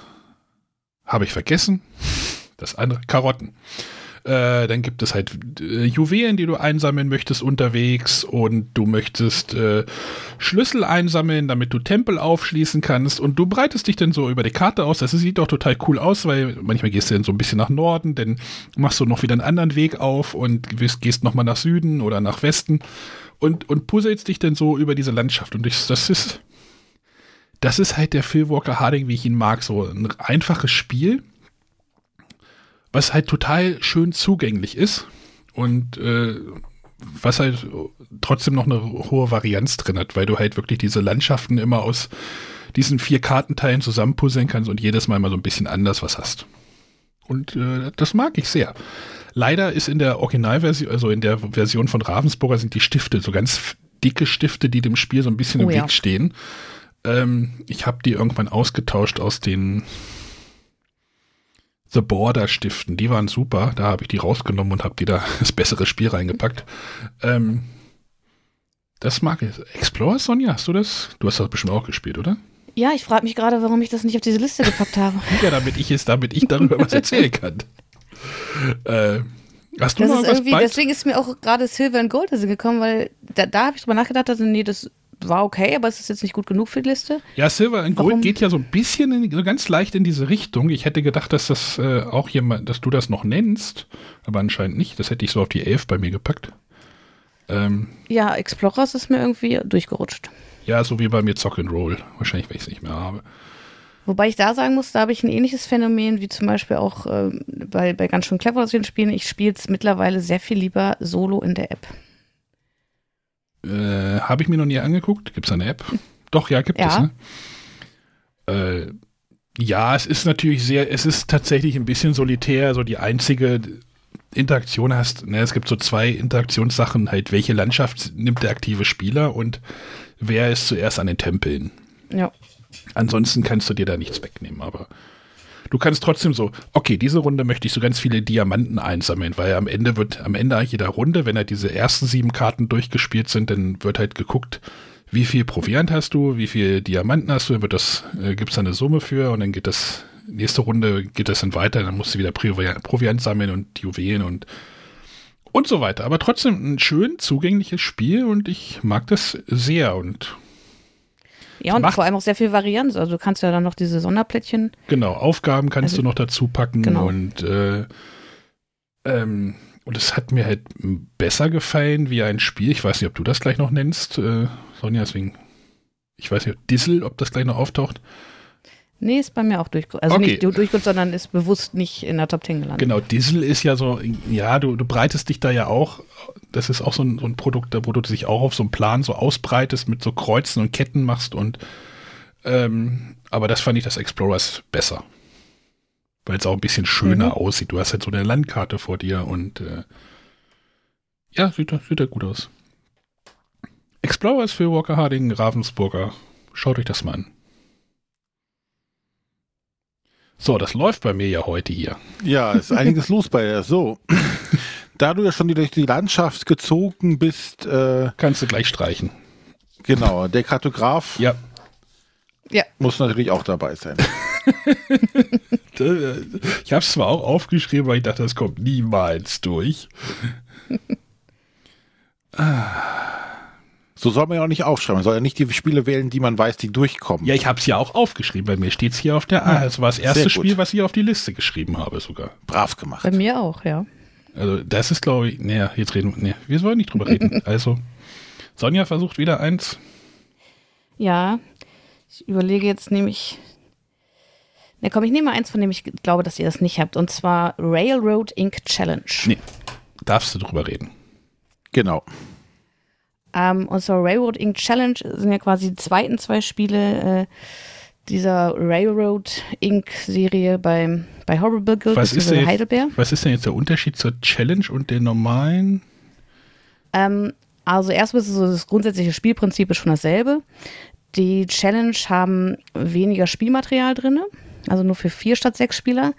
Habe ich vergessen. Das andere, Karotten. Äh, dann gibt es halt äh, Juwelen, die du einsammeln möchtest unterwegs und du möchtest äh, Schlüssel einsammeln, damit du Tempel aufschließen kannst und du breitest dich dann so über die Karte aus. Das sieht doch total cool aus, weil manchmal gehst du dann so ein bisschen nach Norden, dann machst du noch wieder einen anderen Weg auf und gehst nochmal nach Süden oder nach Westen und, und puzzelst dich dann so über diese Landschaft und ich, das ist das ist halt der Phil Walker Harding, wie ich ihn mag, so ein einfaches Spiel was halt total schön zugänglich ist und äh, was halt trotzdem noch eine hohe Varianz drin hat, weil du halt wirklich diese Landschaften immer aus diesen vier Kartenteilen zusammenpuzzeln kannst und jedes Mal mal so ein bisschen anders was hast. Und äh, das mag ich sehr. Leider ist in der Originalversion, also in der Version von Ravensburger sind die Stifte so ganz dicke Stifte, die dem Spiel so ein bisschen oh, im ja. Weg stehen. Ähm, ich habe die irgendwann ausgetauscht aus den The Border stiften. Die waren super. Da habe ich die rausgenommen und habe die da das bessere Spiel reingepackt. Ähm, das mag ich. Explorer, Sonja, hast du das? Du hast das bestimmt auch gespielt, oder? Ja, ich frage mich gerade, warum ich das nicht auf diese Liste gepackt habe. ja, damit ich es, damit ich darüber was erzählen kann. Äh, hast du das noch ist was irgendwie, Deswegen ist mir auch gerade Silver and Gold gekommen, weil da, da habe ich drüber nachgedacht, also nee, das war okay, aber es ist jetzt nicht gut genug für die Liste. Ja, Silver and Gold Warum? geht ja so ein bisschen, in, so ganz leicht in diese Richtung. Ich hätte gedacht, dass das äh, auch jemand, dass du das noch nennst, aber anscheinend nicht. Das hätte ich so auf die Elf bei mir gepackt. Ähm, ja, Explorers ist mir irgendwie durchgerutscht. Ja, so wie bei mir Zock and Roll. Wahrscheinlich, weil ich es nicht mehr habe. Wobei ich da sagen muss, da habe ich ein ähnliches Phänomen wie zum Beispiel auch äh, bei, bei ganz schön clever Spielen. Ich spiele es mittlerweile sehr viel lieber solo in der App. Äh, Habe ich mir noch nie angeguckt. Gibt es eine App? Doch, ja, gibt ja. es. Ne? Äh, ja, es ist natürlich sehr, es ist tatsächlich ein bisschen solitär. So die einzige Interaktion hast, ne, es gibt so zwei Interaktionssachen, halt, welche Landschaft nimmt der aktive Spieler und wer ist zuerst an den Tempeln. Ja. Ansonsten kannst du dir da nichts wegnehmen, aber du kannst trotzdem so, okay, diese Runde möchte ich so ganz viele Diamanten einsammeln, weil am Ende wird, am Ende jeder Runde, wenn halt diese ersten sieben Karten durchgespielt sind, dann wird halt geguckt, wie viel Proviant hast du, wie viel Diamanten hast du, dann wird das, äh, gibt es eine Summe für und dann geht das, nächste Runde geht das dann weiter, dann musst du wieder Proviant, Proviant sammeln und Juwelen und und so weiter. Aber trotzdem ein schön zugängliches Spiel und ich mag das sehr und ja, und vor allem auch sehr viel Varianz. Also du kannst ja dann noch diese Sonderplättchen. Genau, Aufgaben kannst also, du noch dazu packen genau. und äh, ähm, und es hat mir halt besser gefallen wie ein Spiel. Ich weiß nicht, ob du das gleich noch nennst, äh, Sonja, deswegen. Ich weiß nicht, Dissel, ob das gleich noch auftaucht. Nee, ist bei mir auch durchgerutscht. Also okay. nicht durchgerutscht, sondern ist bewusst nicht in der Top 10 gelandet. Genau, Diesel ist ja so, ja, du, du breitest dich da ja auch, das ist auch so ein, so ein Produkt, wo du dich auch auf so einem Plan so ausbreitest, mit so Kreuzen und Ketten machst und ähm, aber das fand ich das Explorers besser. Weil es auch ein bisschen schöner mhm. aussieht. Du hast halt so eine Landkarte vor dir und äh, ja, sieht, sieht ja gut aus. Explorers für Walker Harding, Ravensburger. Schaut euch das mal an. So, das läuft bei mir ja heute hier. Ja, ist einiges los bei dir. So. Da du ja schon durch die Landschaft gezogen bist, äh, kannst du gleich streichen. Genau, der Kartograf ja. Ja. muss natürlich auch dabei sein. ich habe es zwar auch aufgeschrieben, aber ich dachte, das kommt niemals durch. ah. So soll man ja auch nicht aufschreiben. Man soll ja nicht die Spiele wählen, die man weiß, die durchkommen. Ja, ich habe es ja auch aufgeschrieben. Bei mir steht es hier auf der A. Das war das erste Spiel, was ich auf die Liste geschrieben habe sogar. Brav gemacht. Bei mir auch, ja. Also das ist, glaube ich, naja, jetzt reden wir, nee, wir sollen nicht drüber reden. Also, Sonja versucht wieder eins. Ja, ich überlege jetzt nämlich, ne komm, ich nehme mal eins, von dem ich glaube, dass ihr das nicht habt. Und zwar Railroad Inc. Challenge. Nee, darfst du drüber reden. Genau. Ähm, und zwar Railroad Inc. Challenge sind ja quasi die zweiten zwei Spiele äh, dieser Railroad Inc. Serie beim, bei Horrible Guild was ist denn Heidelberg. Was ist denn jetzt der Unterschied zur Challenge und den normalen? Ähm, also erstmal ist so das grundsätzliche Spielprinzip ist schon dasselbe. Die Challenge haben weniger Spielmaterial drin, also nur für vier statt sechs Spieler.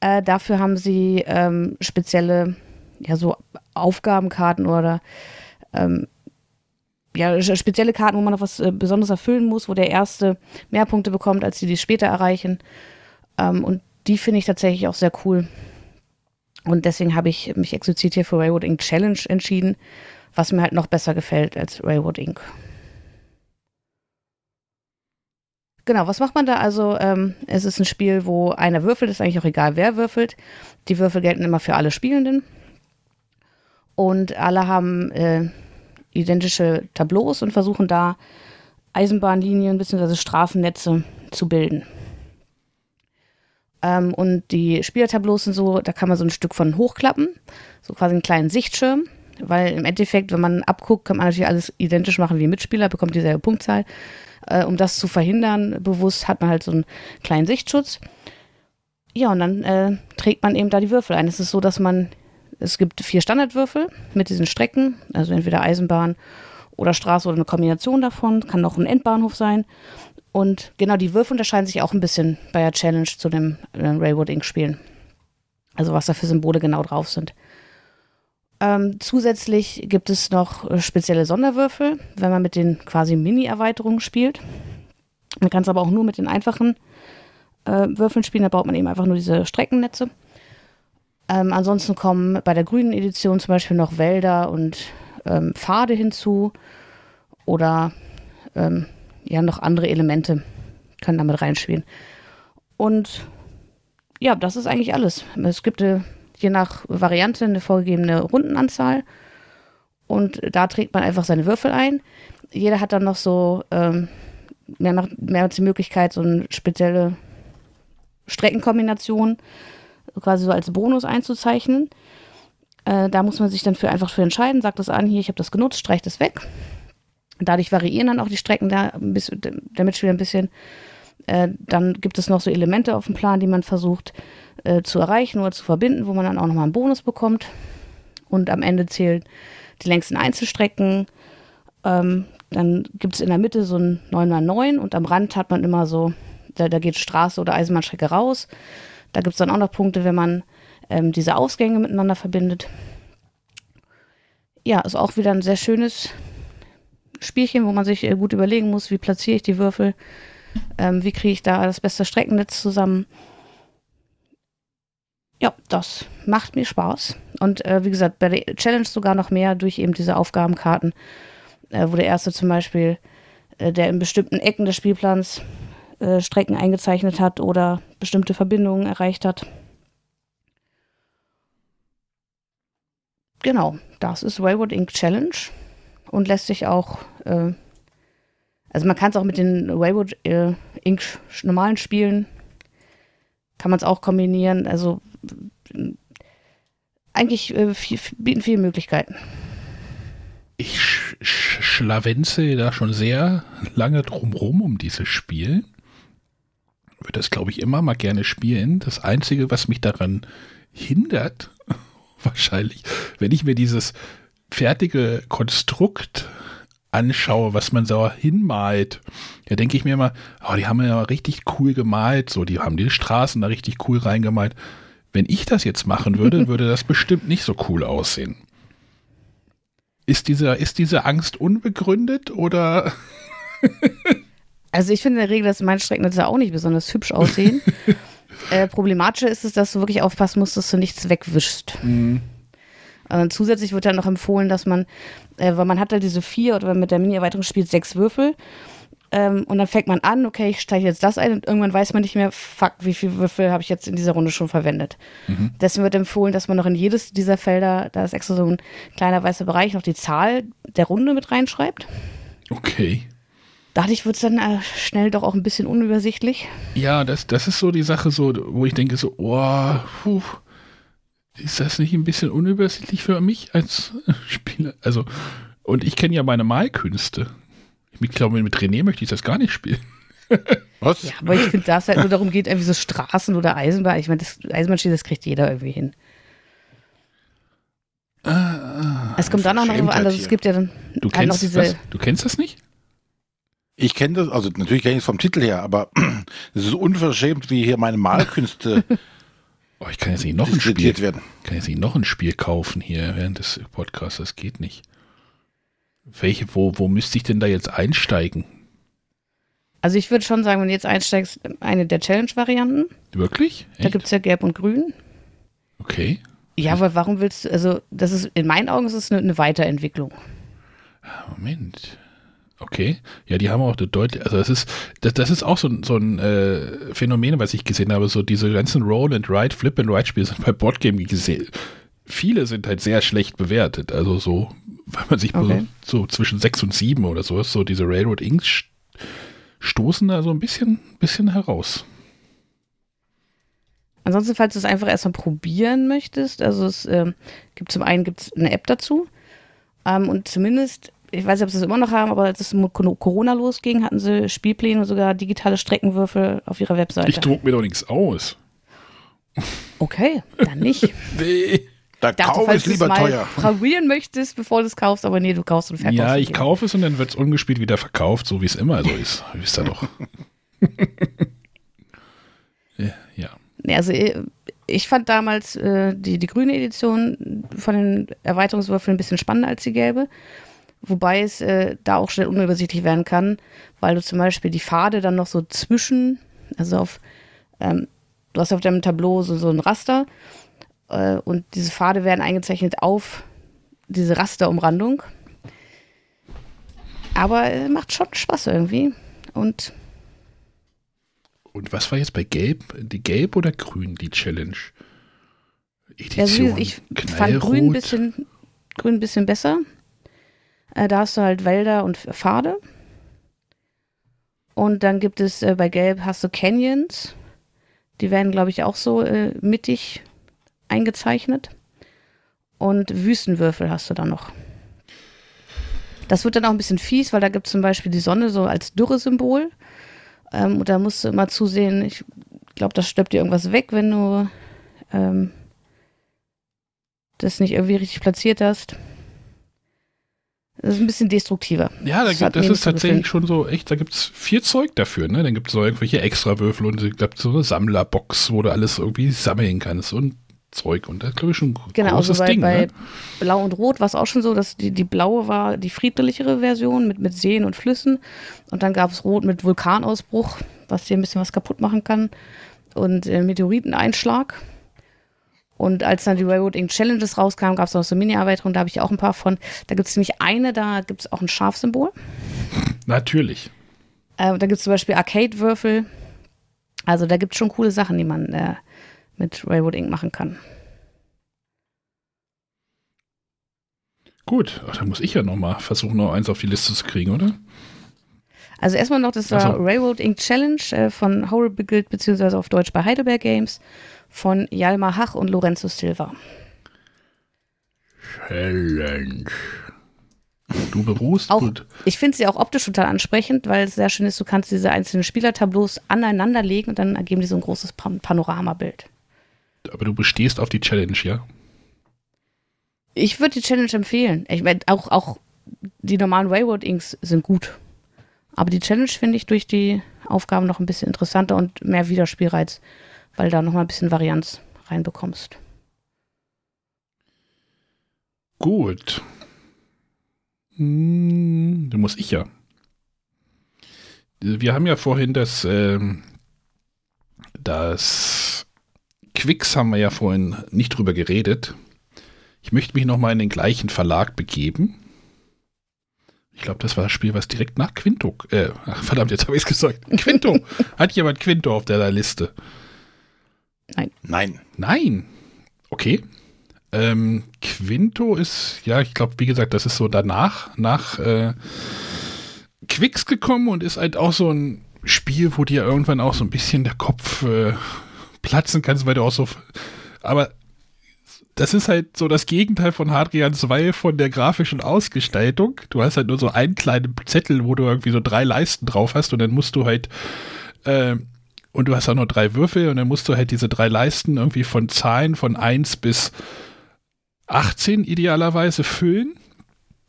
Äh, dafür haben sie ähm, spezielle, ja, so Aufgabenkarten oder ähm, ja, spezielle Karten, wo man noch was äh, Besonderes erfüllen muss, wo der Erste mehr Punkte bekommt, als die, die später erreichen. Ähm, und die finde ich tatsächlich auch sehr cool. Und deswegen habe ich mich explizit hier für Railroad Inc. Challenge entschieden, was mir halt noch besser gefällt als Railroad Inc. Genau, was macht man da? Also, ähm, es ist ein Spiel, wo einer würfelt, ist eigentlich auch egal, wer würfelt. Die Würfel gelten immer für alle Spielenden. Und alle haben äh, identische Tableaus und versuchen da Eisenbahnlinien bzw. Straßennetze zu bilden. Ähm, und die Spielertableaus sind so, da kann man so ein Stück von hochklappen, so quasi einen kleinen Sichtschirm, weil im Endeffekt, wenn man abguckt, kann man natürlich alles identisch machen wie Mitspieler, bekommt dieselbe Punktzahl. Äh, um das zu verhindern, bewusst hat man halt so einen kleinen Sichtschutz. Ja, und dann äh, trägt man eben da die Würfel ein. Es ist so, dass man, es gibt vier Standardwürfel mit diesen Strecken, also entweder Eisenbahn oder Straße oder eine Kombination davon, kann auch ein Endbahnhof sein. Und genau die Würfel unterscheiden sich auch ein bisschen bei der Challenge zu dem äh, Railroad Inc. Spielen. Also was da für Symbole genau drauf sind. Ähm, zusätzlich gibt es noch äh, spezielle Sonderwürfel, wenn man mit den quasi Mini-Erweiterungen spielt. Man kann es aber auch nur mit den einfachen äh, Würfeln spielen, da baut man eben einfach nur diese Streckennetze. Ähm, ansonsten kommen bei der grünen Edition zum Beispiel noch Wälder und ähm, Pfade hinzu oder ähm, ja noch andere Elemente können damit reinspielen. Und ja, das ist eigentlich alles. Es gibt äh, je nach Variante eine vorgegebene Rundenanzahl. Und da trägt man einfach seine Würfel ein. Jeder hat dann noch so ähm, mehr, mehr die Möglichkeit, so eine spezielle Streckenkombination quasi so als Bonus einzuzeichnen. Äh, da muss man sich dann für einfach für entscheiden, sagt das an, hier, ich habe das genutzt, streicht das weg. Dadurch variieren dann auch die Strecken da bisschen, der Mitspieler ein bisschen. Äh, dann gibt es noch so Elemente auf dem Plan, die man versucht äh, zu erreichen oder zu verbinden, wo man dann auch nochmal einen Bonus bekommt. Und am Ende zählen die längsten Einzelstrecken. Ähm, dann gibt es in der Mitte so ein 9x9 und am Rand hat man immer so, da, da geht Straße oder Eisenbahnstrecke raus. Da gibt es dann auch noch Punkte, wenn man ähm, diese Ausgänge miteinander verbindet. Ja, ist auch wieder ein sehr schönes Spielchen, wo man sich äh, gut überlegen muss, wie platziere ich die Würfel, ähm, wie kriege ich da das beste Streckennetz zusammen. Ja, das macht mir Spaß. Und äh, wie gesagt, bei der Challenge sogar noch mehr durch eben diese Aufgabenkarten, äh, wo der erste zum Beispiel, äh, der in bestimmten Ecken des Spielplans äh, Strecken eingezeichnet hat oder bestimmte Verbindungen erreicht hat. Genau, das ist Railroad Inc. Challenge und lässt sich auch, äh, also man kann es auch mit den Railroad äh, Inc. normalen Spielen, kann man es auch kombinieren. Also eigentlich äh, viel, bieten viele Möglichkeiten. Ich sch schlawenze da schon sehr lange drumrum um dieses Spiel. Würde das, glaube ich, immer mal gerne spielen. Das Einzige, was mich daran hindert, wahrscheinlich, wenn ich mir dieses fertige Konstrukt anschaue, was man so hinmalt, da denke ich mir immer, oh, die haben ja richtig cool gemalt, so, die haben die Straßen da richtig cool reingemalt. Wenn ich das jetzt machen würde, würde das bestimmt nicht so cool aussehen. Ist diese, ist diese Angst unbegründet oder? also ich finde in der Regel, dass meine Streckennetze auch nicht besonders hübsch aussehen. äh, problematischer ist es, dass du wirklich aufpassen musst, dass du nichts wegwischst. Mhm. Äh, zusätzlich wird dann noch empfohlen, dass man, äh, weil man hat halt diese vier oder mit der Mini-Erweiterung spielt, sechs Würfel. Ähm, und dann fängt man an, okay, ich steige jetzt das ein und irgendwann weiß man nicht mehr, fuck, wie viele Würfel habe ich jetzt in dieser Runde schon verwendet. Mhm. Deswegen wird empfohlen, dass man noch in jedes dieser Felder, da ist extra so ein kleiner weißer Bereich, noch die Zahl der Runde mit reinschreibt. Okay. Dadurch wird es dann äh, schnell doch auch ein bisschen unübersichtlich. Ja, das, das ist so die Sache, so, wo ich denke, so, oh, puh, ist das nicht ein bisschen unübersichtlich für mich als Spieler? Also, und ich kenne ja meine Malkünste. Ich glaube, mit René möchte ich das gar nicht spielen. Was? Ja, aber ich finde, da es halt nur darum geht, irgendwie so Straßen oder Eisenbahn. Ich meine, das Eisenbahnspiel, das kriegt jeder irgendwie hin. Ah, es kommt dann auch noch an, also es gibt ja dann du kennst, noch diese. Was? Du kennst das nicht? Ich kenne das, also natürlich kenne ich es vom Titel her, aber es ist unverschämt, wie hier meine Malkünste. oh, ich kann jetzt nicht noch ein Spiel werden. kann jetzt nicht noch ein Spiel kaufen hier während des Podcasts. Das geht nicht. Welche, wo, wo müsste ich denn da jetzt einsteigen? Also ich würde schon sagen, wenn du jetzt einsteigst, eine der Challenge-Varianten. Wirklich? Echt? Da gibt es ja Gelb und Grün. Okay. Ja, aber warum willst du, also das ist, in meinen Augen ist es eine, eine Weiterentwicklung. Moment. Okay. Ja, die haben auch eine deutlich, also das ist, das, das ist auch so, so ein äh, Phänomen, was ich gesehen habe, so diese ganzen Roll and Ride, Flip and Ride Spiele sind bei Boardgame gesehen. Viele sind halt sehr schlecht bewertet, also so, weil man sich Okay. so, so zwischen sechs und sieben oder so ist, so diese Railroad Inks st- stoßen da so ein bisschen, bisschen heraus. Ansonsten, falls du es einfach erstmal probieren möchtest, also es ähm, gibt zum einen gibt's eine App dazu ähm, und zumindest, ich weiß nicht, ob sie es immer noch haben, aber als es mit Corona losging, hatten sie Spielpläne und sogar digitale Streckenwürfel auf ihrer Webseite. Ich druck mir doch nichts aus. okay, dann nicht. Nee. Dachte, Kauf es lieber mal teuer. probieren möchtest, bevor du es kaufst, aber nee, du kaufst und verkaufst. Ja, ich lieber. kaufe es und dann wird es ungespielt wieder verkauft, so wie es immer so ist. Wisst ihr doch. ja, also äh, ich fand damals äh, die, die grüne Edition von den Erweiterungswürfeln ein bisschen spannender als die gelbe. Wobei es äh, da auch schnell unübersichtlich werden kann, weil du zum Beispiel die Pfade dann noch so zwischen, also auf, ähm, du hast auf deinem Tableau so, so ein Raster äh, und diese Pfade werden eingezeichnet auf diese Rasterumrandung. Aber äh, macht schon Spaß irgendwie. Und Und was war jetzt bei Gelb? Die Gelb oder Grün, die Challenge? Edition ich fand Knallrot. grün ein bisschen, grün ein bisschen besser. Äh, da hast du halt Wälder und Pfade. Und dann gibt es äh, bei Gelb hast du Canyons. Die werden, glaube ich, auch so äh, mittig eingezeichnet. Und Wüstenwürfel hast du dann noch. Das wird dann auch ein bisschen fies, weil da gibt es zum Beispiel die Sonne so als Dürresymbol. Ähm, und da musst du immer zusehen, ich glaube, das stirbt dir irgendwas weg, wenn du ähm, das nicht irgendwie richtig platziert hast. Das ist ein bisschen destruktiver. Ja, da Das gibt, das mir ist tatsächlich schon so echt, da gibt es viel Zeug dafür, ne? Dann gibt es so irgendwelche Extrawürfel und es gibt so eine Sammlerbox, wo du alles irgendwie sammeln kannst und Zeug. Und das ist, glaube ich, schon ein Genau, also großes bei, Ding. bei ne? Blau und Rot war es auch schon so, dass die, die blaue war die friedlichere Version mit, mit Seen und Flüssen. Und dann gab es Rot mit Vulkanausbruch, was dir ein bisschen was kaputt machen kann. Und äh, Meteoriteneinschlag. Und als dann die Railroad Ink Challenges rauskamen, gab es noch so Mini-Erweiterungen, da habe ich auch ein paar von. Da gibt es nämlich eine, da gibt es auch ein Schafsymbol. Natürlich. Äh, da gibt es zum Beispiel Arcade-Würfel. Also da gibt es schon coole Sachen, die man äh, mit Railroad Ink machen kann. Gut, Ach, da muss ich ja noch mal versuchen, noch eins auf die Liste zu kriegen, oder? Also erstmal noch, das war so. Railroad Ink Challenge äh, von Horrible Guild, beziehungsweise auf Deutsch bei Heidelberg Games, von Jalmar Hach und Lorenzo Silva. Challenge. Du beruhst Auch, gut. ich finde sie auch optisch total ansprechend, weil es sehr schön ist, du kannst diese einzelnen Spielertableaus aneinander legen und dann ergeben die so ein großes Pan Panoramabild. Aber du bestehst auf die Challenge, ja? Ich würde die Challenge empfehlen. Ich meine, auch, auch die normalen Railroad Inks sind gut. Aber die Challenge finde ich durch die Aufgaben noch ein bisschen interessanter und mehr Wiederspielreiz, weil da nochmal ein bisschen Varianz reinbekommst. Gut. Hm, du muss ich ja. Wir haben ja vorhin das, ähm, das Quicks haben wir ja vorhin nicht drüber geredet. Ich möchte mich nochmal in den gleichen Verlag begeben. Ich glaube, das war das Spiel, was direkt nach Quinto, äh, ach, verdammt, jetzt habe ich es gesagt. Quinto. Hat jemand Quinto auf der Liste? Nein. Nein. Okay. Ähm, Quinto ist, ja, ich glaube, wie gesagt, das ist so danach, nach äh, Quicks gekommen und ist halt auch so ein Spiel, wo dir irgendwann auch so ein bisschen der Kopf äh, platzen kannst, weil du auch so. Aber das ist halt so das Gegenteil von Hadrian 2 von der grafischen Ausgestaltung. Du hast halt nur so einen kleinen Zettel, wo du irgendwie so drei Leisten drauf hast und dann musst du halt äh, und du hast auch nur drei Würfel und dann musst du halt diese drei Leisten irgendwie von Zahlen von 1 bis 18 idealerweise füllen.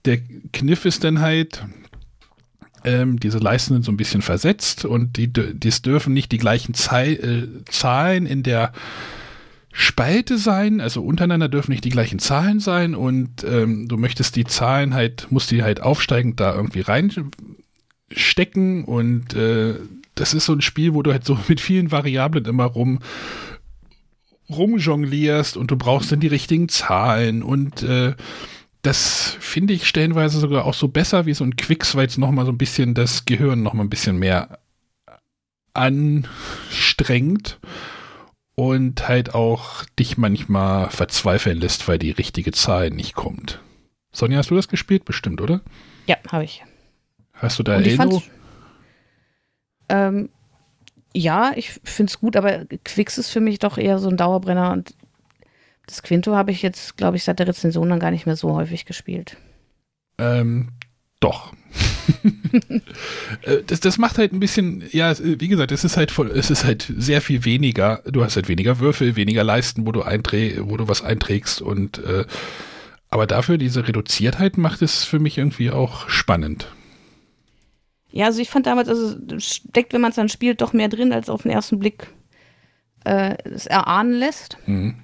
Der Kniff ist dann halt, ähm, diese Leisten sind so ein bisschen versetzt und die, dies dürfen nicht die gleichen äh, Zahlen in der Spalte sein, also untereinander dürfen nicht die gleichen Zahlen sein und ähm, du möchtest die Zahlen halt, musst die halt aufsteigend da irgendwie reinstecken und äh, das ist so ein Spiel, wo du halt so mit vielen Variablen immer rum rumjonglierst und du brauchst dann die richtigen Zahlen und äh, das finde ich stellenweise sogar auch so besser wie so ein Quicks, weil es nochmal so ein bisschen das Gehirn nochmal ein bisschen mehr anstrengt und halt auch dich manchmal verzweifeln lässt, weil die richtige Zahl nicht kommt. Sonja, hast du das gespielt? Bestimmt, oder? Ja, habe ich. Hast du da fand's- Ähm, ja, ich finde es gut, aber Quicks ist für mich doch eher so ein Dauerbrenner und das Quinto habe ich jetzt, glaube ich, seit der Rezension dann gar nicht mehr so häufig gespielt. Ähm, doch. Äh, das, das macht halt ein bisschen, ja, wie gesagt, es ist halt voll, es ist halt sehr viel weniger. Du hast halt weniger Würfel, weniger Leisten, wo du einträ wo du was einträgst und äh, aber dafür diese Reduziertheit macht es für mich irgendwie auch spannend. Ja, also ich fand damals, also es steckt, wenn man es dann spielt, doch mehr drin, als auf den ersten Blick äh, es erahnen lässt. Mhm.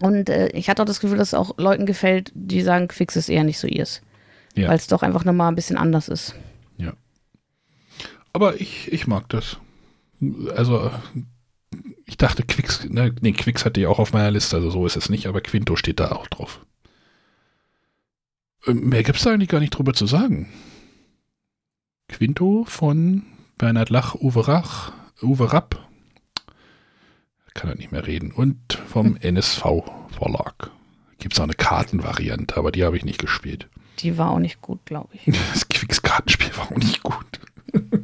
Und äh, ich hatte auch das Gefühl, dass es auch Leuten gefällt, die sagen, Quicks ist eher nicht so ihrs. Ja. Weil es doch einfach nochmal ein bisschen anders ist. Ja. Aber ich, ich mag das. Also, ich dachte, Quicks, ne, nee, Quicks hatte ich auch auf meiner Liste, also so ist es nicht, aber Quinto steht da auch drauf. Ähm, Mehr gibt es da eigentlich gar nicht drüber zu sagen. Quinto von Bernhard Lach, Uwe Rach, Uwe Rapp. Kann er nicht mehr reden. Und vom NSV Verlag. Gibt es auch eine Kartenvariante, aber die habe ich nicht gespielt. Die war auch nicht gut, glaube ich. Das Quicks-Kartenspiel war auch nicht gut.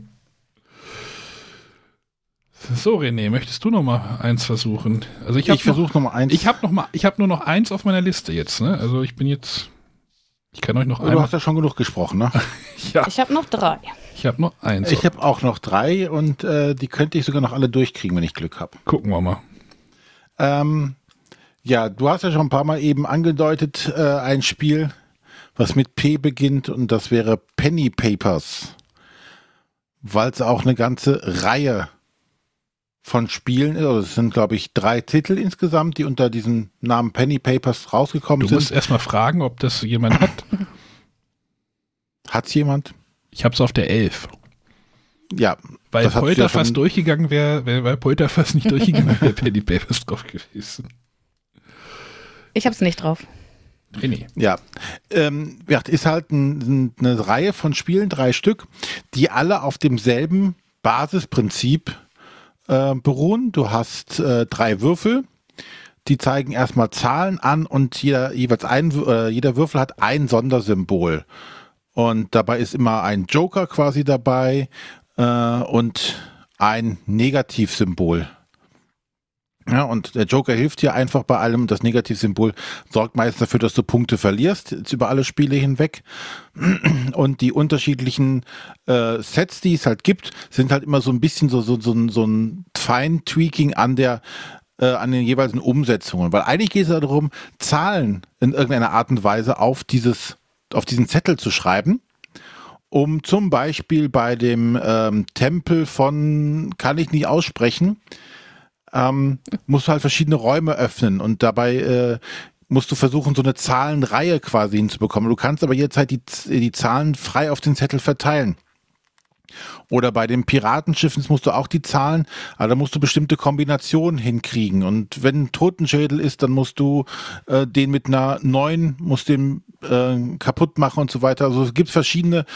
so, René, möchtest du noch mal eins versuchen? Also ich Ich, versuche nochmal eins. ich habe noch mal, ich habe nur noch eins auf meiner Liste jetzt. Ne? Also ich bin jetzt, ich kann euch noch Oh, du einmal. hast ja schon genug gesprochen, ne? Ja, Ich habe noch drei. ich habe nur eins. Ich habe auch noch drei und äh, die könnte ich sogar noch alle durchkriegen, wenn ich Glück habe. Gucken wir mal. Ähm, ja, du hast ja schon ein paar Mal eben angedeutet, äh, ein Spiel, was mit P beginnt und das wäre Penny Papers. Weil es auch eine ganze Reihe von Spielen ist. Also es sind, glaube ich, drei Titel insgesamt, die unter diesem Namen Penny Papers rausgekommen Du sind. musst erstmal fragen, ob das jemand hat. Hat's jemand? Ich habe es auf der 11. Ja, Weil du ja Polterfass schon- durchgegangen wäre, wär, weil Polterfass nicht durchgegangen wäre, Penny Papers drauf gewesen. Ich habe es nicht drauf. René. Ja, ähm, ist halt ein, eine Reihe von Spielen, drei Stück, die alle auf demselben Basisprinzip äh, beruhen. Du hast äh, drei Würfel, die zeigen erstmal Zahlen an und jeder, jeweils ein, äh, jeder Würfel hat ein Sondersymbol. Und dabei ist immer ein Joker quasi dabei äh, und ein Negativsymbol. Ja, und der Joker hilft dir einfach bei allem. Das Negativsymbol sorgt meistens dafür, dass du Punkte verlierst, jetzt über alle Spiele hinweg. Und die unterschiedlichen äh, Sets, die es halt gibt, sind halt immer so ein bisschen so, so, so, ein- so ein Fine-Tweaking an der äh, an den jeweiligen Umsetzungen. Weil eigentlich geht es ja darum, Zahlen in irgendeiner Art und Weise auf dieses, auf diesen Zettel zu schreiben um zum Beispiel bei dem ähm, Tempel von, kann ich nicht aussprechen, ähm, musst du halt verschiedene Räume öffnen und dabei äh, musst du versuchen, so eine Zahlenreihe quasi hinzubekommen. Du kannst aber jetzt halt die, die Zahlen frei auf den Zettel verteilen. Oder bei den Piratenschiffen musst du auch die Zahlen, aber da musst du bestimmte Kombinationen hinkriegen. Und wenn ein Totenschädel ist, dann musst du äh, den mit einer neuen, musst den äh, kaputt machen und so weiter. Also es gibt verschiedene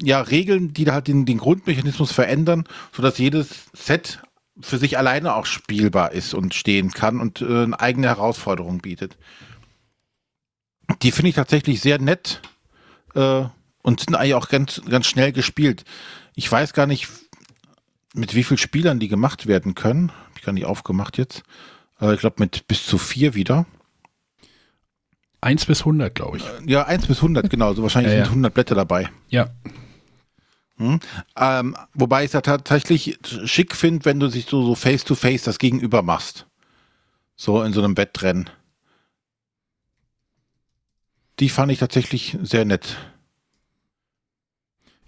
ja, Regeln, die da halt den, den Grundmechanismus verändern, sodass jedes Set für sich alleine auch spielbar ist und stehen kann und äh, eine eigene Herausforderung bietet. Die finde ich tatsächlich sehr nett äh, und sind eigentlich auch ganz, ganz schnell gespielt. Ich weiß gar nicht, mit wie vielen Spielern die gemacht werden können. Hab ich gar nicht aufgemacht jetzt. Äh, ich glaube mit bis zu vier wieder. 1 bis 100, glaube ich. Ja, 1 bis 100, genau. So wahrscheinlich Ja, ja. sind 100 Blätter dabei. Ja. Hm? Ähm, wobei ich es ja tatsächlich schick finde, wenn du sich so, so face-to-face das Gegenüber machst. So in so einem Wettrennen. Die fand ich tatsächlich sehr nett.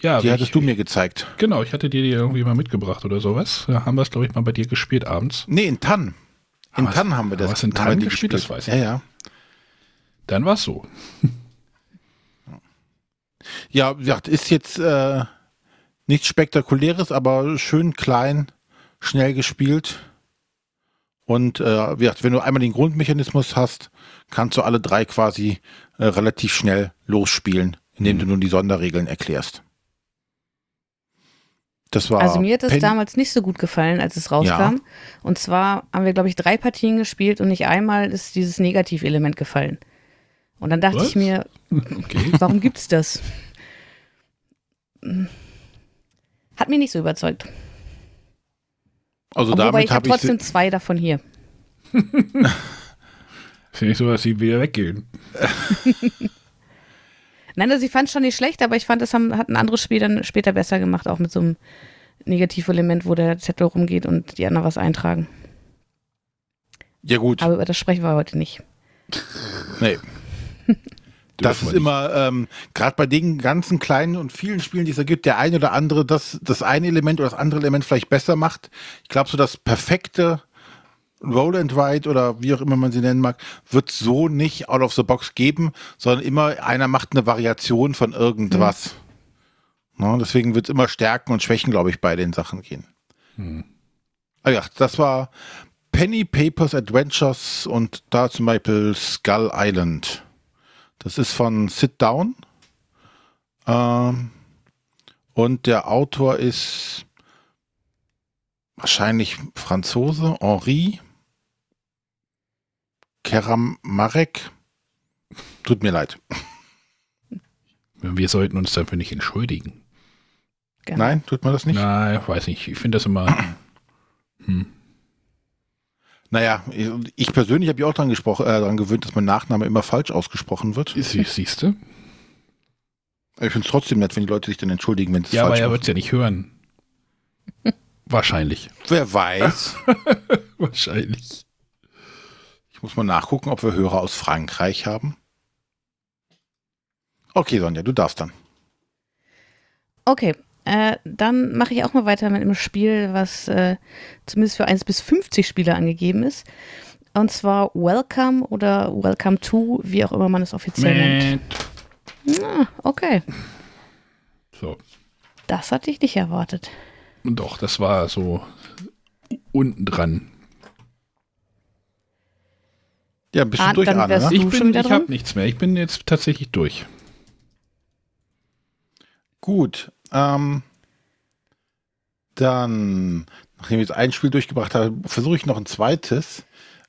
Ja, Die ich, hattest du mir gezeigt. Genau, ich hatte dir die irgendwie mal mitgebracht oder sowas. Da haben wir es, glaube ich, mal bei dir gespielt abends. Nee, in Tann. In Haben wir's- Tann haben wir das. haben wir's in Tann die gespielt? Das weiß ich Ja, ja. Dann war es so. Ja, wie gesagt, ist jetzt äh, nichts Spektakuläres, aber schön klein, schnell gespielt. Und äh, wie gesagt, wenn du einmal den Grundmechanismus hast, kannst du alle drei quasi äh, relativ schnell losspielen, indem du nun die Sonderregeln erklärst. Das war Also mir hat es Pen- damals nicht so gut gefallen, als es rauskam. Und zwar haben wir, glaube ich, drei Partien gespielt und nicht einmal ist dieses Negativelement gefallen. Und dann dachte Was? ich mir, Okay. warum gibt's das? Hat mich nicht so überzeugt. Also Wobei damit ich habe habe ich trotzdem zwei davon hier. Ist ja nicht so, dass sie wieder weggehen. Nein, also ich fand es schon nicht schlecht, aber ich fand, es haben, hat ein anderes Spiel dann später besser gemacht, auch mit so einem Negativelement, wo der Zettel rumgeht und die anderen was eintragen. ja gut, Aber über das sprechen wir heute nicht. nee. Das ist immer, ähm, gerade bei den ganzen kleinen und vielen Spielen, die es da gibt, der eine oder andere das, das eine Element oder das andere Element vielleicht besser macht. Ich glaube, so das perfekte Roll and Ride oder wie auch immer man sie nennen mag, wird so nicht out of the box geben, sondern immer einer macht eine Variation von irgendwas. Ne, deswegen wird es immer Stärken und Schwächen, glaube ich, bei den Sachen gehen. Ah ja, das war Penny Papers Adventures und da zum Beispiel Skull Island. Das ist von Sit Down. Ähm, und der Autor ist wahrscheinlich Franzose, Henri Keramarek. Tut mir leid. Wir sollten uns dafür nicht entschuldigen. Gerne. Nein, tut man das nicht? Nein, weiß nicht. Ich finde das immer. Hm. Naja, ich persönlich habe mich auch daran, gesprochen, äh, daran gewöhnt, dass mein Nachname immer falsch ausgesprochen wird. Sie, siehst du? Ich finde es trotzdem nett, wenn die Leute sich dann entschuldigen, wenn sie es Ja, aber falsch er machen. wird es ja nicht hören. Wahrscheinlich. Wer weiß. Wahrscheinlich. Ich muss mal nachgucken, ob wir Hörer aus Frankreich haben. Okay, Sonja, du darfst dann. Okay, äh, dann mache ich auch mal weiter mit einem Spiel, was äh, zumindest für 1 bis 50 Spieler angegeben ist. Und zwar Welcome oder Welcome to, wie auch immer man es offiziell nennt. Ah, okay, So. das hatte ich nicht erwartet. Doch, das war so unten dran. Ja, bist du Ah, durch, dann Arne, ne? du Ich bin, ich habe nichts mehr. Ich bin jetzt tatsächlich durch. Gut. Ähm, dann, nachdem ich jetzt ein Spiel durchgebracht habe, versuche ich noch ein zweites.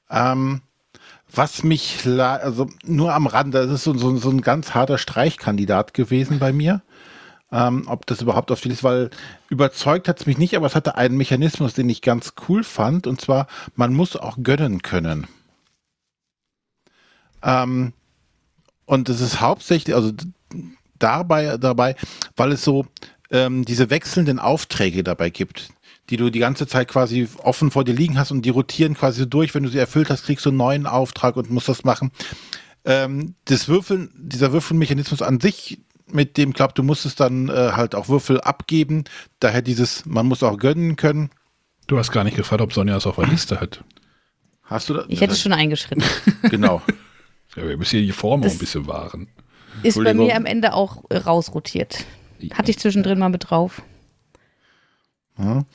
Ähm, was mich, also nur am Rande, das ist so, so, so ein ganz harter Streichkandidat gewesen bei mir. Ähm, ob das überhaupt auf die Liste, weil überzeugt hat es mich nicht, aber es hatte einen Mechanismus, den ich ganz cool fand, und zwar, man muss auch gönnen können. Ähm, und es ist hauptsächlich, also dabei, dabei, weil es so ähm, diese wechselnden Aufträge dabei gibt, die du die ganze Zeit quasi offen vor dir liegen hast und die rotieren quasi so durch. Wenn du sie erfüllt hast, kriegst du einen neuen Auftrag und musst das machen. Ähm, das Würfeln, dieser Würfelmechanismus an sich, mit dem klappt, du musst es dann äh, halt auch Würfel abgeben. Daher dieses, man muss auch gönnen können. Du hast gar nicht gefragt, ob Sonja es auf der Liste hat. Hast du da? Ich hätte es schon eingeschritten. Genau. Ja, wir müssen hier die Form auch Das- ein bisschen wahren. Ist bei mir am Ende auch äh, rausrotiert. Hatte ich zwischendrin mal mit drauf. Ja.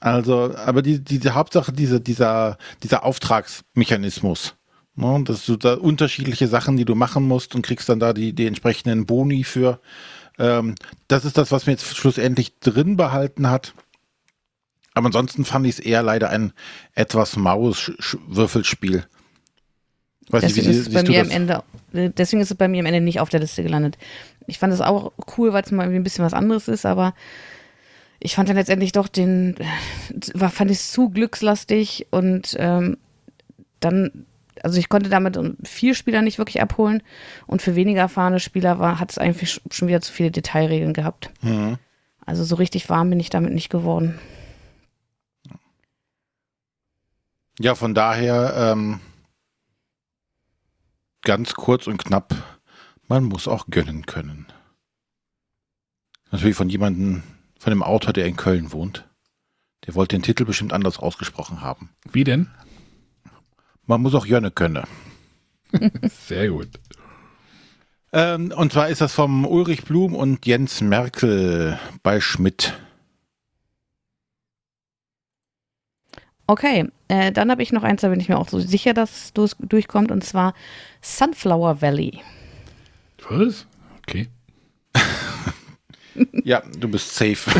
Also, aber die, diese Hauptsache, diese, dieser, dieser Auftragsmechanismus. Ne, dass du da unterschiedliche Sachen, die du machen musst und kriegst dann da die, die entsprechenden Boni für. Ähm, das ist das, was mir jetzt schlussendlich drin behalten hat. Aber ansonsten fand ich es eher leider ein etwas maues Würfelspiel. Weiß nicht, wie ist es bei am? Ende, äh, deswegen ist es bei mir am Ende nicht auf der Liste gelandet. Ich fand es auch cool, weil es mal irgendwie ein bisschen was anderes ist, aber ich fand dann letztendlich doch den, äh, war, fand ich es zu glückslastig und ähm, dann, also ich konnte damit vier Spieler nicht wirklich abholen und für weniger erfahrene Spieler war, hat es eigentlich sch- schon wieder zu viele Detailregeln gehabt. Mhm. Also so richtig warm bin ich damit nicht geworden. Ja, von daher ähm, ganz kurz und knapp, man muss auch gönnen können. Natürlich von jemandem, von dem Autor, der in Köln wohnt. Der wollte den Titel bestimmt anders ausgesprochen haben. Wie denn? Man muss auch Jönne können. Sehr gut. Ähm, und zwar ist das vom Ulrich Blum und Jens Merkel bei Schmidt. Okay, äh, dann habe ich noch eins, da bin ich mir auch so sicher, dass es durchkommt, und zwar Sunflower Valley. Was? Okay. ja, du bist safe.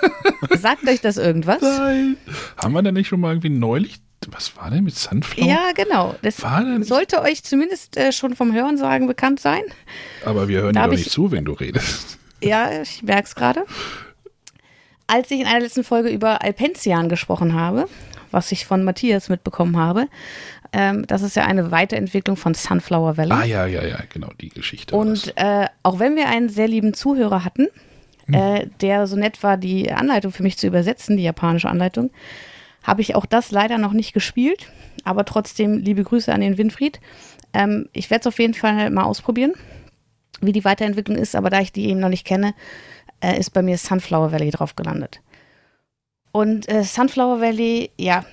Sagt euch das irgendwas? Nein. Haben wir denn nicht schon mal irgendwie neulich was war denn mit Sunflower? Ja, genau. Das sollte euch zumindest äh, schon vom Hörensagen bekannt sein. Aber wir hören dir doch nicht zu, wenn du redest. Ja, ich merke es gerade. Als ich in einer letzten Folge über Alpenzian gesprochen habe, was ich von Matthias mitbekommen habe, ähm, das ist ja eine Weiterentwicklung von Sunflower Valley. Ah, ja, ja, ja, genau, die Geschichte. Und äh, auch wenn wir einen sehr lieben Zuhörer hatten, hm. äh, der so nett war, die Anleitung für mich zu übersetzen, die japanische Anleitung, habe ich auch das leider noch nicht gespielt. Aber trotzdem liebe Grüße an den Winfried. Ähm, ich werde es auf jeden Fall mal ausprobieren, wie die Weiterentwicklung ist. Aber da ich die eben noch nicht kenne, äh, ist bei mir Sunflower Valley drauf gelandet. Und äh, Sunflower Valley, ja,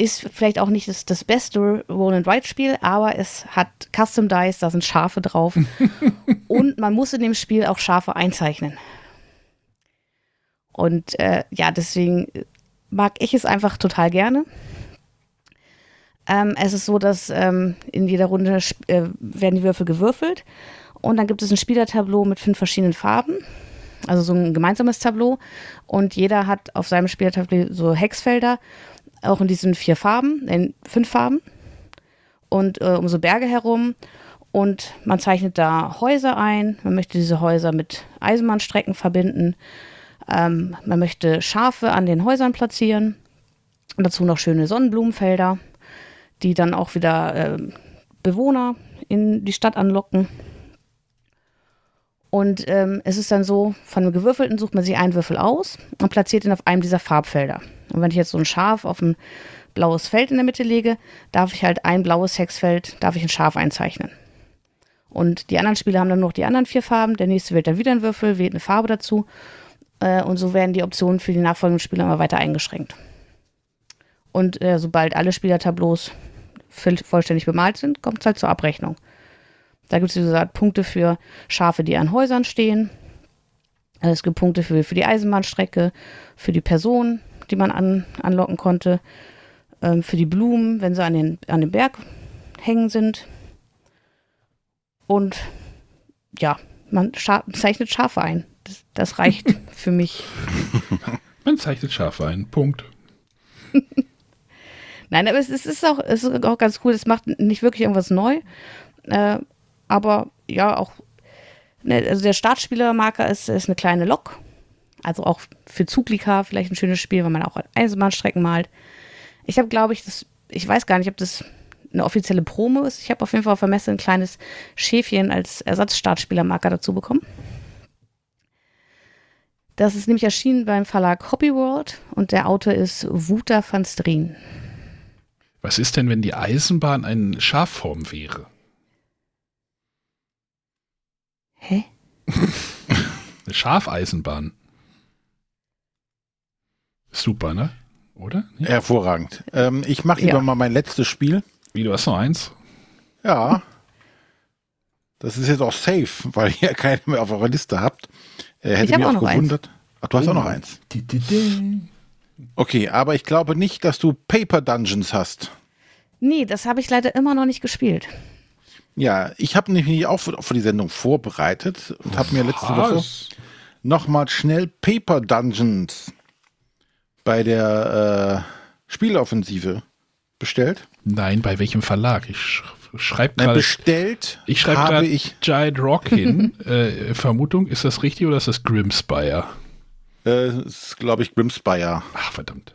ist vielleicht auch nicht das, das beste Roll-and-Ride-Spiel, aber es hat Custom Dice, da sind Schafe drauf. und man muss in dem Spiel auch Schafe einzeichnen. Und äh, ja, deswegen mag ich es einfach total gerne. Ähm, es ist so, dass ähm, in jeder Runde äh, werden die Würfel gewürfelt und dann gibt es ein Spielertableau mit fünf verschiedenen Farben also so ein gemeinsames Tableau. Und jeder hat auf seinem Spielertableau so Hexfelder, auch in diesen vier Farben, in fünf Farben. Und äh, um so Berge herum. Und man zeichnet da Häuser ein. Man möchte diese Häuser mit Eisenbahnstrecken verbinden. Ähm, man möchte Schafe an den Häusern platzieren. Und dazu noch schöne Sonnenblumenfelder, die dann auch wieder äh, Bewohner in die Stadt anlocken. Und ähm, es ist dann so, von einem gewürfelten sucht man sich einen Würfel aus und platziert ihn auf einem dieser Farbfelder. Und wenn ich jetzt so ein Schaf auf ein blaues Feld in der Mitte lege, darf ich halt ein blaues Hexfeld, darf ich ein Schaf einzeichnen. Und die anderen Spieler haben dann noch die anderen vier Farben. Der nächste wählt dann wieder einen Würfel, wählt eine Farbe dazu. Äh, und so werden die Optionen für die nachfolgenden Spieler immer weiter eingeschränkt. Und äh, sobald alle Spielertableaus vollständig bemalt sind, kommt es halt zur Abrechnung. Da gibt es, wie gesagt, Punkte für Schafe, die an Häusern stehen. Es gibt Punkte für, für die Eisenbahnstrecke, für die Person, die man an, anlocken konnte, ähm, für die Blumen, wenn sie an den, an den Berg hängen sind. Und ja, man scha zeichnet Schafe ein. Das, das reicht für mich. Man zeichnet Schafe ein. Punkt. Nein, aber es, es, ist auch, es ist auch ganz cool. Es macht nicht wirklich irgendwas neu. Äh, aber ja, auch, ne, also der Startspielermarker ist, ist eine kleine Lok. Also auch für Zuglika vielleicht ein schönes Spiel, weil man auch Eisenbahnstrecken malt. Ich habe, glaube ich, das, ich weiß gar nicht, ob das eine offizielle Promo ist. Ich habe auf jeden Fall auf der Messe ein kleines Schäfchen als Ersatzstartspielermarker dazu bekommen. Das ist nämlich erschienen beim Verlag Hobby World und der Autor ist Wouter van Strien. Was ist denn, wenn die Eisenbahn eine Schafform wäre? Hä? Eine Schafeisenbahn. Super, ne? Oder? Ja. Hervorragend. Ähm, ich mache lieber ja. mal mein letztes Spiel. Wie, du hast noch eins? Ja. Das ist jetzt auch safe, weil ihr keine mehr auf eurer Liste habt. Äh, hätte ich mich auch, auch gewundert. Eins. Ach, du hast oh. auch noch eins. Okay, aber ich glaube nicht, dass du Paper Dungeons hast. Nee, das habe ich leider immer noch nicht gespielt. Ja, ich habe nämlich auch für, für, die Sendung vorbereitet und habe mir letzte Woche nochmal schnell Paper Dungeons bei der äh, Spieloffensive bestellt. Nein, bei welchem Verlag? Ich sch schreibe gerade. Bestellt ich schreibe gerade Giant Rock hin. äh, Vermutung, ist das richtig oder ist das Grimspire? Äh, ist, glaube ich, Grimspire. Ach, verdammt.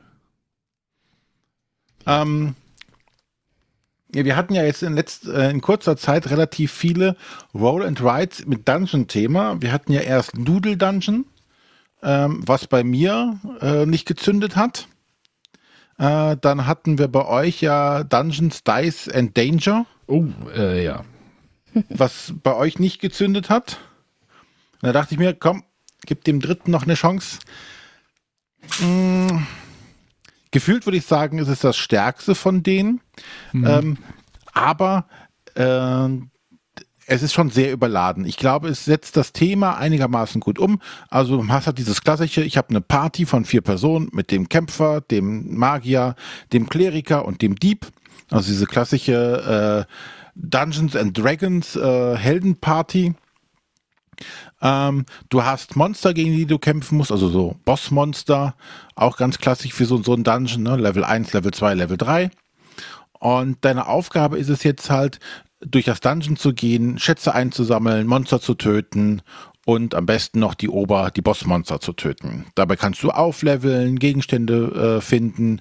Ähm, ja, wir hatten ja jetzt in, letzt, äh, in kurzer Zeit relativ viele Roll and Rides mit Dungeon-Thema. Wir hatten ja erst Noodle Dungeon, ähm, was bei mir äh, nicht gezündet hat. Äh, dann hatten wir bei euch ja Dungeons, Dice and Danger. Oh, äh, ja. Was bei euch nicht gezündet hat. Und da dachte ich mir, komm, gib dem dritten noch eine Chance. Mmh gefühlt würde ich sagen, ist es das stärkste von denen. Mhm. Ähm, aber äh, es ist schon sehr überladen. Ich glaube, es setzt das Thema einigermaßen gut um. Also hast halt dieses klassische, ich habe eine Party von vier Personen mit dem Kämpfer, dem Magier, dem Kleriker und dem Dieb. Also diese klassische äh, Dungeons and Dragons äh, Heldenparty. Ähm, du hast Monster, gegen die du kämpfen musst, also so Bossmonster, auch ganz klassisch für so, so ein Dungeon, ne? Level 1, Level 2, Level 3. Und deine Aufgabe ist es jetzt halt, durch das Dungeon zu gehen, Schätze einzusammeln, Monster zu töten und am besten noch die Ober, die Bossmonster zu töten. Dabei kannst du aufleveln, Gegenstände äh, finden,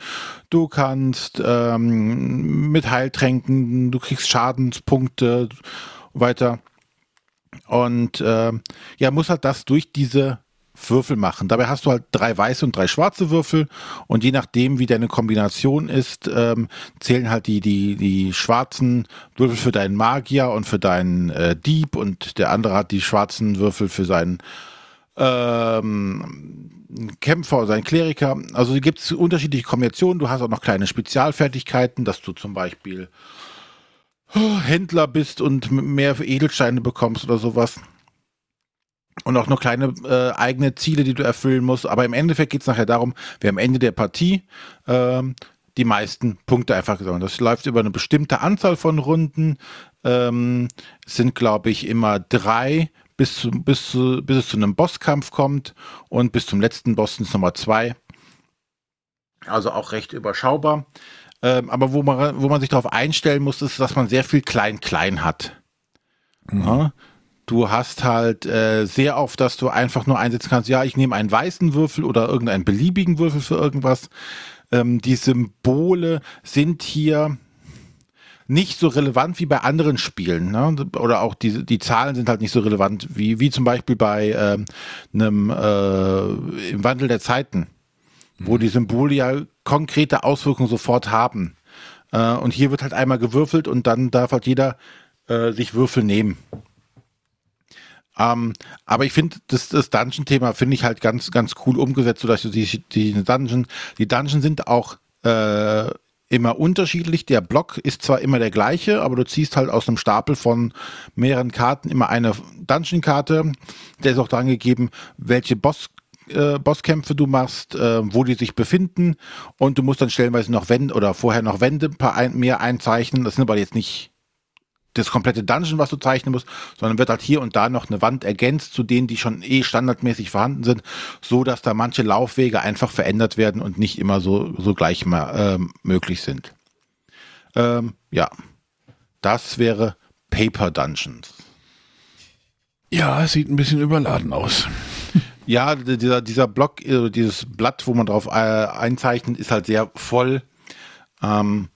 du kannst ähm, mit Heiltränken, du kriegst Schadenspunkte weiter. Und äh, ja, muss halt das durch diese Würfel machen. Dabei hast du halt drei weiße und drei schwarze Würfel und je nachdem, wie deine Kombination ist, ähm, zählen halt die, die, die schwarzen Würfel für deinen Magier und für deinen äh, Dieb und der andere hat die schwarzen Würfel für seinen ähm, Kämpfer oder seinen Kleriker. Also gibt es unterschiedliche Kombinationen. Du hast auch noch kleine Spezialfertigkeiten, dass du zum Beispiel Händler bist und mehr Edelsteine bekommst oder sowas und auch noch kleine äh, eigene Ziele, die du erfüllen musst. Aber im Endeffekt geht es nachher darum, wer am Ende der Partie ähm, die meisten Punkte einfach gesammelt. Das läuft über eine bestimmte Anzahl von Runden. Ähm, sind, glaube ich, immer drei, bis, zu, bis, zu, bis es zu einem Bosskampf kommt. Und bis zum letzten Boss sind es nochmal zwei. Also auch recht überschaubar. Ähm, aber wo man, wo man sich darauf einstellen muss, ist, dass man sehr viel Klein-Klein hat. Mhm. Ja? Du hast halt äh, sehr oft, dass du einfach nur einsetzen kannst, ja, ich nehme einen weißen Würfel oder irgendeinen beliebigen Würfel für irgendwas. Ähm, die Symbole sind hier nicht so relevant wie bei anderen Spielen. Ne? Oder auch die, die Zahlen sind halt nicht so relevant wie, wie zum Beispiel bei ähm, einem äh, im Wandel der Zeiten. Wo die Symbole ja konkrete Auswirkungen sofort haben. Äh, und hier wird halt einmal gewürfelt und dann darf halt jeder äh, sich Würfel nehmen. Ähm, aber ich finde, das, das Dungeon-Thema finde ich halt ganz, ganz cool umgesetzt, sodass du die, die Dungeon, die Dungeon sind auch äh, immer unterschiedlich. Der Block ist zwar immer der gleiche, aber du ziehst halt aus einem Stapel von mehreren Karten immer eine Dungeon-Karte. Der ist auch dran gegeben, welche Boss äh, Bosskämpfe du machst, äh, wo die sich befinden und du musst dann stellenweise noch Wände oder vorher noch Wände ein paar ein, mehr einzeichnen. Das sind aber jetzt nicht das komplette Dungeon, was du zeichnen musst, sondern wird halt hier und da noch eine Wand ergänzt zu denen, die schon eh standardmäßig vorhanden sind, so dass da manche Laufwege einfach verändert werden und nicht immer so, so gleich mal, äh, möglich sind. Ähm, ja, das wäre Paper Dungeons. Ja, es sieht ein bisschen überladen aus. Ja, dieser, dieser Block, äh, dieses Blatt, wo man drauf äh, einzeichnet, ist halt sehr voll. Ähm,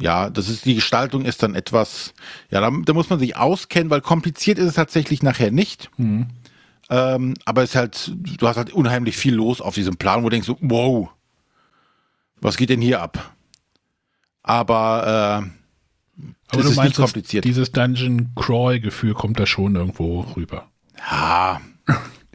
ja, das ist die Gestaltung ist dann etwas, ja, da, da, muss man sich auskennen, weil kompliziert ist es tatsächlich nachher nicht. Mhm. Ähm, aber es ist halt, du hast halt unheimlich viel los auf diesem Plan, wo du denkst, wow, was geht denn hier ab? Aber, äh, aber das ist meinst, nicht kompliziert. Dieses Dungeon Crawl Gefühl kommt da schon irgendwo rüber. Ja.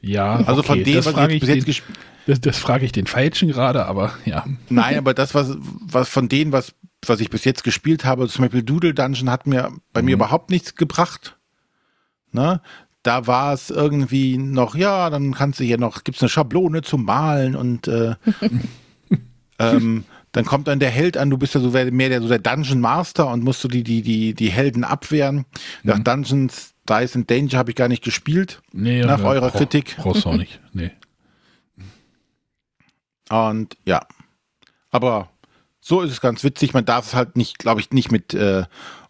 Ja, also okay, von dem, was ich bis jetzt gespielt das, das frage ich den Falschen gerade, aber ja. Nein, aber das, was, was von denen, was was ich bis jetzt gespielt habe, zum Beispiel Doodle Dungeon hat mir bei mhm. mir überhaupt nichts gebracht. Ne? Da war es irgendwie noch, ja, dann kannst du hier noch, gibt es eine Schablone zum Malen und äh, ähm, dann kommt dann der Held an, du bist ja so mehr der, so der Dungeon Master und musst du die, die, die, die Helden abwehren. Mhm. Nach Dungeons Dice and Danger habe ich gar nicht gespielt. Nee, nach ja, eurer brauch, Kritik. Brauchst du auch nicht, nee. Und ja. Aber so ist es ganz witzig. Man darf es halt nicht, glaube ich, nicht mit äh,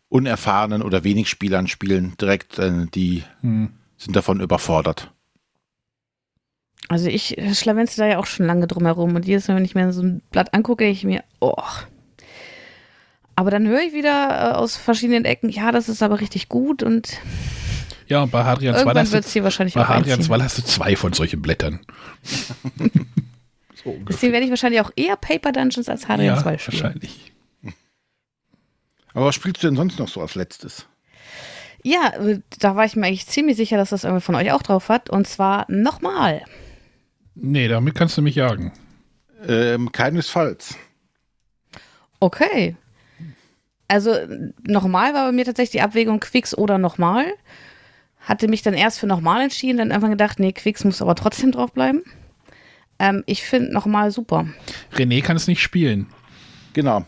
unerfahrenen oder wenig Spielern spielen. Direkt, äh, die hm. sind davon überfordert. Also ich schlawenze da ja auch schon lange drum herum und jedes Mal, wenn ich mir so ein Blatt angucke, ich mir, oh. Aber dann höre ich wieder äh, aus verschiedenen Ecken, ja, das ist aber richtig gut und ja, und bei Hadrian 2 hast, wahrscheinlich bei Hadrian 2 hast du zwei von solchen Blättern. So Deswegen werde ich wahrscheinlich auch eher Paper Dungeons als Hadrian ja, 2 spielen. wahrscheinlich. Aber was spielst du denn sonst noch so als letztes? Ja, da war ich mir eigentlich ziemlich sicher, dass das irgendwie von euch auch drauf hat. Und zwar nochmal. Nee, damit kannst du mich jagen. Ähm, keinesfalls. Okay. Also nochmal war bei mir tatsächlich die Abwägung Quicks oder nochmal. Hatte mich dann erst für nochmal entschieden, dann einfach gedacht, nee, Quicks muss aber trotzdem draufbleiben. Ähm, ich finde nochmal super. René kann es nicht spielen. Genau.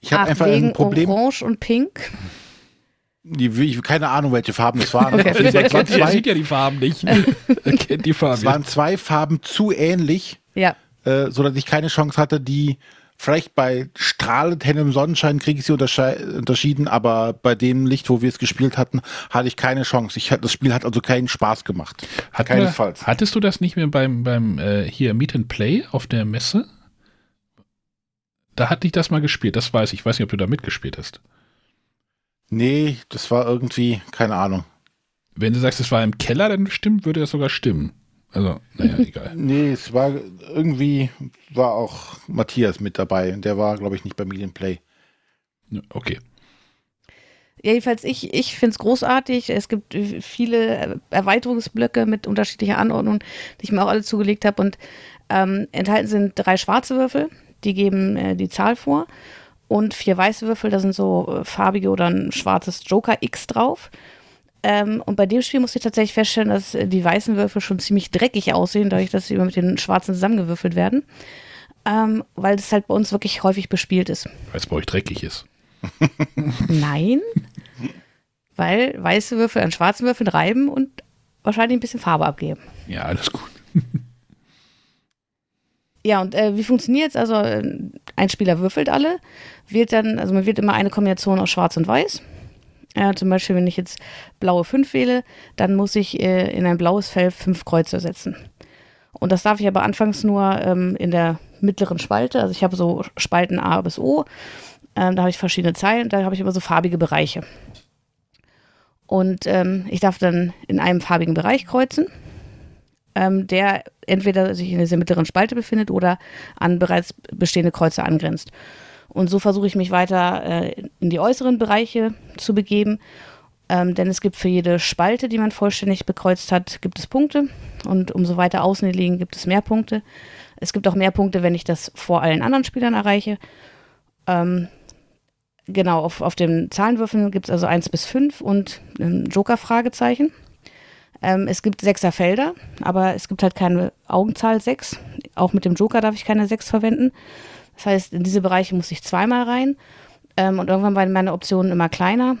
Ich habe Ach, einfach wegen ein Problem. Orange und Pink. Die, ich, keine Ahnung, welche Farben es waren. Okay. Waren Er zwei, sieht ja die Farben nicht. er kennt die Farben. es waren zwei Farben zu ähnlich, Ja. äh, sodass ich keine Chance hatte, die vielleicht bei strahlend hellem Sonnenschein kriege ich sie unterschieden, aber bei dem Licht, wo wir es gespielt hatten, hatte ich keine Chance. Ich, das Spiel hat also keinen Spaß gemacht. Hatten Keinesfalls. Wir, hattest du das nicht mehr beim, beim äh, hier Meet and Play auf der Messe? Da hatte ich das mal gespielt, das weiß ich. Ich weiß nicht, ob du da mitgespielt hast. Nee, das war irgendwie, keine Ahnung. Wenn du sagst, es war im Keller, dann stimmt, würde das sogar stimmen. Also, naja, egal. Nee, es war irgendwie, war auch Matthias mit dabei und der war, glaube ich, nicht bei Medienplay. Okay. Ja, jedenfalls, ich, ich finde es großartig. Es gibt viele Erweiterungsblöcke mit unterschiedlicher Anordnung, die ich mir auch alle zugelegt habe. Und ähm, enthalten sind drei schwarze Würfel, die geben äh, die Zahl vor. Und vier weiße Würfel, da sind so äh, farbige oder ein schwarzes Joker X drauf. Ähm, und bei dem Spiel musste ich tatsächlich feststellen, dass äh, die weißen Würfel schon ziemlich dreckig aussehen, dadurch, dass sie immer mit den schwarzen zusammengewürfelt werden. Ähm, weil das halt bei uns wirklich häufig bespielt ist. Weil es bei euch dreckig ist. Nein, weil weiße Würfel an schwarzen Würfeln reiben und wahrscheinlich ein bisschen Farbe abgeben. Ja, alles gut. Ja, und äh, wie funktioniert es? Also äh, ein Spieler würfelt alle, wählt dann, also man wählt immer eine Kombination aus Schwarz und Weiß. Ja, zum Beispiel, wenn ich jetzt blaue 5 wähle, dann muss ich äh, in ein blaues Feld fünf Kreuze setzen. Und das darf ich aber anfangs nur ähm, in der mittleren Spalte. Also ich habe so Spalten A bis O. Ähm, da habe ich verschiedene Zeilen. Da habe ich immer so farbige Bereiche. Und ähm, ich darf dann in einem farbigen Bereich kreuzen, ähm, der entweder sich in dieser mittleren Spalte befindet oder an bereits bestehende Kreuze angrenzt. Und so versuche ich mich weiter äh, in die äußeren Bereiche zu begeben. Ähm, denn es gibt für jede Spalte, die man vollständig bekreuzt hat, gibt es Punkte. Und umso weiter außen die liegen, gibt es mehr Punkte. Es gibt auch mehr Punkte, wenn ich das vor allen anderen Spielern erreiche. Ähm, genau, auf, auf den Zahlenwürfeln gibt es also 1 bis 5 und ein Joker-Fragezeichen. Ähm, es gibt sechser Felder, aber es gibt halt keine Augenzahl 6. Auch mit dem Joker darf ich keine 6 verwenden. Das heißt, in diese Bereiche muss ich zweimal rein. Ähm, und irgendwann waren meine Optionen immer kleiner.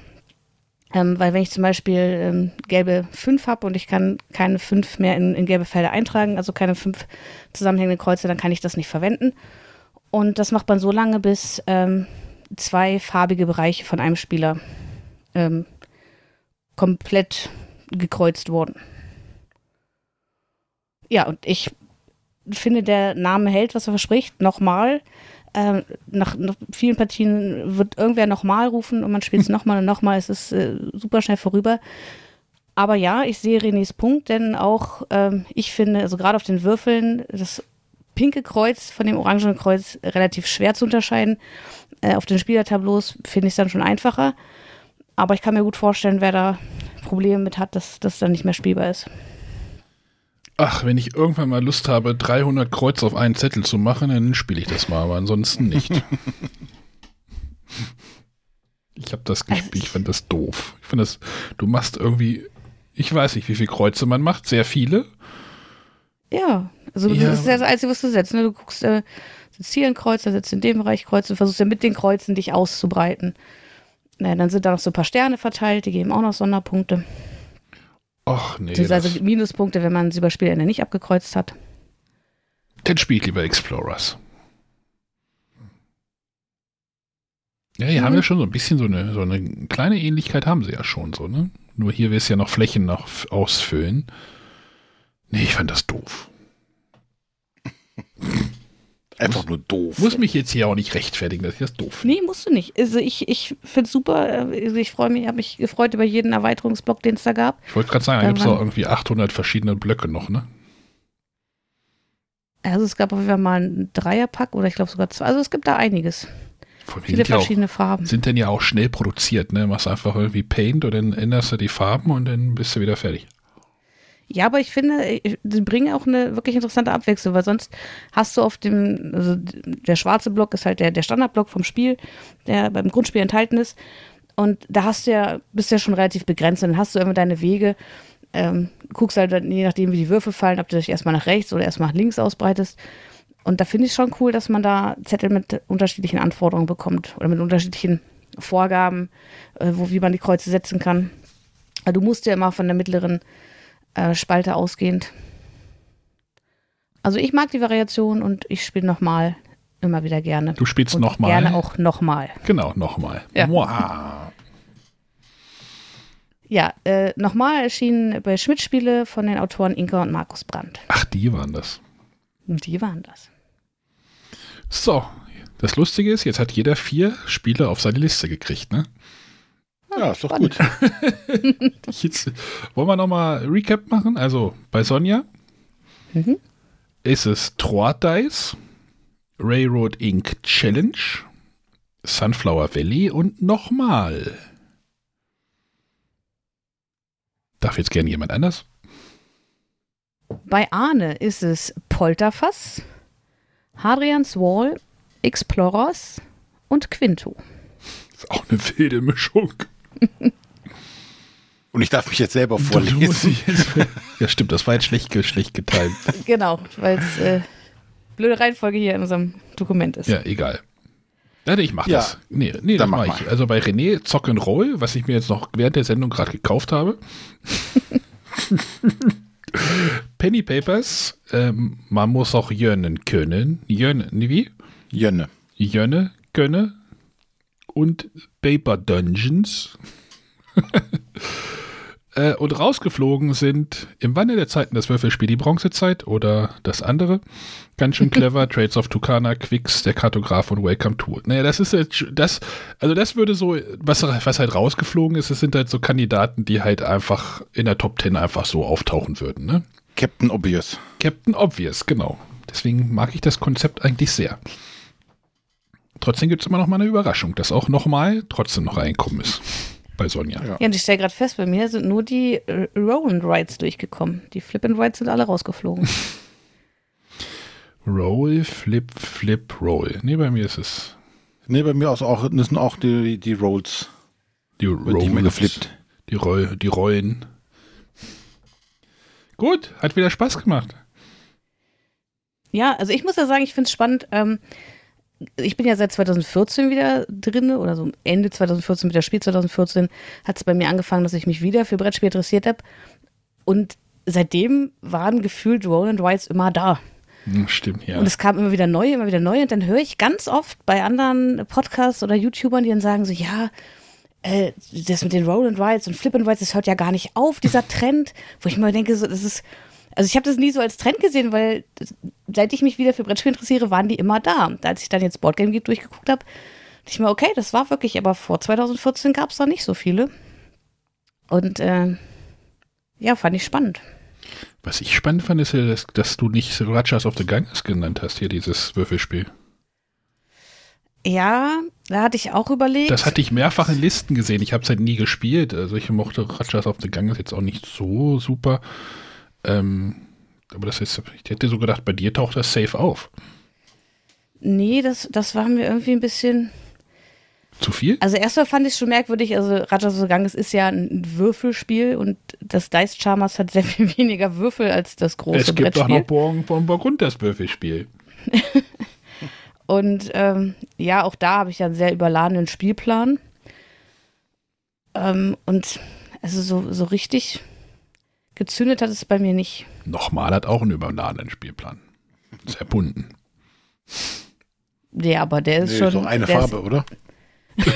Ähm, weil wenn ich zum Beispiel ähm, gelbe 5 habe und ich kann keine 5 mehr in, in gelbe Felder eintragen, also keine 5 zusammenhängenden Kreuze, dann kann ich das nicht verwenden. Und das macht man so lange, bis ähm, zwei farbige Bereiche von einem Spieler ähm, komplett gekreuzt wurden. Ja, und ich finde, der Name hält, was er verspricht. Nochmal. Ähm, nach, nach vielen Partien wird irgendwer nochmal rufen und man spielt es nochmal und nochmal. Es ist äh, super schnell vorüber. Aber ja, ich sehe Renés Punkt, denn auch ähm, ich finde, also gerade auf den Würfeln, das pinke Kreuz von dem orangenen Kreuz relativ schwer zu unterscheiden. Äh, auf den Spielertableaus finde ich es dann schon einfacher. Aber ich kann mir gut vorstellen, wer da Probleme mit hat, dass das dann nicht mehr spielbar ist. Ach, wenn ich irgendwann mal Lust habe, 300 Kreuze auf einen Zettel zu machen, dann spiele ich das mal, aber ansonsten nicht. ich habe das gespielt, ich fand das doof. Ich fand das, du machst irgendwie, ich weiß nicht, wie viele Kreuze man macht, sehr viele. Ja, also Ja. das ist ja das Einzige, was du setzt. Ne? Du guckst, äh, setzt hier ein Kreuz, dann setzt in dem Bereich Kreuz und versuchst ja mit den Kreuzen dich auszubreiten. Na, dann sind da noch so ein paar Sterne verteilt, die geben auch noch Sonderpunkte. Ach nee, das, Minuspunkte, wenn man sie über Spielende nicht abgekreuzt hat. dann spielt lieber Explorers. Ja, die haben Mhm. ja schon so ein bisschen so eine, so eine kleine Ähnlichkeit haben sie ja schon so, ne? Nur hier willst du ja noch Flächen noch ausfüllen. Nee, ich fand das doof. Einfach nur doof. Muss mich jetzt hier auch nicht rechtfertigen, dass ich das doof finde. Nee, musst du nicht. Also ich, ich finde es super. Also ich freue mich, habe mich gefreut über jeden Erweiterungsblock, den es da gab. Ich wollte gerade sagen, da gibt es auch irgendwie 800 verschiedene Blöcke noch, ne? Also es gab auf jeden Fall mal einen Dreierpack oder ich glaube sogar zwei. Also es gibt da einiges. Allem Viele ja auch, verschiedene Farben. sind denn ja auch schnell produziert, ne? Machst einfach irgendwie Paint und dann änderst du die Farben und dann bist du wieder fertig. Ja, aber ich finde, sie bringen auch eine wirklich interessante Abwechslung, weil sonst hast du auf dem, also der schwarze Block ist halt der, der Standardblock vom Spiel, der beim Grundspiel enthalten ist. Und da hast du ja, bist ja schon relativ begrenzt. Dann hast du immer deine Wege, ähm, guckst halt je nachdem, wie die Würfel fallen, ob du dich erstmal nach rechts oder erstmal nach links ausbreitest. Und da finde ich schon cool, dass man da Zettel mit unterschiedlichen Anforderungen bekommt oder mit unterschiedlichen Vorgaben, äh, wo, wie man die Kreuze setzen kann. Aber du musst ja immer von der mittleren äh, Spalte ausgehend. Also ich mag die Variation und ich spiele nochmal immer wieder gerne. Du spielst nochmal? Gerne auch nochmal. Genau, nochmal. Ja. Wow. Ja, äh, nochmal erschienen bei Schmidt-Spiele von den Autoren Inka und Markus Brandt. Ach, die waren das. Die waren das. So, das Lustige ist, jetzt hat jeder vier Spiele auf seine Liste gekriegt, ne? Ja, ist doch gut. Jetzt wollen wir nochmal Recap machen. Also bei Sonja Mhm. ist es Trois Dice, Railroad Inc. Challenge, Sunflower Valley und nochmal. Darf jetzt gerne jemand anders? Bei Arne ist es Polterfass, Hadrians Wall, Explorers und Quinto. Ist auch eine wilde Mischung. Und ich darf mich jetzt selber vorlesen. jetzt- ja, stimmt, das war jetzt schlecht, schlecht geteilt. Genau, weil es äh, blöde Reihenfolge hier in unserem Dokument ist. Ja, egal. Ja, nee, ich mach Ja, das. Nee, nee das dann mach ich. mal. Also bei René Zock and Roll, was ich mir jetzt noch während der Sendung gerade gekauft habe. Penny Papers, ähm, man muss auch jönnen können. Jönnen, nee, wie? Jönne. Jönne, gönne. Und Paper Dungeons. äh, und rausgeflogen sind im Wandel der Zeiten das Würfelspiel die Bronzezeit oder das andere. Ganz schön clever. Trades of Tucana, Quicks, der Kartograf und Welcome to. Naja, das ist jetzt, das, also das würde so, was, was halt rausgeflogen ist, das sind halt so Kandidaten, die halt einfach in der Top 10 einfach so auftauchen würden, ne? Captain Obvious. Captain Obvious, genau. Deswegen mag ich das Konzept eigentlich sehr. Trotzdem gibt es immer noch mal eine Überraschung, dass auch noch mal trotzdem noch reinkommen ist bei Sonja. Ja. Ja, und ich stelle gerade fest, bei mir sind nur die äh, Roll and Rides durchgekommen. Die Flip and Rides sind alle rausgeflogen. Roll, Flip, Flip, Roll. Nee, bei mir ist es Nee, bei mir aus auch, das sind auch die, die Rolls. die mehr Rolls, geflippt. Die, Roll, die Rollen. Gut, hat wieder Spaß gemacht. ja, also ich muss ja sagen, ich finde es spannend. Ähm, ich bin ja seit 2014 wieder drin oder so Ende 2014 mit der Spiel 2014 hat es bei mir angefangen, dass ich mich wieder für Brettspiel interessiert habe. Und seitdem waren gefühlt Roll and Rides immer da. Hm, stimmt, ja. Und es kam immer wieder neu, immer wieder neu. Und dann höre ich ganz oft bei anderen Podcasts oder YouTubern, die dann sagen so, ja, äh, das mit den Roll and Rides und Flip and Rides, das hört ja gar nicht auf, dieser Trend. Wo ich mal denke, so, das ist, also ich habe das nie so als Trend gesehen, weil seit ich mich wieder für Brettspiele interessiere, waren die immer da. Als ich dann jetzt Boardgame Geek durchgeguckt habe, dachte ich mir, okay, das war wirklich, aber vor 2014 gab es da nicht so viele. Und äh, ja, fand ich spannend. Was ich spannend fand, ist ja, dass, dass du nicht Rajas of the Ganges genannt hast, hier dieses Würfelspiel. Ja, da hatte ich auch überlegt. Das hatte ich mehrfach in Listen gesehen. Ich habe es halt nie gespielt. Also ich mochte Rajas of the Ganges jetzt auch nicht so super. Ähm, aber das ist, ich hätte so gedacht, bei dir taucht das safe auf. Nee, das, das war mir irgendwie ein bisschen. Zu viel? Also erstmal fand ich es schon merkwürdig, also Rajas of the Ganges ist ja ein Würfelspiel und das Dice Charmers hat sehr viel weniger Würfel als das große es gibt auch Brettspiel. noch Born, Born Burgund das Würfelspiel. Und ähm, ja, auch da habe ich ja einen sehr überladenen Spielplan. Ähm, und also so, so richtig gezündet hat es bei mir nicht. Nochmal hat auch einen überladenen Spielplan. Sehr bunten. Ja, aber der ist Nee, schon. so eine der Farbe, oder?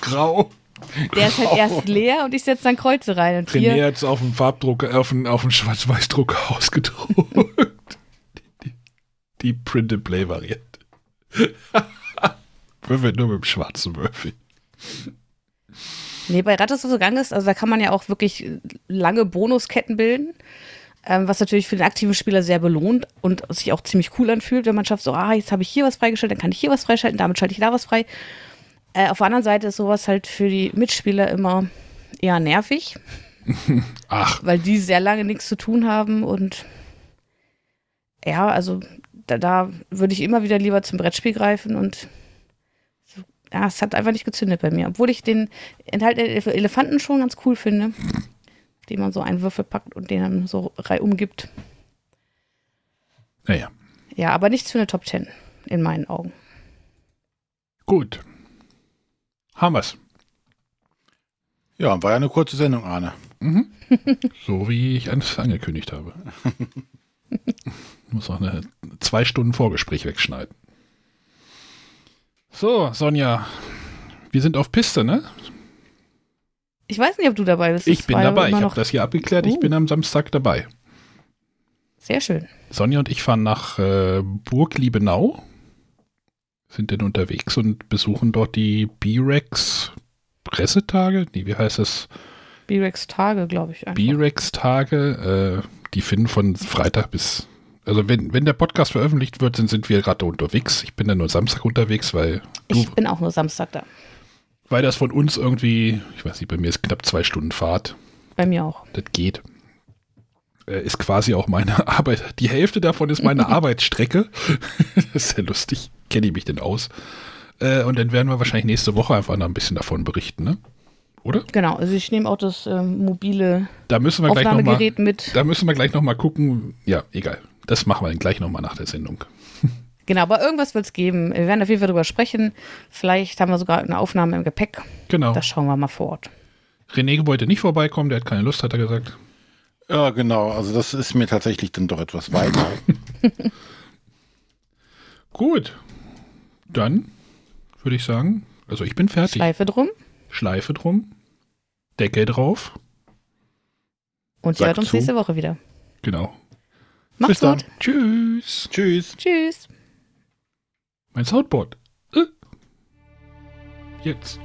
Grau. Ist, der ist halt erst leer und ich setze dann Kreuze rein. Und René hat es auf dem Farbdrucker, auf dem, auf dem Schwarz-Weiß-Drucker ausgedruckt. die, die, die Print-and-Play-Variante. Würfel nur mit dem schwarzen Würfel. Nee, bei Ratas of the Ganges, also da kann man ja auch wirklich lange Bonusketten bilden, ähm, was natürlich für den aktiven Spieler sehr belohnt und sich auch ziemlich cool anfühlt, wenn man schafft, so, ah, jetzt habe ich hier was freigestellt, dann kann ich hier was freischalten, damit schalte ich da was frei. Äh, auf der anderen Seite ist sowas halt für die Mitspieler immer eher nervig, Ach, weil die sehr lange nichts zu tun haben und ja, also da, da würde ich immer wieder lieber zum Brettspiel greifen und ja, es hat einfach nicht gezündet bei mir, obwohl ich den Enthalt der Elef- Elefanten schon ganz cool finde, den man so einen Würfel packt und den dann so reihum gibt. naja. Ja, aber nichts für eine Top 10 in meinen Augen. Gut. Haben wir's. Ja, war ja eine kurze Sendung, Arne. So wie ich es angekündigt habe. Muss auch eine zwei Stunden Vorgespräch wegschneiden. So, Sonja, wir sind auf Piste, ne? Ich weiß nicht, ob du dabei bist. Ich bin dabei. Ich habe das hier abgeklärt. Ich Oh. bin am Samstag dabei. sehr schön. Sonja und ich fahren nach äh, Burg Liebenau, sind denn unterwegs und besuchen dort die B-Rex Pressetage. Nee, wie heißt es? B-Rex Tage, glaube ich. B-Rex Tage. Äh, die finden von Freitag bis. Also wenn, wenn der Podcast veröffentlicht wird, dann sind wir gerade unterwegs. Ich bin dann nur Samstag unterwegs, weil du, Ich bin auch nur Samstag da. weil das von uns irgendwie, ich weiß nicht, bei mir ist knapp zwei Stunden Fahrt. Bei mir auch. Das geht. Äh, ist quasi auch meine Arbeit. Die Hälfte davon ist meine Arbeitsstrecke. das ist ja lustig. Kenne ich mich denn aus? Äh, und dann werden wir wahrscheinlich nächste Woche einfach noch ein bisschen davon berichten, ne? Oder? Genau, also ich nehme auch das ähm, mobile Da müssen wir gleich noch mal, Aufnahmegerät mit. da müssen wir gleich noch mal gucken. Ja, egal. Das machen wir dann gleich noch mal nach der Sendung. Genau, aber irgendwas wird es geben. Wir werden auf jeden Fall drüber sprechen. Vielleicht haben wir sogar eine Aufnahme im Gepäck. Genau. Das schauen wir mal vor Ort. René wollte nicht vorbeikommen, der hat keine Lust, hat er gesagt. Ja, genau. Also das ist mir tatsächlich dann doch etwas weit. Gut. Dann würde ich sagen, also ich bin fertig. Schleife drum Schleife drum. Deckel drauf. und ihr hört uns zu. nächste Woche wieder. Genau. Macht's Bis dann. gut. Tschüss. Tschüss. Tschüss. Mein Soundboard. Äh. Jetzt.